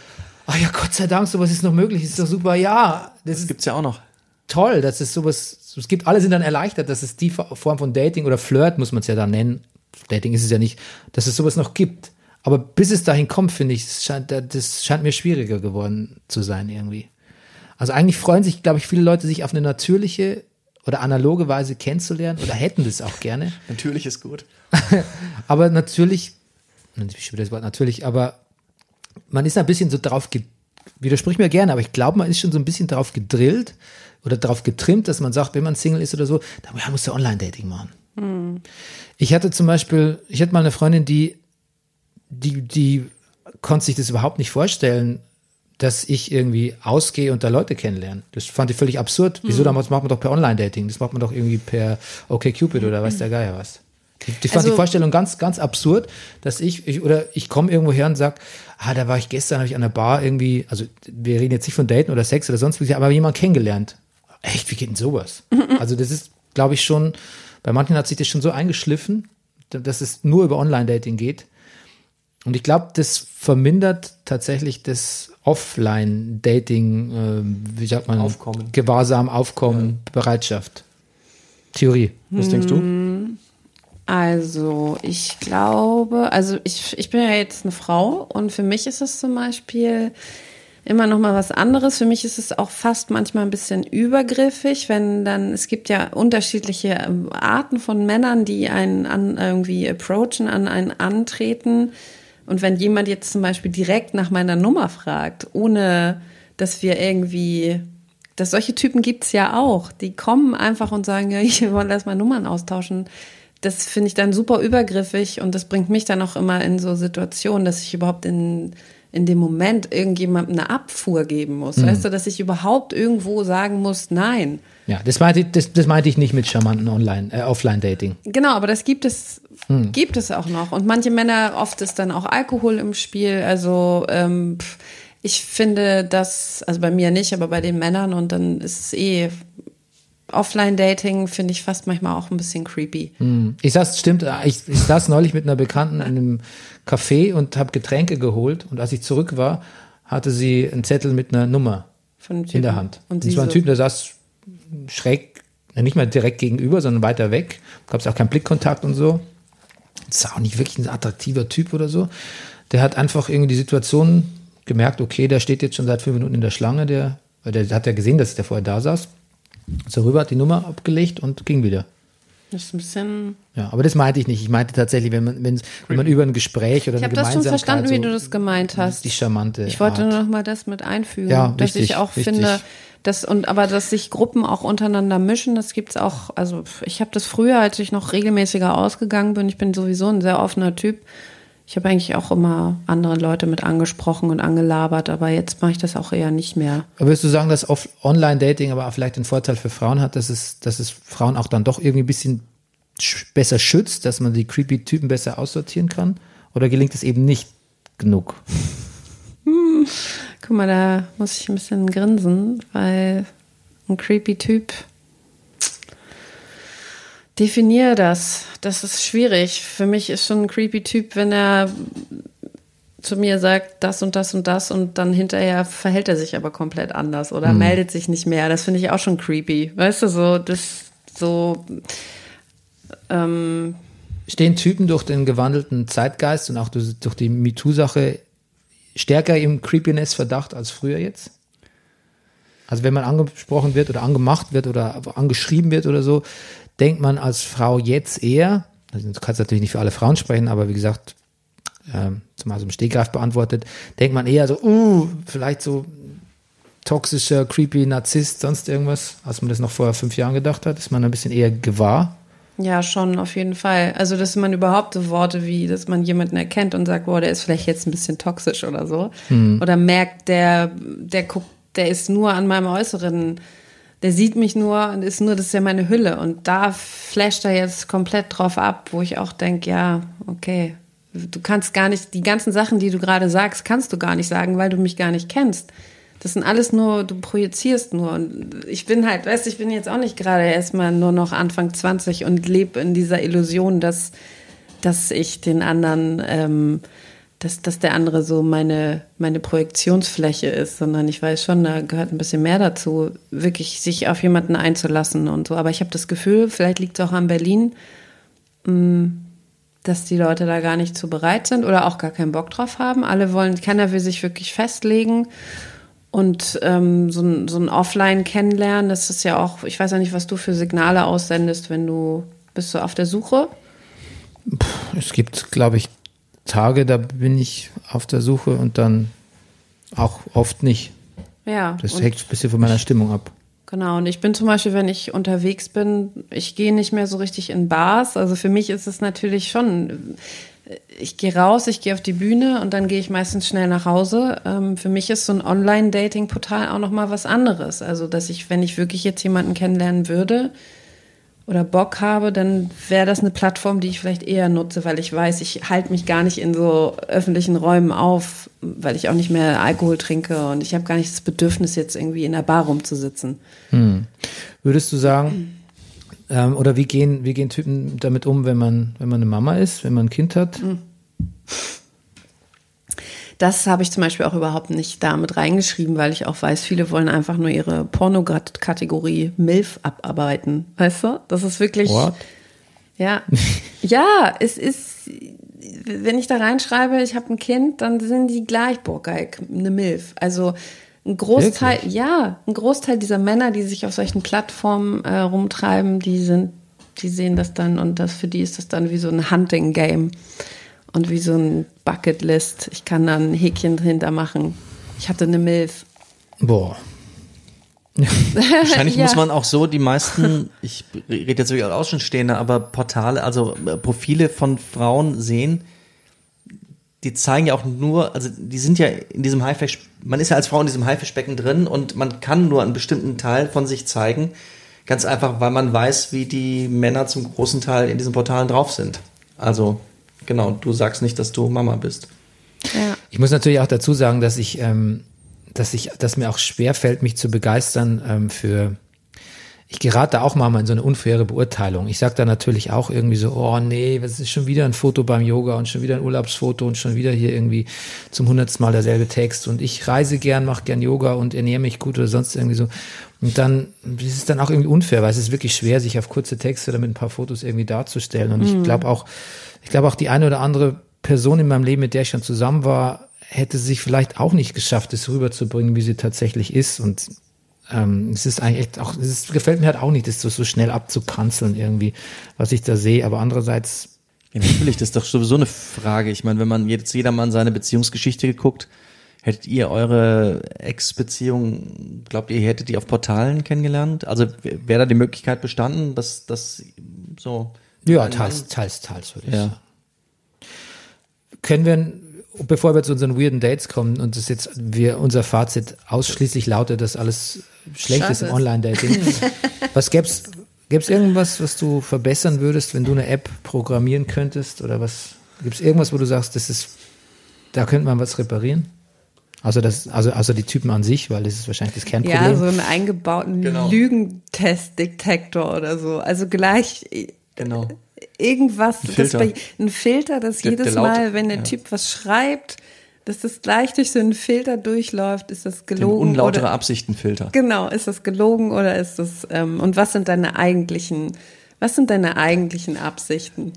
Speaker 1: ah ja, Gott sei Dank, sowas ist noch möglich, ist doch super, ja, das ist
Speaker 2: Gibt's ja auch noch.
Speaker 1: toll, dass es sowas, es gibt, alle sind dann erleichtert, dass es die Form von Dating oder Flirt, muss man es ja dann nennen, Dating ist es ja nicht, dass es sowas noch gibt. Aber bis es dahin kommt, finde ich, es scheint, das scheint mir schwieriger geworden zu sein irgendwie. Also eigentlich freuen sich, glaube ich, viele Leute, sich auf eine natürliche oder analoge Weise kennenzulernen oder hätten das auch gerne. [LAUGHS]
Speaker 2: Natürlich ist gut. [LAUGHS]
Speaker 1: Aber natürlich, ich wieder das Wort natürlich, aber man ist ein bisschen so drauf, widersprich mir gerne, aber ich glaube, man ist schon so ein bisschen drauf gedrillt oder drauf getrimmt, dass man sagt, wenn man Single ist oder so, dann ja, muss ja Online-Dating machen. Ich hatte zum Beispiel, ich hatte mal eine Freundin, die, die, die konnte sich das überhaupt nicht vorstellen, dass ich irgendwie ausgehe und da Leute kennenlerne. Das fand ich völlig absurd. Wieso damals macht man doch per Online-Dating? Das macht man doch irgendwie per OkCupid oder weiß der Geier was. Die, die fand
Speaker 4: Also-
Speaker 1: die Vorstellung ganz, ganz absurd, dass ich, ich oder ich komme irgendwo her und sag, ah, da war ich gestern, habe ich an der Bar irgendwie, also wir reden jetzt nicht von Daten oder Sex oder sonst was, aber jemand kennengelernt. Echt, wie geht denn sowas? Also das ist, glaube ich, schon, bei manchen hat sich das schon so eingeschliffen, dass es nur über Online-Dating geht. Und ich glaube, das vermindert tatsächlich das Offline-Dating, ähm, wie sagt man,
Speaker 2: Aufkommen.
Speaker 1: Gewahrsam, Aufkommen, Bereitschaft. Theorie.
Speaker 2: Was denkst du?
Speaker 4: Also, ich glaube, also ich, ich bin ja jetzt eine Frau und für mich ist es zum Beispiel immer noch mal was anderes. Für mich ist es auch fast manchmal ein bisschen übergriffig, wenn dann, es gibt ja unterschiedliche ähm, Arten von Männern, die einen an, irgendwie approachen, an einen antreten. Und wenn jemand jetzt zum Beispiel direkt nach meiner Nummer fragt, ohne dass wir irgendwie, dass solche Typen gibt's ja auch, die kommen einfach und sagen, ja, [LAUGHS] ich wollte erst mal Nummern austauschen. Das finde ich dann super übergriffig und das bringt mich dann auch immer in so Situationen, dass ich überhaupt in, in dem Moment irgendjemandem eine Abfuhr geben muss. Weißt du, dass ich überhaupt irgendwo sagen muss, nein.
Speaker 1: Ja, das meinte ich, das, das meinte ich nicht mit charmanten Online, äh, Offline-Dating.
Speaker 4: Genau, aber das gibt es, gibt es auch noch. Und manche Männer, oft ist dann auch Alkohol im Spiel. Also ähm, ich finde das, also bei mir nicht, aber bei den Männern und dann ist es eh Offline-Dating finde ich fast manchmal auch ein bisschen creepy.
Speaker 1: Ich saß, stimmt, ich, ich saß neulich mit einer Bekannten in einem Café und habe Getränke geholt und als ich zurück war, hatte sie einen Zettel mit einer Nummer in der. Hand.
Speaker 4: Und
Speaker 1: Und
Speaker 4: sie
Speaker 1: es war ein
Speaker 4: so-
Speaker 1: Typ, der saß schräg, nicht mal direkt gegenüber, sondern weiter weg. Gab es auch keinen Blickkontakt und so. Das ist auch nicht wirklich ein attraktiver Typ oder so. Der hat einfach irgendwie die Situation gemerkt, okay, der steht jetzt schon seit fünf Minuten in der Schlange, der, weil der hat ja gesehen, dass der vorher da saß. So rüber, hat die Nummer abgelegt und ging wieder.
Speaker 4: Das ist ein bisschen.
Speaker 1: Ja, aber das meinte ich nicht. Ich meinte tatsächlich, wenn man, wenn, wenn man über ein Gespräch oder
Speaker 4: Ich
Speaker 1: eine
Speaker 4: habe das schon
Speaker 1: Gemeinsamkeit
Speaker 4: verstanden, wie
Speaker 1: so
Speaker 4: du das gemeint hast.
Speaker 1: Die charmante
Speaker 4: Ich wollte
Speaker 1: Art.
Speaker 4: nur noch mal das mit einfügen,
Speaker 1: Ja,
Speaker 4: dass
Speaker 1: richtig,
Speaker 4: ich auch
Speaker 1: richtig.
Speaker 4: finde, dass und aber dass sich Gruppen auch untereinander mischen, das gibt's auch. Also ich habe das früher, als ich noch regelmäßiger ausgegangen bin. Ich bin sowieso ein sehr offener Typ. Ich habe eigentlich auch immer andere Leute mit angesprochen und angelabert, aber jetzt mache ich das auch eher nicht mehr.
Speaker 1: Aber würdest du sagen, dass Online-Dating aber auch vielleicht den Vorteil für Frauen hat, dass es, dass es Frauen auch dann doch irgendwie ein bisschen sch- besser schützt, dass man die creepy Typen besser aussortieren kann? Oder gelingt es eben nicht genug?
Speaker 4: Guck mal, da muss ich ein bisschen grinsen, weil ein creepy Typ. Definiere das. Das ist schwierig. Für mich ist schon ein creepy Typ, wenn er zu mir sagt, das und das und das und dann hinterher verhält er sich aber komplett anders oder meldet sich nicht mehr. Das finde ich auch schon creepy. Weißt du, so, das, so, ähm,
Speaker 1: Stehen Typen durch den gewandelten Zeitgeist und auch durch, durch die MeToo-Sache stärker im Creepiness-Verdacht als früher jetzt? Also wenn man angesprochen wird oder angemacht wird oder angeschrieben wird oder so, denkt man als Frau jetzt eher, also du kannst natürlich nicht für alle Frauen sprechen, aber wie gesagt, ähm, zumal so im Stegreif beantwortet, denkt man eher so, uh, vielleicht so toxischer, creepy Narzisst, sonst irgendwas, als man das noch vor fünf Jahren gedacht hat, ist man ein bisschen eher gewahr.
Speaker 4: Ja, schon, auf jeden Fall. Also, dass man überhaupt so Worte wie, dass man jemanden erkennt und sagt, boah, der ist vielleicht jetzt ein bisschen toxisch oder so. Oder merkt, der, der guckt, der ist nur an meinem Äußeren, der sieht mich nur und ist nur, das ist ja meine Hülle. Und da flasht er jetzt komplett drauf ab, wo ich auch denke, ja, okay, du kannst gar nicht, die ganzen Sachen, die du gerade sagst, kannst du gar nicht sagen, weil du mich gar nicht kennst. Das sind alles nur, du projizierst nur. Und ich bin halt, weißt du, ich bin jetzt auch nicht gerade erstmal nur noch Anfang 20 und lebe in dieser Illusion, dass, dass ich den anderen, ähm, dass, dass der andere so meine, meine Projektionsfläche ist, sondern ich weiß schon, da gehört ein bisschen mehr dazu, wirklich sich auf jemanden einzulassen und so. Aber ich habe das Gefühl, vielleicht liegt es auch an Berlin, mh, dass die Leute da gar nicht zu bereit sind oder auch gar keinen Bock drauf haben. Alle wollen, keiner will sich wirklich festlegen. Und ähm, so ein, so ein Offline-Kennenlernen, das ist ja auch, ich weiß ja nicht, was du für Signale aussendest, wenn du, bist du auf der Suche?
Speaker 1: Es gibt, glaube ich, Tage, da bin ich auf der Suche und dann auch oft nicht.
Speaker 4: Ja.
Speaker 1: Das hängt ein bisschen von meiner Stimmung ab.
Speaker 4: Genau, und ich bin zum Beispiel, wenn ich unterwegs bin, ich gehe nicht mehr so richtig in Bars. Also für mich ist es natürlich schon, ich gehe raus, ich gehe auf die Bühne und dann gehe ich meistens schnell nach Hause. Ähm, für mich ist so ein Online-Dating-Portal auch nochmal was anderes. Also, dass ich, wenn ich wirklich jetzt jemanden kennenlernen würde oder Bock habe, dann wäre das eine Plattform, die ich vielleicht eher nutze, weil ich weiß, ich halte mich gar nicht in so öffentlichen Räumen auf, weil ich auch nicht mehr Alkohol trinke und ich habe gar nicht das Bedürfnis, jetzt irgendwie in der Bar rumzusitzen.
Speaker 1: Würdest du sagen, ähm, oder wie gehen, wie gehen Typen damit um, wenn man, wenn man eine Mama ist, wenn man ein Kind hat?
Speaker 4: Das habe ich zum Beispiel auch überhaupt nicht damit reingeschrieben, weil ich auch weiß, viele wollen einfach nur ihre Pornokategorie MILF abarbeiten. Weißt du? Das ist wirklich.
Speaker 1: What?
Speaker 4: Ja. [LAUGHS] ja, es ist, wenn ich da reinschreibe, ich habe ein Kind, dann sind die gleich, boah, geil, eine MILF. Also ein Großteil,
Speaker 1: Wirklich?
Speaker 4: ja, ein Großteil dieser Männer, die sich auf solchen Plattformen äh, rumtreiben, die sind, die sehen das dann und das für die ist das dann wie so ein Hunting-Game und wie so ein Bucketlist. Ich kann dann ein Häkchen dahinter machen. Ich hatte eine MILF.
Speaker 1: Boah. [LAUGHS]
Speaker 2: Wahrscheinlich [LAUGHS]
Speaker 4: Ja.
Speaker 2: muss man auch so die meisten, ich rede jetzt wirklich als Außenstehender, aber Portale, also äh, Profile von Frauen sehen, die zeigen ja auch nur, also die sind ja in diesem Haifisch, man ist ja als Frau in diesem Haifischbecken drin und man kann nur einen bestimmten Teil von sich zeigen, ganz einfach, weil man weiß, wie die Männer zum großen Teil in diesen Portalen drauf sind. Also, genau, du sagst nicht, dass du Mama bist.
Speaker 4: Ja.
Speaker 1: Ich muss natürlich auch dazu sagen, dass ich, ähm, dass ich, dass mir auch schwer fällt, mich zu begeistern ähm, für ich gerate auch mal in so eine unfaire Beurteilung. Ich sage da natürlich auch irgendwie so, oh nee, was ist schon wieder ein Foto beim Yoga und schon wieder ein Urlaubsfoto und schon wieder hier irgendwie zum hundertsten Mal derselbe Text und ich reise gern, mache gern Yoga und ernähre mich gut oder sonst irgendwie so. Und dann ist es dann auch irgendwie unfair, weil es ist wirklich schwer, sich auf kurze Texte oder mit ein paar Fotos irgendwie darzustellen. Und ich glaube auch, ich glaube auch die eine oder andere Person in meinem Leben, mit der ich schon zusammen war, hätte sich vielleicht auch nicht geschafft, es rüberzubringen, wie sie tatsächlich ist. Und ähm, es ist eigentlich echt auch, es gefällt mir halt auch nicht, das so, so schnell abzukanzeln irgendwie, was ich da sehe. Aber andererseits,
Speaker 2: Ja, natürlich, das ist doch sowieso eine Frage. Ich meine, wenn man jetzt jedermann seine Beziehungsgeschichte geguckt, hättet ihr eure Ex-Beziehung, glaubt ihr, ihr hättet die auf Portalen kennengelernt? Also wäre da die Möglichkeit bestanden, dass das so
Speaker 1: ja, teils, teils, teils würde ich
Speaker 2: Ja.
Speaker 1: sagen. Können wir, bevor wir zu unseren weirden Dates kommen und das jetzt wir unser Fazit ausschließlich lautet, dass alles schlecht ist im
Speaker 4: Scheiße ist.
Speaker 1: Online-Dating. [LAUGHS] was gäb's, gäb's irgendwas, was du verbessern würdest, wenn du eine App programmieren könntest? Oder was gibt's irgendwas, wo du sagst, das ist, da könnte man was reparieren? Also das, also, also die Typen an sich, weil das ist wahrscheinlich das Kernproblem.
Speaker 4: Ja, so einen eingebauten
Speaker 2: Genau.
Speaker 4: Lügentestdetektor oder so. Also gleich
Speaker 2: Genau.
Speaker 4: irgendwas,
Speaker 2: Ein
Speaker 4: das
Speaker 2: Filter.
Speaker 4: bei, ein Filter, das
Speaker 2: Der-
Speaker 4: jedes
Speaker 2: der laut-
Speaker 4: Mal, wenn der
Speaker 2: ja.
Speaker 4: Typ was schreibt, dass das gleich durch so einen Filter durchläuft, ist das
Speaker 2: Den
Speaker 4: gelogen
Speaker 2: unlautere
Speaker 4: oder
Speaker 2: Absichtenfilter.
Speaker 4: genau, ist das gelogen oder ist das ähm, und was sind deine eigentlichen, was sind deine eigentlichen Absichten?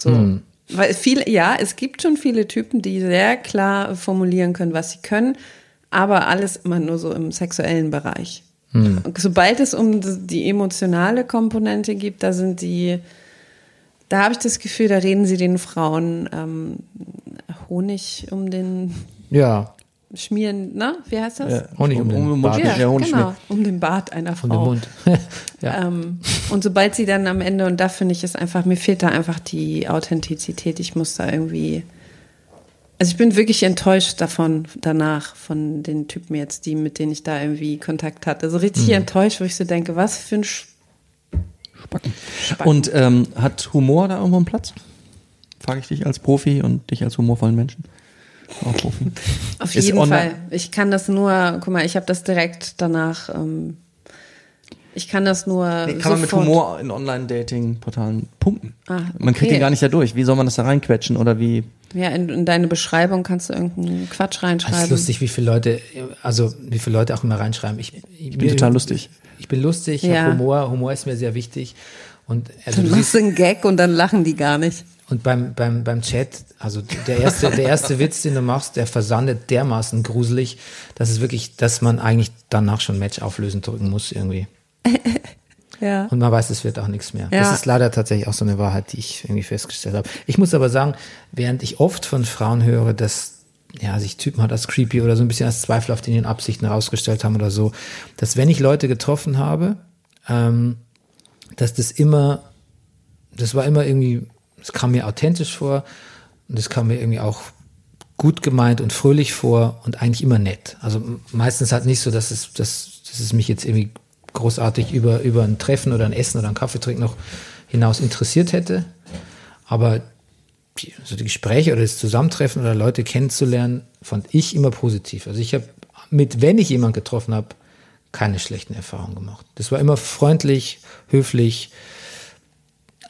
Speaker 4: So.
Speaker 2: Hm.
Speaker 4: Weil viele, ja, es gibt schon viele Typen, die sehr klar formulieren können, was sie können, aber alles immer nur so im sexuellen Bereich.
Speaker 2: Hm.
Speaker 4: Sobald es um die emotionale Komponente geht, da sind die, da habe ich das Gefühl, da reden sie den Frauen ähm, Honig um den
Speaker 1: ja,
Speaker 4: Schmieren, ne? Wie heißt das?
Speaker 2: Ja.
Speaker 1: Honig um den
Speaker 2: Um- um-
Speaker 1: Bart.
Speaker 2: Ja, Honig
Speaker 4: genau, um den Bart einer Frau.
Speaker 1: um den Mund. [LAUGHS] ja.
Speaker 4: Ähm, und sobald sie dann am Ende, und da finde ich es einfach, mir fehlt da einfach die Authentizität. Ich muss da irgendwie. Also ich bin wirklich enttäuscht davon, danach, von den Typen jetzt, die, mit denen ich da irgendwie Kontakt hatte. Also richtig
Speaker 1: Mhm.
Speaker 4: enttäuscht, wo ich so denke, was für ein Sch Spacken.
Speaker 2: Und ähm, hat Humor da irgendwo einen Platz? Frage ich dich als Profi und dich als humorvollen Menschen. Auch Profi. [LAUGHS]
Speaker 4: Auf jeden Fall. Ich kann das nur, guck mal, ich habe das direkt danach, ähm, ich kann das nur.
Speaker 2: Nee, kann man mit Humor in Online-Dating-Portalen punkten?
Speaker 4: Ah,
Speaker 2: Man kriegt
Speaker 4: okay.
Speaker 2: den gar nicht da durch. Wie soll man das da reinquetschen oder wie?
Speaker 4: Ja, in, in deine Beschreibung kannst du irgendeinen Quatsch
Speaker 1: Es
Speaker 4: reinschreiben.
Speaker 1: ist lustig, wie viele Leute, also wie viele Leute auch immer reinschreiben. Ich, ich
Speaker 2: bin total lustig.
Speaker 1: Ich bin lustig, ich
Speaker 4: Ja.
Speaker 1: habe Humor, Humor ist mir sehr wichtig. Und, also,
Speaker 4: Dann
Speaker 1: du
Speaker 4: machst einen Gag und dann lachen die gar nicht.
Speaker 1: und beim, beim, beim Chat, also der erste, der erste Witz, den du machst, der versandet dermaßen gruselig, dass es wirklich, dass man eigentlich danach schon Match auflösen drücken muss irgendwie. [LAUGHS]
Speaker 4: Ja.
Speaker 1: Und man weiß, es wird auch nichts mehr.
Speaker 4: Ja.
Speaker 1: Das ist leider tatsächlich auch so eine Wahrheit, die ich irgendwie festgestellt habe. Ich muss aber sagen, während ich oft von Frauen höre, dass ja, sich Typen hat als creepy oder so ein bisschen als Zweifel auf ihren Absichten herausgestellt haben oder so, dass wenn ich Leute getroffen habe, ähm, dass das immer, das war immer irgendwie, es kam mir authentisch vor und es kam mir irgendwie auch gut gemeint und fröhlich vor und eigentlich immer nett. Also meistens halt nicht so, dass es, dass, dass es mich jetzt irgendwie großartig über, über ein Treffen oder ein Essen oder ein Kaffeetrinken noch hinaus interessiert hätte. Aber die, also die Gespräche oder das Zusammentreffen oder Leute kennenzulernen, fand ich immer positiv. Also ich habe mit, wenn ich jemanden getroffen habe, keine schlechten Erfahrungen gemacht. Das war immer freundlich, höflich,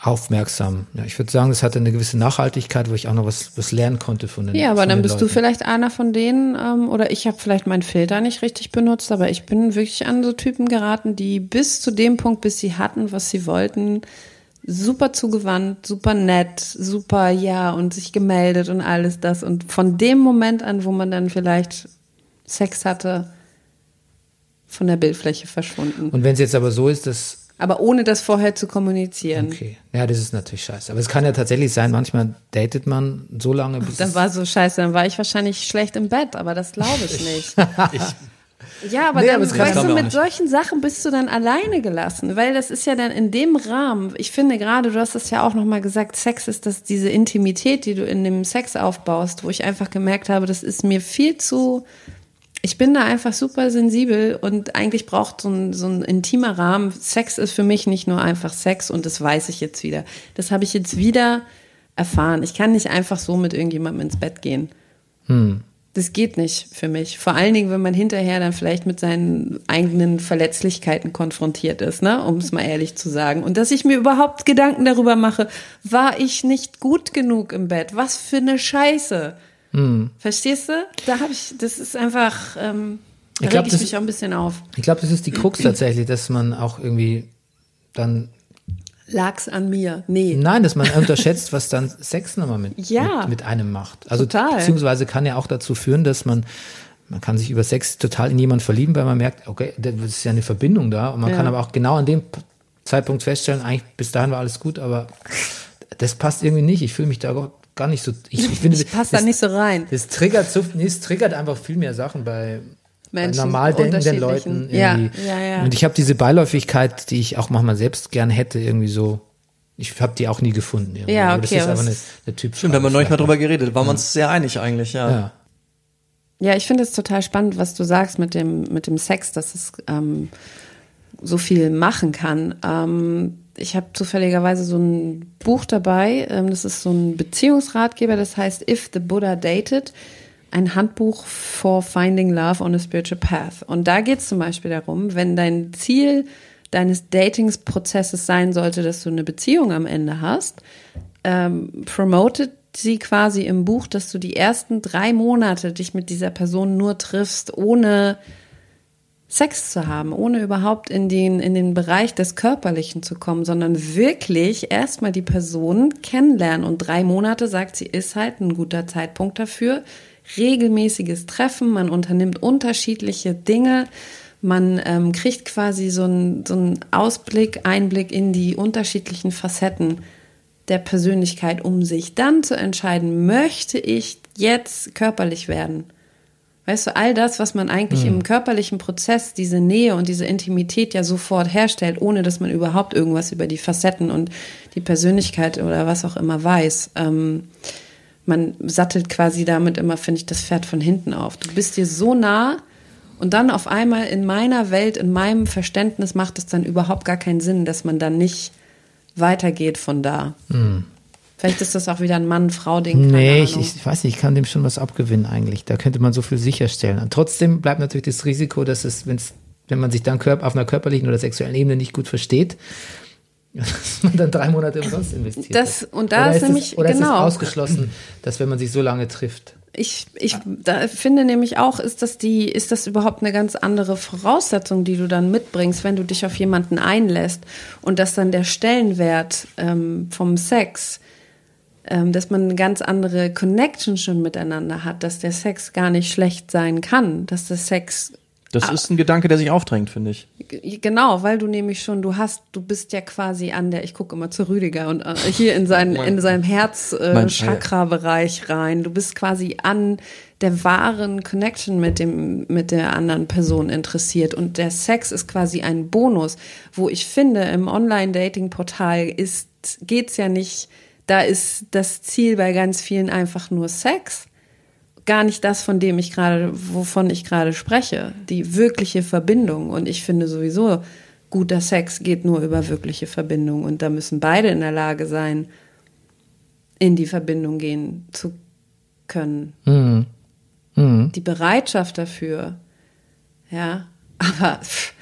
Speaker 1: aufmerksam. Ja, ich würde sagen, das hatte eine gewisse Nachhaltigkeit, wo ich auch noch was, was lernen konnte von den
Speaker 4: Ja, aber dann bist du
Speaker 1: Leuten.
Speaker 4: vielleicht einer von denen, ähm, oder ich habe vielleicht meinen Filter nicht richtig benutzt, aber ich bin wirklich an so Typen geraten, die bis zu dem Punkt, bis sie hatten, was sie wollten, super zugewandt, super nett, super ja und sich gemeldet und alles das. Und von dem Moment an, wo man dann vielleicht Sex hatte, von der Bildfläche verschwunden.
Speaker 1: Und wenn es jetzt aber so ist, dass
Speaker 4: Aber ohne das vorher zu kommunizieren.
Speaker 1: Okay, ja, das ist natürlich scheiße. Aber es kann ja tatsächlich sein, manchmal datet man so lange, bis
Speaker 4: Dann
Speaker 1: es-
Speaker 4: war so scheiße, dann war ich wahrscheinlich schlecht im Bett, aber das glaube ich nicht. [LAUGHS] ja, aber
Speaker 1: Nee,
Speaker 4: dann,
Speaker 1: aber
Speaker 4: weißt du,
Speaker 2: ich
Speaker 4: mit solchen Sachen bist du dann alleine gelassen, weil das ist ja dann in dem Rahmen, ich finde gerade, du hast es ja auch nochmal gesagt, Sex ist das, diese Intimität, die du in dem Sex aufbaust, wo ich einfach gemerkt habe, das ist mir viel zu, ich bin da einfach super sensibel und eigentlich braucht so ein, so ein intimer Rahmen. Sex ist für mich nicht nur einfach Sex und das weiß ich jetzt wieder. Das habe ich jetzt wieder erfahren. Ich kann nicht einfach so mit irgendjemandem ins Bett gehen. Das geht nicht für mich. Vor allen Dingen, wenn man hinterher dann vielleicht mit seinen eigenen Verletzlichkeiten konfrontiert ist, ne? um es mal ehrlich zu sagen. Und dass ich mir überhaupt Gedanken darüber mache, war ich nicht gut genug im Bett? Was für eine Scheiße.
Speaker 1: Hm.
Speaker 4: Verstehst du? Da habe ich, das ist einfach, ähm, da
Speaker 1: Ich glaub,
Speaker 4: ich
Speaker 1: das-
Speaker 4: mich auch ein bisschen auf.
Speaker 1: Ich glaube, das ist die Krux tatsächlich, dass man auch irgendwie dann,
Speaker 4: Lag's an mir? Nee.
Speaker 1: nein, dass man unterschätzt, was dann Sex nochmal mit,
Speaker 4: Ja.
Speaker 1: mit, mit einem macht. Also
Speaker 4: Total.
Speaker 1: beziehungsweise kann ja auch dazu führen, dass man man kann sich über Sex total in jemanden verlieben, weil man merkt, okay, das ist ja eine Verbindung da. Und man
Speaker 4: Ja.
Speaker 1: kann aber auch genau an dem Zeitpunkt feststellen, eigentlich bis dahin war alles gut, aber das passt irgendwie nicht. Ich fühle mich da gar- nicht so. Ich, ich finde, [LAUGHS]
Speaker 4: Ich passe da
Speaker 1: das-
Speaker 4: nicht so rein.
Speaker 1: Das triggert, so, nee, es triggert einfach viel mehr Sachen bei, bei
Speaker 4: Menschen,
Speaker 1: normal denkenden. Leuten.
Speaker 4: Ja,
Speaker 1: Irgendwie.
Speaker 4: ja, ja.
Speaker 1: Und ich habe diese Beiläufigkeit, die ich auch manchmal selbst gern hätte, irgendwie so. Ich habe die auch nie gefunden. Irgendwie.
Speaker 4: Ja,
Speaker 1: Aber
Speaker 4: okay,
Speaker 1: Das ist
Speaker 4: aber
Speaker 1: aber eine, eine Typ.
Speaker 2: Stimmt, da haben wir neulich mal drüber geredet, waren wir uns sehr einig eigentlich, ja.
Speaker 1: Ja.
Speaker 4: Ja, ich finde es total spannend, was du sagst mit dem, mit dem Sex, dass es ähm, so viel machen kann. Ähm, ich habe zufälligerweise so ein Buch dabei, ähm, das ist so ein Beziehungsratgeber, das heißt If the Buddha Dated, ein Handbuch for Finding Love on a Spiritual Path. Und da geht es zum Beispiel darum, wenn dein Ziel deines Datingsprozesses sein sollte, dass du eine Beziehung am Ende hast, ähm, promotet sie quasi im Buch, dass du die ersten drei Monate dich mit dieser Person nur triffst, ohne Sex zu haben, ohne überhaupt in den, in den Bereich des Körperlichen zu kommen, sondern wirklich erstmal die Person kennenlernen. Und drei Monate, sagt sie, ist halt ein guter Zeitpunkt dafür. Regelmäßiges Treffen, man unternimmt unterschiedliche Dinge, man ähm, kriegt quasi so einen so einen Ausblick, Einblick in die unterschiedlichen Facetten der Persönlichkeit, um sich dann zu entscheiden, möchte ich jetzt körperlich werden? Weißt du, all das, was man eigentlich im körperlichen Prozess, diese Nähe und diese Intimität ja sofort herstellt, ohne dass man überhaupt irgendwas über die Facetten und die Persönlichkeit oder was auch immer weiß. Ähm, man sattelt quasi damit immer, finde ich, das Pferd von hinten auf. Du bist dir so nah und dann auf einmal in meiner Welt, in meinem Verständnis macht es dann überhaupt gar keinen Sinn, dass man dann nicht weitergeht von da. Vielleicht ist das auch wieder ein Mann-Frau-Ding.
Speaker 1: Nee, ich, ich weiß nicht, ich kann dem schon was abgewinnen eigentlich. Da könnte man so viel sicherstellen. Und trotzdem bleibt natürlich das Risiko, dass es, wenn's, wenn man sich dann auf einer körperlichen oder sexuellen Ebene nicht gut versteht, [LAUGHS] dass man dann drei Monate umsonst investiert.
Speaker 4: Das- und da
Speaker 1: oder
Speaker 4: ist
Speaker 1: es,
Speaker 4: nämlich-
Speaker 1: oder ist
Speaker 4: genau.
Speaker 1: es ausgeschlossen, dass wenn man sich so lange trifft.
Speaker 4: Ich, ich da finde nämlich auch, ist das die, ist das überhaupt eine ganz andere Voraussetzung, die du dann mitbringst, wenn du dich auf jemanden einlässt und dass dann der Stellenwert ähm, vom Sex, dass man eine ganz andere Connection schon miteinander hat, dass der Sex gar nicht schlecht sein kann, dass der Sex
Speaker 2: Das ist ein Gedanke, der sich aufdrängt, finde ich.
Speaker 4: Genau, weil du nämlich schon, du hast, du bist ja quasi an der, ich gucke immer zu Rüdiger und äh, hier in, sein, in seinem Herz äh, rein. Du bist quasi an der wahren Connection mit dem, mit der anderen Person interessiert und der Sex ist quasi ein Bonus, wo ich finde, im Online-Dating-Portal ist, geht's ja nicht, da ist das Ziel bei ganz vielen einfach nur Sex gar nicht das, von dem ich gerade, wovon ich gerade spreche. Die wirkliche Verbindung. Und ich finde sowieso, guter Sex geht nur über wirkliche Verbindung. Und da müssen beide in der Lage sein, in die Verbindung gehen zu können. Die Bereitschaft dafür, ja, aber pff,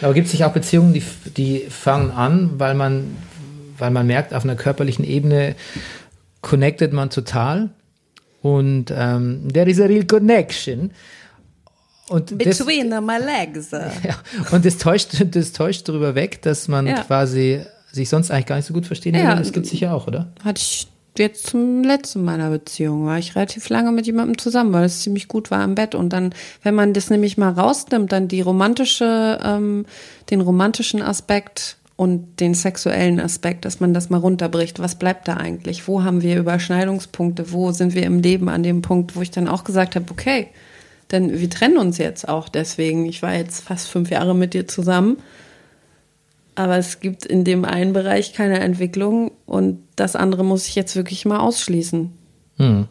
Speaker 1: Aber gibt es nicht auch Beziehungen, die, die fangen an, weil man, weil man merkt, auf einer körperlichen Ebene connectet man total und ähm, there is a real connection. Und das,
Speaker 4: between my legs. [LAUGHS]
Speaker 1: ja, und das täuscht, das täuscht darüber weg, dass man
Speaker 4: Ja.
Speaker 1: quasi sich sonst eigentlich gar nicht so gut verstehen
Speaker 4: Ja.
Speaker 1: würde. Das gibt es sicher auch, oder?
Speaker 4: Hatte ich jetzt zum letzten meiner Beziehung, war ich relativ lange mit jemandem zusammen, weil es ziemlich gut war im Bett. Und dann, wenn man das nämlich mal rausnimmt, dann die romantische, ähm, den romantischen Aspekt und den sexuellen Aspekt, dass man das mal runterbricht. Was bleibt da eigentlich? Wo haben wir Überschneidungspunkte? Wo sind wir im Leben an dem Punkt, wo ich dann auch gesagt habe, okay, denn wir trennen uns jetzt auch deswegen. Ich war jetzt fast fünf Jahre mit dir zusammen. Aber es gibt in dem einen Bereich keine Entwicklung und das andere muss ich jetzt wirklich mal ausschließen.
Speaker 1: Hm.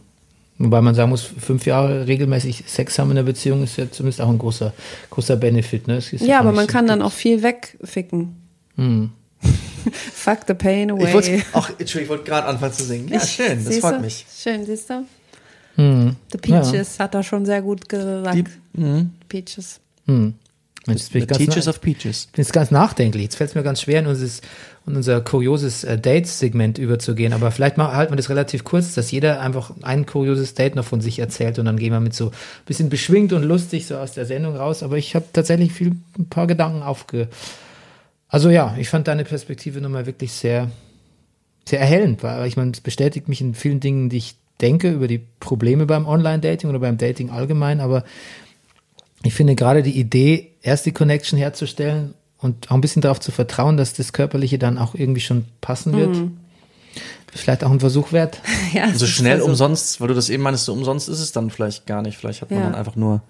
Speaker 1: Wobei man sagen muss, fünf Jahre regelmäßig Sex haben in der Beziehung ist ja zumindest auch ein großer, großer Benefit. Ne?
Speaker 4: Ja, aber man kann dann auch viel wegficken. [LAUGHS] Fuck the pain
Speaker 2: Ich wollte,
Speaker 4: away.
Speaker 2: ach, Entschuldigung, ich wollte gerade anfangen zu singen. Ja, schön, das freut
Speaker 4: du?
Speaker 2: mich.
Speaker 4: Schön, siehst du? The Peaches hat er schon sehr gut gesagt.
Speaker 2: Die, mhm.
Speaker 4: Peaches.
Speaker 1: Mensch, jetzt bin
Speaker 2: The
Speaker 1: ich ganz
Speaker 2: Teachers of Peaches.
Speaker 1: bin jetzt ganz nachdenklich. Jetzt fällt es mir ganz schwer, in, unseres, in unser kurioses äh, Dates-Segment überzugehen. Aber vielleicht mal, halten wir das relativ kurz, dass jeder einfach ein kurioses Date noch von sich erzählt und dann gehen wir mit so ein bisschen beschwingt und lustig so aus der Sendung raus. Aber ich habe tatsächlich viel, ein paar Gedanken aufge... Also ja, ich fand deine Perspektive nochmal wirklich sehr, sehr erhellend, weil ich meine, es bestätigt mich in vielen Dingen, die ich denke über die Probleme beim Online-Dating oder beim Dating allgemein, aber ich finde gerade die Idee, erst die Connection herzustellen und auch ein bisschen darauf zu vertrauen, dass das Körperliche dann auch irgendwie schon passen wird, vielleicht auch ein Versuch wert. [LAUGHS]
Speaker 4: Ja,
Speaker 2: So Also schnell umsonst, weil du das eben meinst, so umsonst ist es dann vielleicht gar nicht. Vielleicht hat man
Speaker 4: Ja.
Speaker 2: dann einfach nur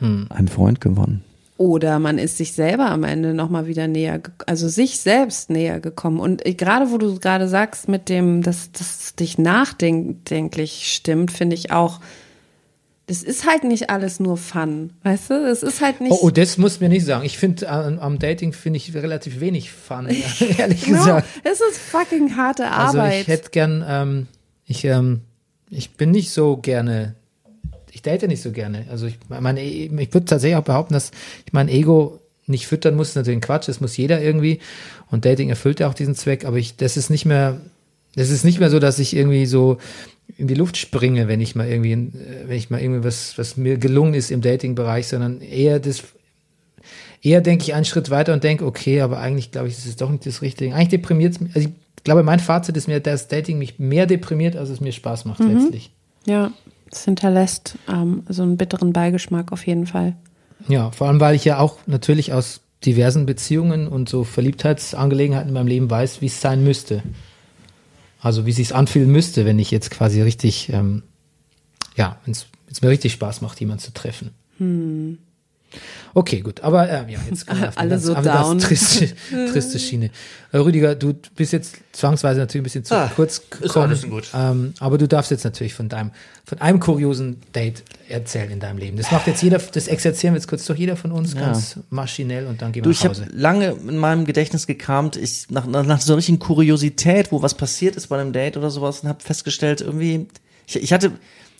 Speaker 2: einen Freund gewonnen.
Speaker 4: Oder man ist sich selber am Ende nochmal wieder näher, also sich selbst näher gekommen. Und äh, gerade wo du gerade sagst, mit dem, dass das dich nachdenklich stimmt, finde ich auch, das ist halt nicht alles nur Fun, weißt du? Es ist halt nicht.
Speaker 1: Oh, oh, das muss mir nicht sagen. Ich finde, am, am Dating finde ich relativ wenig Fun, [LAUGHS] ehrlich
Speaker 4: no,
Speaker 1: gesagt.
Speaker 4: es ist fucking harte
Speaker 1: Also
Speaker 4: Arbeit.
Speaker 1: ich hätte gern, ähm, ich, ähm, ich bin nicht so gerne, ich date nicht so gerne. Also ich meine, ich würde tatsächlich auch behaupten, dass ich mein Ego nicht füttern muss, ist natürlich ein Quatsch, das muss jeder irgendwie. Und Dating erfüllt ja auch diesen Zweck, aber ich, das ist nicht mehr, das ist nicht mehr so, dass ich irgendwie so in die Luft springe, wenn ich mal irgendwie, wenn ich mal irgendwie was, was mir gelungen ist im Dating-Bereich, sondern eher das, eher denke ich einen Schritt weiter und denke, okay, aber eigentlich glaube ich, das ist doch nicht das Richtige. Eigentlich deprimiert es mich. Also ich glaube, mein Fazit ist mir, dass Dating mich mehr deprimiert, als es mir Spaß macht letztlich.
Speaker 4: ja, es hinterlässt ähm, so einen bitteren Beigeschmack auf jeden Fall.
Speaker 1: Ja, vor allem, weil ich ja auch natürlich aus diversen Beziehungen und so Verliebtheitsangelegenheiten in meinem Leben weiß, wie es sein müsste. Also wie es sich anfühlen müsste, wenn ich jetzt quasi richtig, ähm, ja, wenn es mir richtig Spaß macht, jemanden zu treffen. Okay, gut, aber ähm, ja, jetzt [LAUGHS]
Speaker 4: Alle
Speaker 1: ganz,
Speaker 4: so
Speaker 1: ganz
Speaker 4: down.
Speaker 1: triste, [LAUGHS] triste Schiene. Äh, Rüdiger, du bist jetzt zwangsweise natürlich ein bisschen zu
Speaker 2: Ah,
Speaker 1: kurz
Speaker 2: ist
Speaker 1: gekommen.
Speaker 2: alles gut.
Speaker 1: Ähm, aber du darfst jetzt natürlich von deinem, von einem kuriosen Date erzählen in deinem Leben. Das macht jetzt jeder, das exerzieren wir jetzt kurz durch jeder von uns ganz maschinell und dann gehen
Speaker 2: Du,
Speaker 1: wir
Speaker 2: ich
Speaker 1: nach
Speaker 2: habe
Speaker 1: Hause.
Speaker 2: lange in meinem Gedächtnis gekramt, ich nach, nach, nach so einer richtigen Kuriosität, wo was passiert ist bei einem Date oder sowas und habe festgestellt, irgendwie, ich, ich hatte,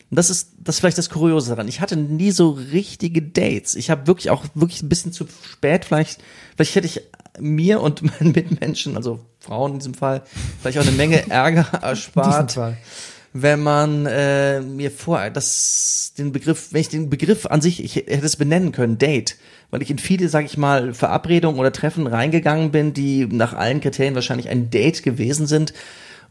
Speaker 2: und das ist das ist vielleicht das Kuriose daran, ich hatte nie so richtige Dates. Ich habe wirklich auch wirklich ein bisschen zu spät, vielleicht, vielleicht hätte ich mir und [LAUGHS] meinen Mitmenschen, also Frauen in diesem Fall, vielleicht auch eine Menge [LAUGHS] Ärger erspart wenn man äh, mir vor, das den Begriff, wenn ich den Begriff an sich, ich hätte es benennen können, Date, weil ich in viele, sag ich mal, Verabredungen oder Treffen reingegangen bin, die nach allen Kriterien wahrscheinlich ein Date gewesen sind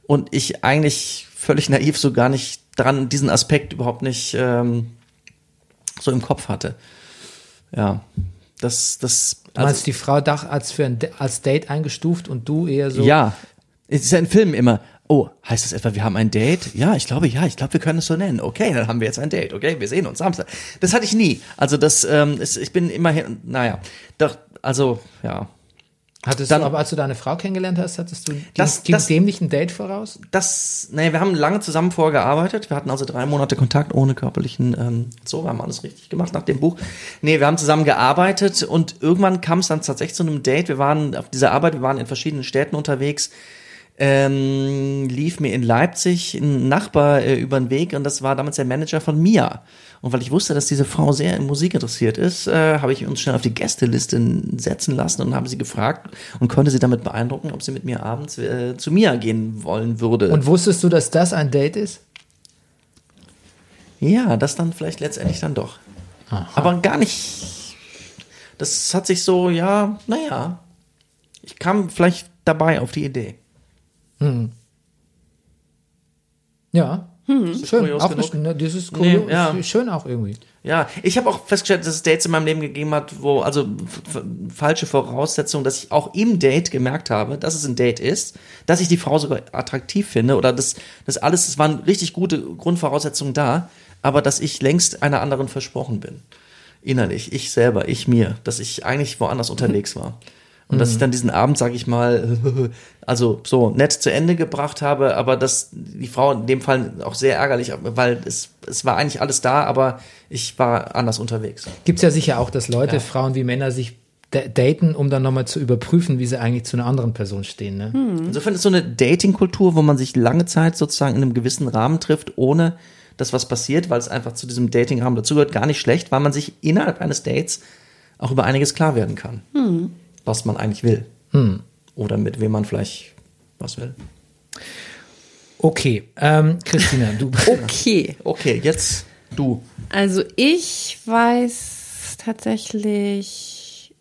Speaker 2: und ich eigentlich völlig naiv so gar nicht dran diesen Aspekt überhaupt nicht ähm, so im Kopf hatte. Ja, das, das,
Speaker 1: Du meinst die Frau Dach als für ein, als Date eingestuft und du eher so.
Speaker 2: Ja, es ist ja in Filmen immer. Oh, heißt das etwa, wir haben ein Date? Ja, ich glaube, ja, ich glaube, wir können es so nennen. Okay, dann haben wir jetzt ein Date. Okay, wir sehen uns Samstag. Das hatte ich nie. Also das, ähm, ist, ich bin immerhin, naja, doch, also ja,
Speaker 1: Hattest
Speaker 2: Dann-
Speaker 1: du, aber als du deine Frau kennengelernt hast, hattest du
Speaker 2: Das-
Speaker 1: ging
Speaker 2: das-
Speaker 1: dem nicht ein Date voraus?
Speaker 2: das, naja, wir haben lange zusammen vorgearbeitet. Wir hatten also drei Monate Kontakt ohne körperlichen, ähm, so, wir haben alles richtig gemacht nach dem Buch. Nee, wir haben zusammen gearbeitet und irgendwann kam es dann tatsächlich zu einem Date. Wir waren auf dieser Arbeit, wir waren in verschiedenen Städten unterwegs. Ähm, lief mir in Leipzig ein Nachbar äh, über den Weg und das war damals der Manager von Mia. Und weil ich wusste, dass diese Frau sehr in Musik interessiert ist, äh, habe ich uns schnell auf die Gästeliste setzen lassen und habe sie gefragt und konnte sie damit beeindrucken, ob sie mit mir abends äh, zu Mia gehen wollen würde.
Speaker 1: Und wusstest du, dass das ein Date ist?
Speaker 2: Ja, das dann vielleicht letztendlich dann doch. Aber gar nicht. Das hat sich so, ja, naja. Ich kam vielleicht dabei auf die Idee.
Speaker 1: Ja. Schön,
Speaker 2: kurios
Speaker 1: auch
Speaker 2: genug?
Speaker 1: nicht, ne, das ist
Speaker 2: Nee,
Speaker 1: kurios,
Speaker 2: ja.
Speaker 1: schön auch irgendwie.
Speaker 2: Ja, ich habe auch festgestellt, dass es Dates in meinem Leben gegeben hat, wo, also falsche Voraussetzungen, dass ich auch im Date gemerkt habe, dass es ein Date ist, dass ich die Frau sogar attraktiv finde oder dass das alles, es waren richtig gute Grundvoraussetzungen da, aber dass ich längst einer anderen versprochen bin. Innerlich, ich selber, ich mir, dass ich eigentlich woanders [LAUGHS] unterwegs war. Und dass ich dann diesen Abend, sag ich mal, [LAUGHS] also so nett zu Ende gebracht habe, aber dass die Frau in dem Fall auch sehr ärgerlich, weil es, es war eigentlich alles da, aber ich war anders unterwegs.
Speaker 1: Gibt's ja sicher auch, dass Leute,
Speaker 2: Ja.
Speaker 1: Frauen wie Männer sich da- daten, um dann nochmal zu überprüfen, wie sie eigentlich zu einer anderen Person stehen. Ne?
Speaker 2: Insofern ist so eine Dating-Kultur, wo man sich lange Zeit sozusagen in einem gewissen Rahmen trifft, ohne das, was passiert, weil es einfach zu diesem Dating-Rahmen dazugehört, gar nicht schlecht, weil man sich innerhalb eines Dates auch über einiges klar werden kann, was man eigentlich will. Oder mit wem man vielleicht was will.
Speaker 1: Okay, ähm, Christina, du. [LAUGHS]
Speaker 4: Okay.
Speaker 2: Okay, jetzt du.
Speaker 4: Also ich weiß tatsächlich,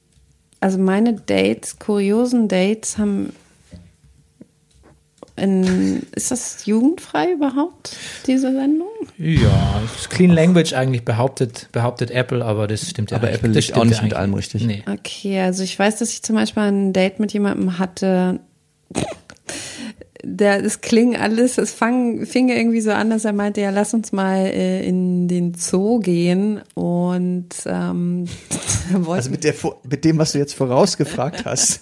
Speaker 4: also meine Dates, kuriosen Dates haben in, ist das jugendfrei überhaupt, diese Sendung?
Speaker 1: Ja, das ist Clean Language eigentlich behauptet, behauptet Apple, aber das stimmt ja
Speaker 2: Aber Apple
Speaker 1: das
Speaker 2: liegt auch nicht mit allem richtig.
Speaker 1: Nee.
Speaker 4: Okay, also ich weiß, dass ich zum Beispiel ein Date mit jemandem hatte, der, es kling alles, es fang, fing irgendwie so an, dass er meinte, ja, lass uns mal äh, in den Zoo gehen und ähm, [LAUGHS]
Speaker 2: Also mit, der, mit dem, was du jetzt vorausgefragt hast,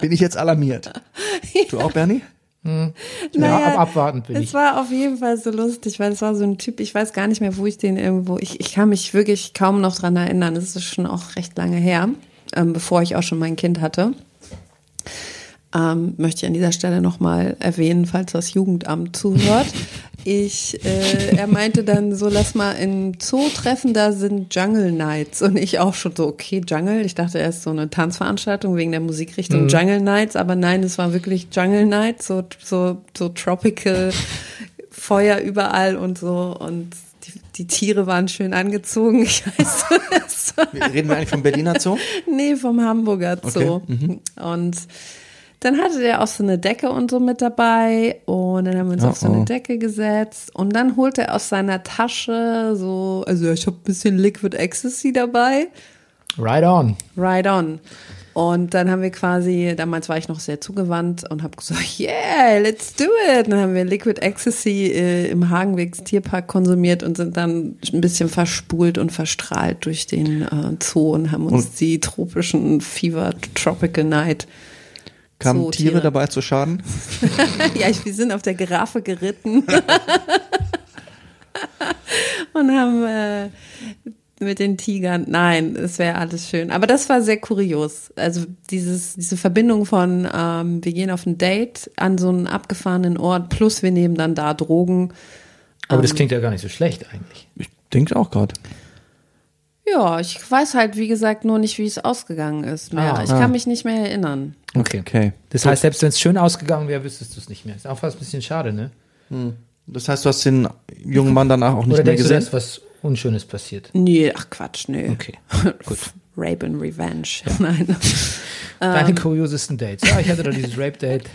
Speaker 2: bin ich jetzt alarmiert. [LAUGHS] Du auch, Bernie?
Speaker 1: Ja,
Speaker 4: Naja,
Speaker 1: ab, abwartend bin
Speaker 4: Es
Speaker 1: ich.
Speaker 4: war auf jeden Fall so lustig, weil es war so ein Typ, ich weiß gar nicht mehr, wo ich den irgendwo, ich, ich kann mich wirklich kaum noch dran erinnern, das ist schon auch recht lange her, ähm, bevor ich auch schon mein Kind hatte. Ähm, möchte ich an dieser Stelle nochmal erwähnen, falls das Jugendamt zuhört. [LAUGHS] Ich, äh, er meinte dann so, lass mal im Zoo treffen, da sind Jungle Nights. Und ich auch schon so, okay, Jungle. Ich dachte erst so eine Tanzveranstaltung wegen der Musikrichtung Jungle Nights, aber nein, es war wirklich Jungle Nights, so, so, so tropical, Feuer überall und so. Und die, Tiere waren schön angezogen. [LAUGHS] Ich weiß,
Speaker 2: Reden wir eigentlich vom Berliner Zoo?
Speaker 4: Nee, vom Hamburger Zoo.
Speaker 2: Okay,
Speaker 4: Und dann hatte der auch so eine Decke und so mit dabei und dann haben wir uns
Speaker 2: Oh,
Speaker 4: auf so
Speaker 2: oh.
Speaker 4: eine Decke gesetzt und dann holte er aus seiner Tasche so, also ich habe ein bisschen Liquid Ecstasy dabei,
Speaker 1: Right on.
Speaker 4: right on. Und dann haben wir quasi, damals war ich noch sehr zugewandt und habe gesagt, [LAUGHS] yeah, let's do it. Und dann haben wir Liquid Ecstasy äh, im Hagenwegs Tierpark konsumiert und sind dann ein bisschen verspult und verstrahlt durch den äh, Zoo und haben uns die tropischen Fever Tropical Night
Speaker 2: Kamen
Speaker 4: Zoo,
Speaker 2: Tiere
Speaker 4: Tiere.
Speaker 2: dabei zu Schaden? [LAUGHS]
Speaker 4: ja, ich, wir sind auf der Giraffe geritten [LAUGHS] und haben äh, mit den Tigern. Nein, es wäre alles schön. Aber das war sehr kurios. Also dieses, diese Verbindung von ähm, wir gehen auf ein Date an so einen abgefahrenen Ort, plus wir nehmen dann da Drogen.
Speaker 1: Aber
Speaker 4: Ähm.
Speaker 1: das klingt ja gar nicht so schlecht eigentlich.
Speaker 2: Ich denke auch gerade.
Speaker 4: Ja, ich weiß halt, wie gesagt, nur nicht, wie es ausgegangen ist mehr.
Speaker 1: Ah.
Speaker 4: ich kann mich nicht mehr erinnern.
Speaker 1: Okay.
Speaker 2: Okay.
Speaker 1: Das heißt, selbst wenn es schön ausgegangen wäre, wüsstest du es nicht mehr. Ist auch fast ein bisschen schade, ne?
Speaker 2: Das heißt, du hast den jungen Mann danach auch nicht
Speaker 1: Oder
Speaker 2: mehr
Speaker 1: denkst du, da
Speaker 2: gesehen?
Speaker 1: ist was Unschönes passiert?
Speaker 4: Nee, ach Quatsch, nee.
Speaker 1: Okay, [LAUGHS] gut.
Speaker 4: Rape and Revenge. [LAUGHS] Nein.
Speaker 1: Deine
Speaker 4: Ähm.
Speaker 1: kuriosesten Dates. Ja, ich hatte da dieses Rape-Date. [LAUGHS]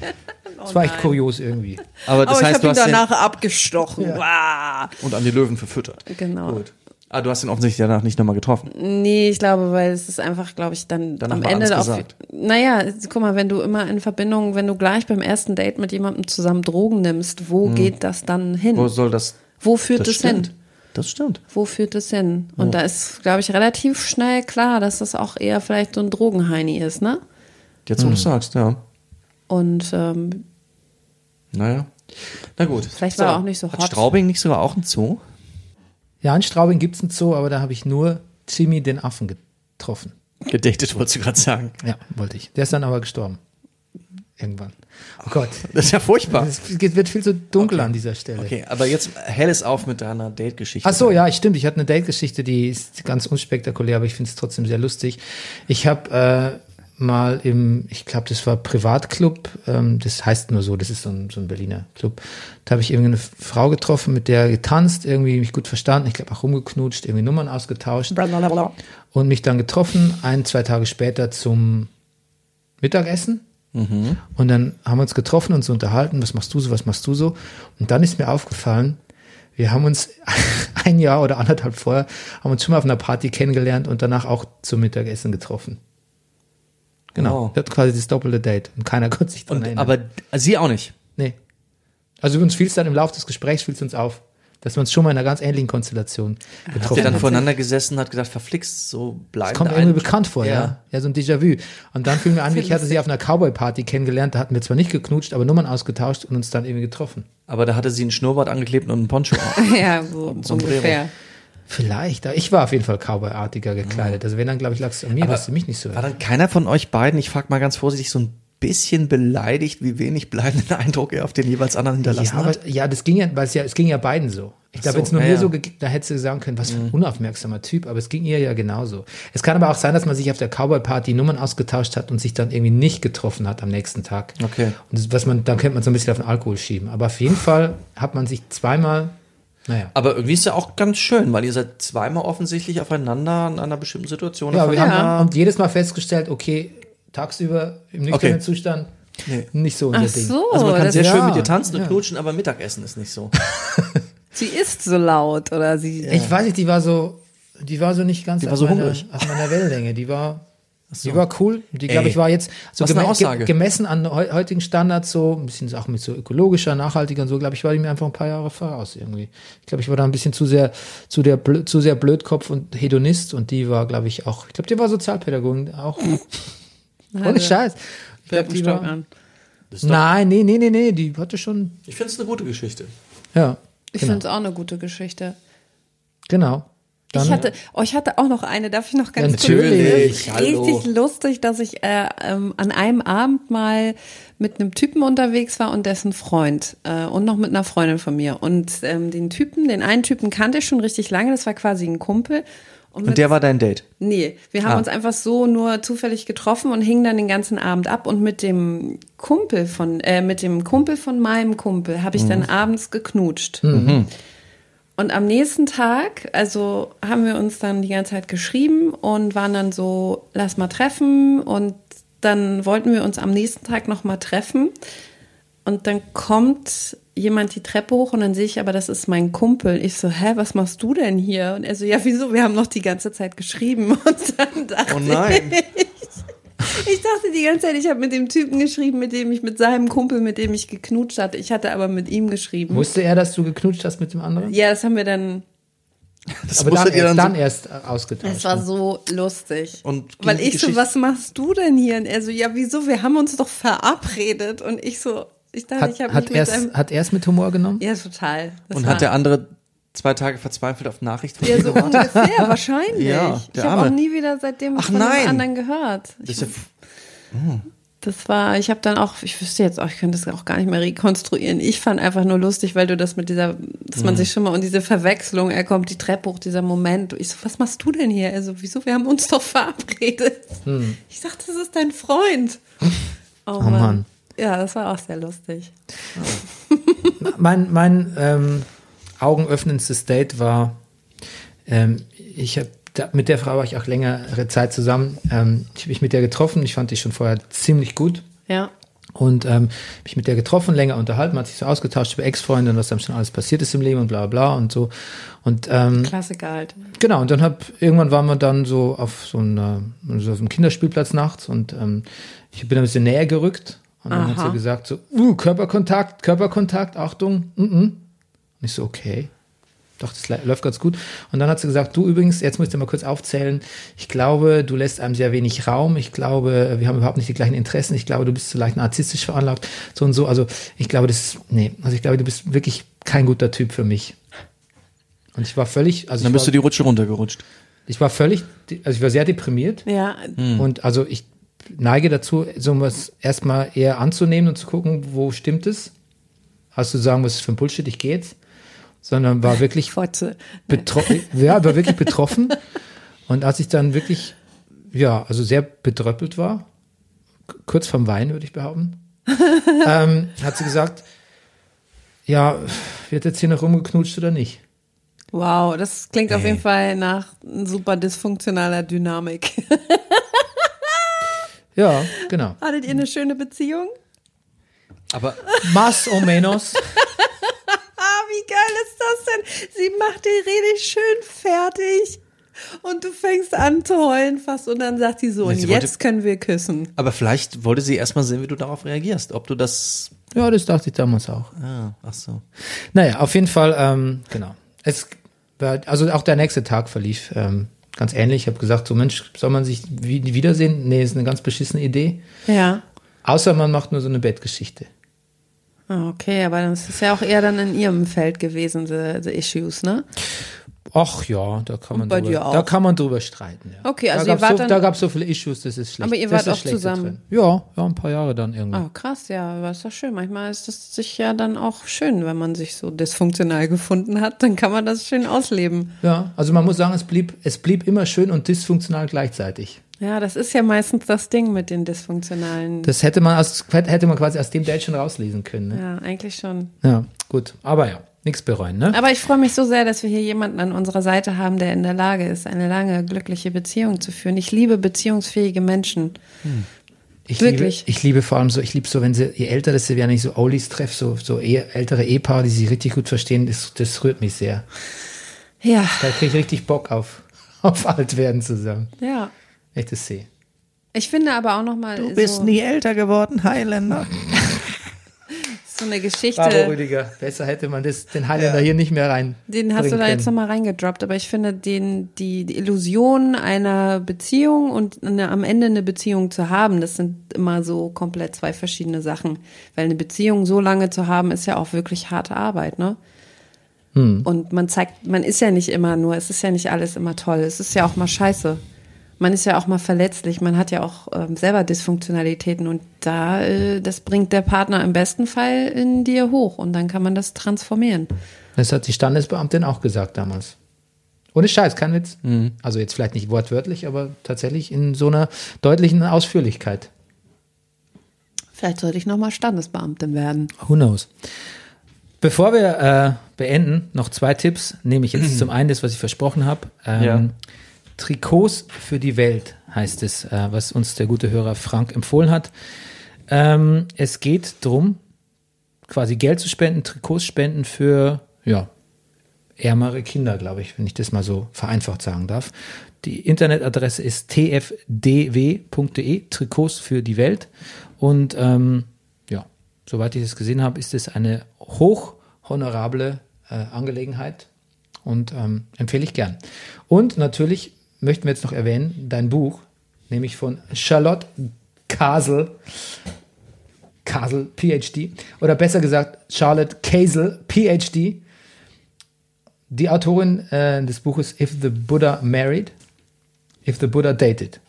Speaker 1: Das war echt kurios irgendwie.
Speaker 2: Aber das
Speaker 4: Aber ich
Speaker 2: heißt,
Speaker 4: habe
Speaker 2: du
Speaker 4: ihn
Speaker 2: den
Speaker 4: danach abgestochen. Wow.
Speaker 2: und an die Löwen verfüttert.
Speaker 4: Genau.
Speaker 2: Gut. Ah, du hast ihn offensichtlich danach nicht nochmal getroffen.
Speaker 4: Nee, ich glaube, weil es ist einfach, glaube ich, dann
Speaker 2: Danach
Speaker 4: am Ende
Speaker 2: alles
Speaker 4: auf.
Speaker 2: gesagt.
Speaker 4: Naja, guck mal, wenn du immer in Verbindung, wenn du gleich beim ersten Date mit jemandem zusammen Drogen nimmst, wo geht das dann hin?
Speaker 2: Wo soll das?
Speaker 4: Wo führt
Speaker 2: das
Speaker 4: es hin?
Speaker 2: stimmt. Das stimmt.
Speaker 4: Wo führt es hin? Und da ist, glaube ich, relativ schnell klar, dass das auch eher vielleicht so ein Drogenheini ist, ne?
Speaker 2: Jetzt, wo du sagst, ja.
Speaker 4: Und ähm,
Speaker 2: Naja. Na gut.
Speaker 4: Vielleicht war er auch nicht so
Speaker 2: Hat
Speaker 4: hot.
Speaker 2: Straubing nicht sogar auch ein Zoo?
Speaker 1: Ja, in Straubing gibt's einen Zoo, aber da habe ich nur Jimmy den Affen getroffen.
Speaker 2: Gedatet, wolltest du gerade sagen.
Speaker 1: Ja, wollte ich. Der ist dann aber gestorben. Irgendwann. Oh Gott.
Speaker 2: Das ist ja furchtbar.
Speaker 1: Es wird viel zu dunkel an dieser Stelle.
Speaker 2: Okay, aber jetzt hell es auf mit deiner Date-Geschichte.
Speaker 1: Ach so, ja, stimmt. Ich hatte eine Date-Geschichte, die ist ganz unspektakulär, aber ich finde es trotzdem sehr lustig. Ich habe äh, mal im, ich glaube, das war Privatclub, ähm, das heißt nur so, das ist so ein, so ein Berliner Club. Da habe ich irgendwie eine Frau getroffen, mit der getanzt, irgendwie mich gut verstanden, ich glaube auch rumgeknutscht, irgendwie Nummern ausgetauscht und mich dann getroffen, ein, zwei Tage später zum Mittagessen. Und dann haben wir uns getroffen und so unterhalten, was machst du so, was machst du so? Und dann ist mir aufgefallen, wir haben uns [LAUGHS] ein Jahr oder anderthalb vorher, haben uns schon mal auf einer Party kennengelernt und danach auch zum Mittagessen getroffen. Genau.
Speaker 2: Wow.
Speaker 1: Wir hatten quasi das doppelte Date und keiner [LAUGHS] konnte sich daran
Speaker 2: Und,
Speaker 1: erinnern.
Speaker 2: aber sie auch nicht.
Speaker 1: nee. Also uns fiel es dann im Laufe des Gesprächs fiel es uns auf, dass wir uns schon mal in einer ganz ähnlichen Konstellation
Speaker 2: Habt
Speaker 1: getroffen
Speaker 2: ihr dann
Speaker 1: haben.
Speaker 2: voneinander gesessen und hat gesagt, verflixt, so bleiben.
Speaker 1: Das kommt irgendwie bekannt vor, ja. ja. so ein Déjà-vu. Und dann fiel mir an, [LAUGHS] ich hatte sie auf einer Cowboy-Party kennengelernt, da hatten wir zwar nicht geknutscht, aber Nummern ausgetauscht und uns dann irgendwie getroffen.
Speaker 2: Aber da hatte sie einen Schnurrbart angeklebt und einen Poncho auf. [LAUGHS]
Speaker 4: ja, so
Speaker 2: Sombrero.
Speaker 4: ungefähr.
Speaker 1: Vielleicht, aber ich war auf jeden Fall Cowboy-artiger gekleidet. Also wenn, dann glaube ich, lag es an mir, dass sie mich nicht so
Speaker 2: War dann keiner von euch beiden, ich frage mal ganz vorsichtig, so ein bisschen beleidigt, wie wenig bleibenden Eindruck er auf den jeweils anderen hinterlassen
Speaker 1: ja,
Speaker 2: hat?
Speaker 1: aber, ja, das ging ja, weil es ja, es ging ja beiden so. Ich glaube,
Speaker 2: so,
Speaker 1: es nur mir
Speaker 2: ja. Mhm.
Speaker 1: so, da hätte sie sagen können, was für ein unaufmerksamer Typ, aber es ging ihr ja genauso. Es kann aber auch sein, dass man sich auf der Cowboy-Party Nummern ausgetauscht hat und sich dann irgendwie nicht getroffen hat am nächsten Tag.
Speaker 2: Okay.
Speaker 1: Und das, was man, dann könnte man so ein bisschen auf den Alkohol schieben. Aber auf jeden Fall hat man sich zweimal, naja.
Speaker 2: Aber irgendwie ist ja auch ganz schön, weil ihr seid zweimal offensichtlich aufeinander in einer bestimmten Situation.
Speaker 1: Ja, wir haben und jedes Mal festgestellt, okay, tagsüber im nüchternen
Speaker 2: Okay.
Speaker 1: Zustand
Speaker 2: Nee.
Speaker 1: nicht so unser
Speaker 4: Ach
Speaker 1: Ding.
Speaker 4: so,
Speaker 2: also man kann sehr
Speaker 1: ja,
Speaker 2: schön mit dir tanzen und
Speaker 1: ja.
Speaker 2: knutschen, aber Mittagessen ist nicht so. [LAUGHS]
Speaker 4: sie ist so laut oder sie.
Speaker 1: Ich weiß nicht, die war so, die war so nicht ganz
Speaker 2: Die war so
Speaker 1: meiner,
Speaker 2: hungrig.
Speaker 1: auf meiner Wellenlänge. Die war, die war cool. Die glaube ich war jetzt so
Speaker 2: was eine
Speaker 1: geme
Speaker 2: Aussage.
Speaker 1: ge gemessen an heu heutigen Standards so ein bisschen auch mit so ökologischer, nachhaltiger und so. Glaube ich war die mir einfach ein paar Jahre voraus irgendwie. Ich glaube, ich war da ein bisschen zu sehr zu der blö zu sehr Blödkopf und Hedonist und die war, glaube ich auch. Ich glaube, die war Sozialpädagogin auch. [LAUGHS] Ohne Scheiß. Ich glaube, die war.
Speaker 4: an.
Speaker 1: Nein, nee, nee, nee, nee, die hatte schon.
Speaker 2: Ich finde es eine gute Geschichte.
Speaker 1: Ja,
Speaker 4: Ich
Speaker 1: genau.
Speaker 4: finde es auch eine gute Geschichte.
Speaker 1: genau. Dann,
Speaker 4: ich hatte, oh, ich hatte auch noch eine, darf ich noch ganz
Speaker 1: Natürlich,
Speaker 4: kurz?
Speaker 2: hallo.
Speaker 4: Richtig lustig, dass ich äh, ähm, an einem Abend mal mit einem Typen unterwegs war und dessen Freund äh, und noch mit einer Freundin von mir. Und ähm, den Typen, den einen Typen kannte ich schon richtig lange, das war quasi ein Kumpel. mit-
Speaker 2: Und der war dein Date.
Speaker 4: Nee, wir haben
Speaker 2: Ah.
Speaker 4: uns einfach so nur zufällig getroffen und hingen dann den ganzen Abend ab und mit dem Kumpel von äh, mit dem Kumpel von meinem Kumpel habe ich dann abends geknutscht. Und am nächsten Tag, also haben wir uns dann die ganze Zeit geschrieben und waren dann so, lass mal treffen und dann wollten wir uns am nächsten Tag noch mal treffen und dann kommt jemand die Treppe hoch und dann sehe ich aber, das ist mein Kumpel. Ich so, hä, was machst du denn hier? Und er so, ja, wieso? Wir haben noch die ganze Zeit geschrieben. [LAUGHS] Und dann dachte
Speaker 2: Oh nein.
Speaker 4: ich, [LAUGHS] ich dachte die ganze Zeit, ich habe mit dem Typen geschrieben, mit dem ich, mit seinem Kumpel, mit dem ich geknutscht hatte. Ich hatte aber mit ihm geschrieben.
Speaker 1: wusste er, dass du geknutscht hast mit dem anderen?
Speaker 4: ja, das haben wir dann,
Speaker 2: Das
Speaker 1: Aber dann,
Speaker 2: musstet ihr
Speaker 1: erst, dann
Speaker 2: so-
Speaker 1: erst äh, ausgetauscht.
Speaker 4: das war so lustig.
Speaker 2: Und
Speaker 4: Weil ich so, was machst du denn hier? Und er so, ja, wieso? Wir haben uns doch verabredet. Und ich so, ich dachte,
Speaker 1: hat,
Speaker 4: ich habe
Speaker 1: hat
Speaker 4: mich mit seinem,
Speaker 1: hat er es mit Humor genommen?
Speaker 4: ja, total. Das
Speaker 2: Und hat der andere zwei Tage verzweifelt auf Nachricht von
Speaker 4: Ja, so
Speaker 2: gewartet?
Speaker 4: ungefähr, wahrscheinlich.
Speaker 2: Ja,
Speaker 4: ich habe auch nie wieder seitdem
Speaker 2: Ach,
Speaker 4: von
Speaker 2: nein.
Speaker 4: dem anderen gehört.
Speaker 2: Das
Speaker 4: Ich,
Speaker 2: ja,
Speaker 4: das war, ich habe dann auch, ich wüsste jetzt auch, ich könnte das auch gar nicht mehr rekonstruieren. Ich fand einfach nur lustig, weil du das mit dieser, dass
Speaker 2: Mhm.
Speaker 4: man sich schon mal und diese Verwechslung, er kommt die Treppe hoch, dieser Moment. Ich so, was machst du denn hier? Also, wieso? Wir haben uns doch verabredet. Ich dachte, das ist dein Freund. Oh, Mann.
Speaker 1: Mann.
Speaker 4: Ja, das war auch sehr lustig.
Speaker 1: Mein, mein ähm, augenöffnendstes Date war, ähm, ich habe mit der Frau war ich auch längere Zeit zusammen. Ähm, ich habe mich mit der getroffen. Ich fand die schon vorher ziemlich gut.
Speaker 4: Ja.
Speaker 1: Und ähm, mich mit der getroffen, länger unterhalten, man hat sich so ausgetauscht über Ex-Freunde und was dann schon alles passiert ist im Leben und bla bla und so. Und ähm,
Speaker 4: Klassiker halt.
Speaker 1: Genau, und dann hab, irgendwann waren wir dann so auf so, einer, so auf einem Kinderspielplatz nachts und ähm, ich bin ein bisschen näher gerückt und dann hat
Speaker 4: Aha.
Speaker 1: sie gesagt so, uh, Körperkontakt, Körperkontakt, Achtung, mm -mm. Und ich so, okay. Doch, das lä- läuft ganz gut. Und dann hat sie gesagt, du übrigens, jetzt musst du mal kurz aufzählen, ich glaube, du lässt einem sehr wenig Raum. Ich glaube, wir haben überhaupt nicht die gleichen Interessen. Ich glaube, du bist vielleicht narzisstisch veranlagt. So und so. Also ich glaube, das ist, nee, also ich glaube, du bist wirklich kein guter Typ für mich. Und ich war völlig, also
Speaker 2: dann
Speaker 1: ich
Speaker 2: bist
Speaker 1: war,
Speaker 2: du die Rutsche runtergerutscht.
Speaker 1: ich war völlig, also ich war sehr deprimiert
Speaker 4: Ja,
Speaker 1: und also ich neige dazu, so was erstmal eher anzunehmen und zu gucken, wo stimmt es? Hast du zu sagen, was ist für ein Bullshit, ich gehe jetzt? Sondern war [LAUGHS] wirklich
Speaker 4: Fotze.
Speaker 1: betroffen, [LAUGHS] ja, war wirklich betroffen. Und als ich dann wirklich, ja, also sehr bedröppelt war, kurz vom Wein, würde ich behaupten, [LAUGHS] ähm, hat sie gesagt, ja, wird jetzt hier noch rumgeknutscht oder nicht?
Speaker 4: Wow, das klingt auf jeden Fall nach super dysfunktionaler Dynamik.
Speaker 1: Ja, genau.
Speaker 4: Hattet ihr eine schöne Beziehung?
Speaker 2: Aber
Speaker 1: Más o menos.
Speaker 4: Geil ist das denn? Sie macht die richtig schön fertig. Und du fängst an zu heulen fast und dann sagt sie so, und jetzt
Speaker 2: wollte-
Speaker 4: können wir küssen.
Speaker 2: Aber vielleicht wollte sie erstmal sehen, wie du darauf reagierst. Ob du das.
Speaker 1: Ja, das dachte ich damals auch.
Speaker 2: Ah, ach so.
Speaker 1: Naja, auf jeden Fall, ähm, genau. Es war, also auch der nächste Tag verlief ähm, ganz ähnlich. Ich habe gesagt, so Mensch, soll man sich wie, wiedersehen? Nee, ist eine ganz beschissene Idee.
Speaker 4: Ja.
Speaker 1: Außer man macht nur so eine Bettgeschichte.
Speaker 4: Ah, Okay, aber das ist ja auch eher dann in ihrem Feld gewesen, the, the issues, ne?
Speaker 1: Ach ja, da kann man drüber, da kann man drüber streiten. Ja.
Speaker 4: Okay, also
Speaker 1: da
Speaker 4: ihr wart
Speaker 1: so,
Speaker 4: dann-
Speaker 1: da gab es so viele Issues, das ist schlecht.
Speaker 4: Aber ihr wart auch zusammen?
Speaker 1: Ja, ja, ein paar Jahre dann irgendwie.
Speaker 4: Oh, krass, ja, aber ist doch schön. Manchmal ist es sich ja dann auch schön, wenn man sich so dysfunktional gefunden hat, dann kann man das schön ausleben.
Speaker 1: Ja, also man muss sagen, es blieb, es blieb immer schön und dysfunktional gleichzeitig.
Speaker 4: Ja, das ist ja meistens das Ding mit den dysfunktionalen.
Speaker 1: Das hätte man aus, hätte man quasi aus dem Date schon rauslesen können. Ne?
Speaker 4: ja, eigentlich schon.
Speaker 1: Ja, gut. Aber ja, nichts bereuen, ne?
Speaker 4: Aber ich freue mich so sehr, dass wir hier jemanden an unserer Seite haben, der in der Lage ist, eine lange, glückliche Beziehung zu führen. Ich liebe beziehungsfähige Menschen.
Speaker 1: Ich
Speaker 4: Wirklich.
Speaker 1: Liebe, ich liebe vor allem so, ich liebe so, wenn sie, je älter das sie werden, ich so Olis treffe, so, so ehe, ältere Ehepaare, die sich richtig gut verstehen, das, das rührt mich sehr.
Speaker 4: Ja,
Speaker 1: Da kriege ich richtig Bock auf, [LAUGHS] auf alt werden zusammen.
Speaker 4: ja.
Speaker 1: Das sehe.
Speaker 4: Ich finde aber auch nochmal so,
Speaker 2: nie älter geworden, Highlander. [LAUGHS]
Speaker 4: so eine Geschichte.
Speaker 1: Bravo, Rüdiger. Besser hätte man das, den Highlander hier nicht mehr rein.
Speaker 4: Den hast du da jetzt nochmal reingedroppt, aber ich finde den, die, die Illusion einer Beziehung und eine, am Ende eine Beziehung zu haben, das sind immer so komplett zwei verschiedene Sachen. Weil eine Beziehung so lange zu haben, ist ja auch wirklich harte Arbeit, ne?
Speaker 1: Hm.
Speaker 4: Und man zeigt, man ist ja nicht immer nur, es ist ja nicht alles immer toll, es ist ja auch mal scheiße. Man ist ja auch mal verletzlich, man hat ja auch ähm, selber Dysfunktionalitäten und da, äh, das bringt der Partner im besten Fall in dir hoch und dann kann man das transformieren.
Speaker 1: Das hat die Standesbeamtin auch gesagt damals. Ohne Scheiß, kein Witz.
Speaker 2: Mhm.
Speaker 1: Also jetzt vielleicht nicht wortwörtlich, aber tatsächlich in so einer deutlichen Ausführlichkeit.
Speaker 4: Vielleicht sollte ich nochmal Standesbeamtin werden.
Speaker 1: Who knows? Bevor wir äh, beenden, noch zwei Tipps. Nehme ich jetzt [CLEARS THROAT] zum einen das, was ich versprochen habe. Ähm,
Speaker 2: Ja.
Speaker 1: Trikots für die Welt heißt es, äh, was uns der gute Hörer Frank empfohlen hat. Ähm, es geht darum, quasi Geld zu spenden, Trikots spenden für, ja, ärmere Kinder, glaube ich, wenn ich das mal so vereinfacht sagen darf. Die Internetadresse ist tfdw.de, Trikots für die Welt. Und ähm, ja, soweit ich das gesehen habe, ist es eine hochhonorable äh, Angelegenheit und ähm, empfehle ich gern. Und natürlich möchten wir jetzt noch erwähnen, dein Buch, nämlich von Charlotte Kasel, Kasel, PhD, oder besser gesagt Charlotte Kasel, PhD, die Autorin äh, des Buches If the Buddha Married, If the Buddha Dated.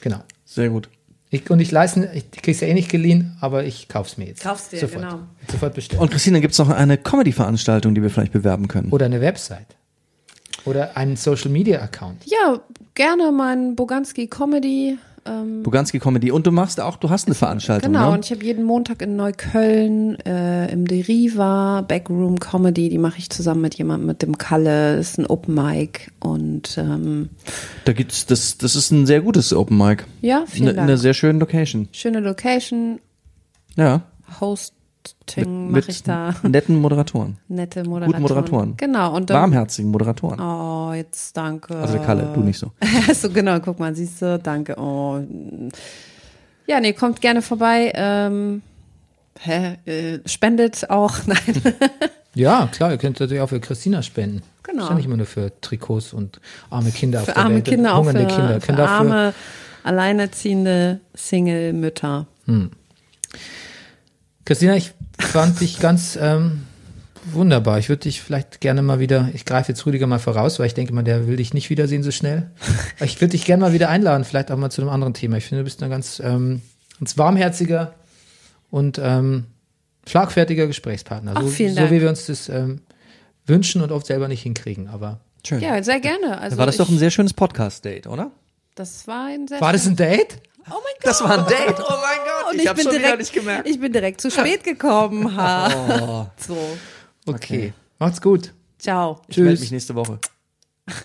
Speaker 1: Genau.
Speaker 2: Sehr gut.
Speaker 1: Ich, und ich leiste, ich krieg's ja eh nicht geliehen, aber ich kauf's mir jetzt.
Speaker 4: Kauf's dir,
Speaker 1: Sofort.
Speaker 4: genau.
Speaker 1: Sofort bestellen.
Speaker 2: Und Christine, gibt es noch eine Comedy-Veranstaltung, die wir vielleicht bewerben können?
Speaker 1: Oder eine Website. Oder einen Social Media Account.
Speaker 4: Ja, gerne mein Boganski Comedy. Ähm,
Speaker 2: Buganski Comedy. Und du machst auch, du hast eine Veranstaltung,
Speaker 4: genau,
Speaker 2: ne?
Speaker 4: und ich habe jeden Montag in Neukölln äh, im Deriva Backroom Comedy, die mache ich zusammen mit jemandem, mit dem Kalle. Das ist ein Open Mic. Und ähm,
Speaker 2: Da gibt's, das, das ist ein sehr gutes Open Mic.
Speaker 4: ja, vielen
Speaker 2: Eine
Speaker 4: Dank.
Speaker 2: eine sehr schöne Location.
Speaker 4: Schöne Location,
Speaker 2: Ja.
Speaker 4: Hosting
Speaker 2: Mit
Speaker 4: mache ich da.
Speaker 2: netten Moderatoren. [LAUGHS]
Speaker 4: Nette Moderatoren.
Speaker 2: Guten Moderatoren.
Speaker 4: Genau. Und dann,
Speaker 2: Warmherzigen Moderatoren.
Speaker 4: Oh, jetzt danke.
Speaker 2: Also der Kalle, du nicht so. [LAUGHS]
Speaker 4: so genau, guck mal, siehst du, danke. Oh. Ja, nee, kommt gerne vorbei. Ähm, hä, äh, spendet auch. [LAUGHS] Nein.
Speaker 1: Ja, klar, ihr könnt natürlich auch für Christina spenden.
Speaker 4: Genau.
Speaker 1: Ist ja nicht immer nur für Trikots und arme Kinder auf
Speaker 4: Für
Speaker 1: der
Speaker 4: arme
Speaker 1: Welt.
Speaker 4: Kinder, auch für,
Speaker 1: hungernde Kinder.
Speaker 4: für arme, alleinerziehende Single-Mütter.
Speaker 1: Christina, ich fand dich ganz ähm, wunderbar. Ich würde dich vielleicht gerne mal wieder, ich greife jetzt Rüdiger mal voraus, weil ich denke mal, der will dich nicht wiedersehen so schnell. [LAUGHS] Ich würde dich gerne mal wieder einladen, vielleicht auch mal zu einem anderen Thema. Ich finde, du bist ein ganz, ähm, ganz warmherziger und ähm, schlagfertiger Gesprächspartner.
Speaker 4: Ach,
Speaker 1: so, so wie wir uns das ähm, wünschen und oft selber nicht hinkriegen. Aber
Speaker 2: Schön.
Speaker 4: Ja, sehr gerne. Also
Speaker 2: War das doch ein
Speaker 4: ich,
Speaker 2: sehr schönes Podcast-Date, oder?
Speaker 4: Das war ein sehr
Speaker 1: war das ein Date?
Speaker 4: Oh mein Gott.
Speaker 2: Das war ein Date. Oh mein Gott.
Speaker 4: Und ich, bin direkt, ich bin direkt zu spät gekommen. Ha. [LAUGHS]
Speaker 2: Oh.
Speaker 4: So.
Speaker 1: Okay. Macht's gut.
Speaker 4: Ciao.
Speaker 2: Ich melde mich nächste Woche.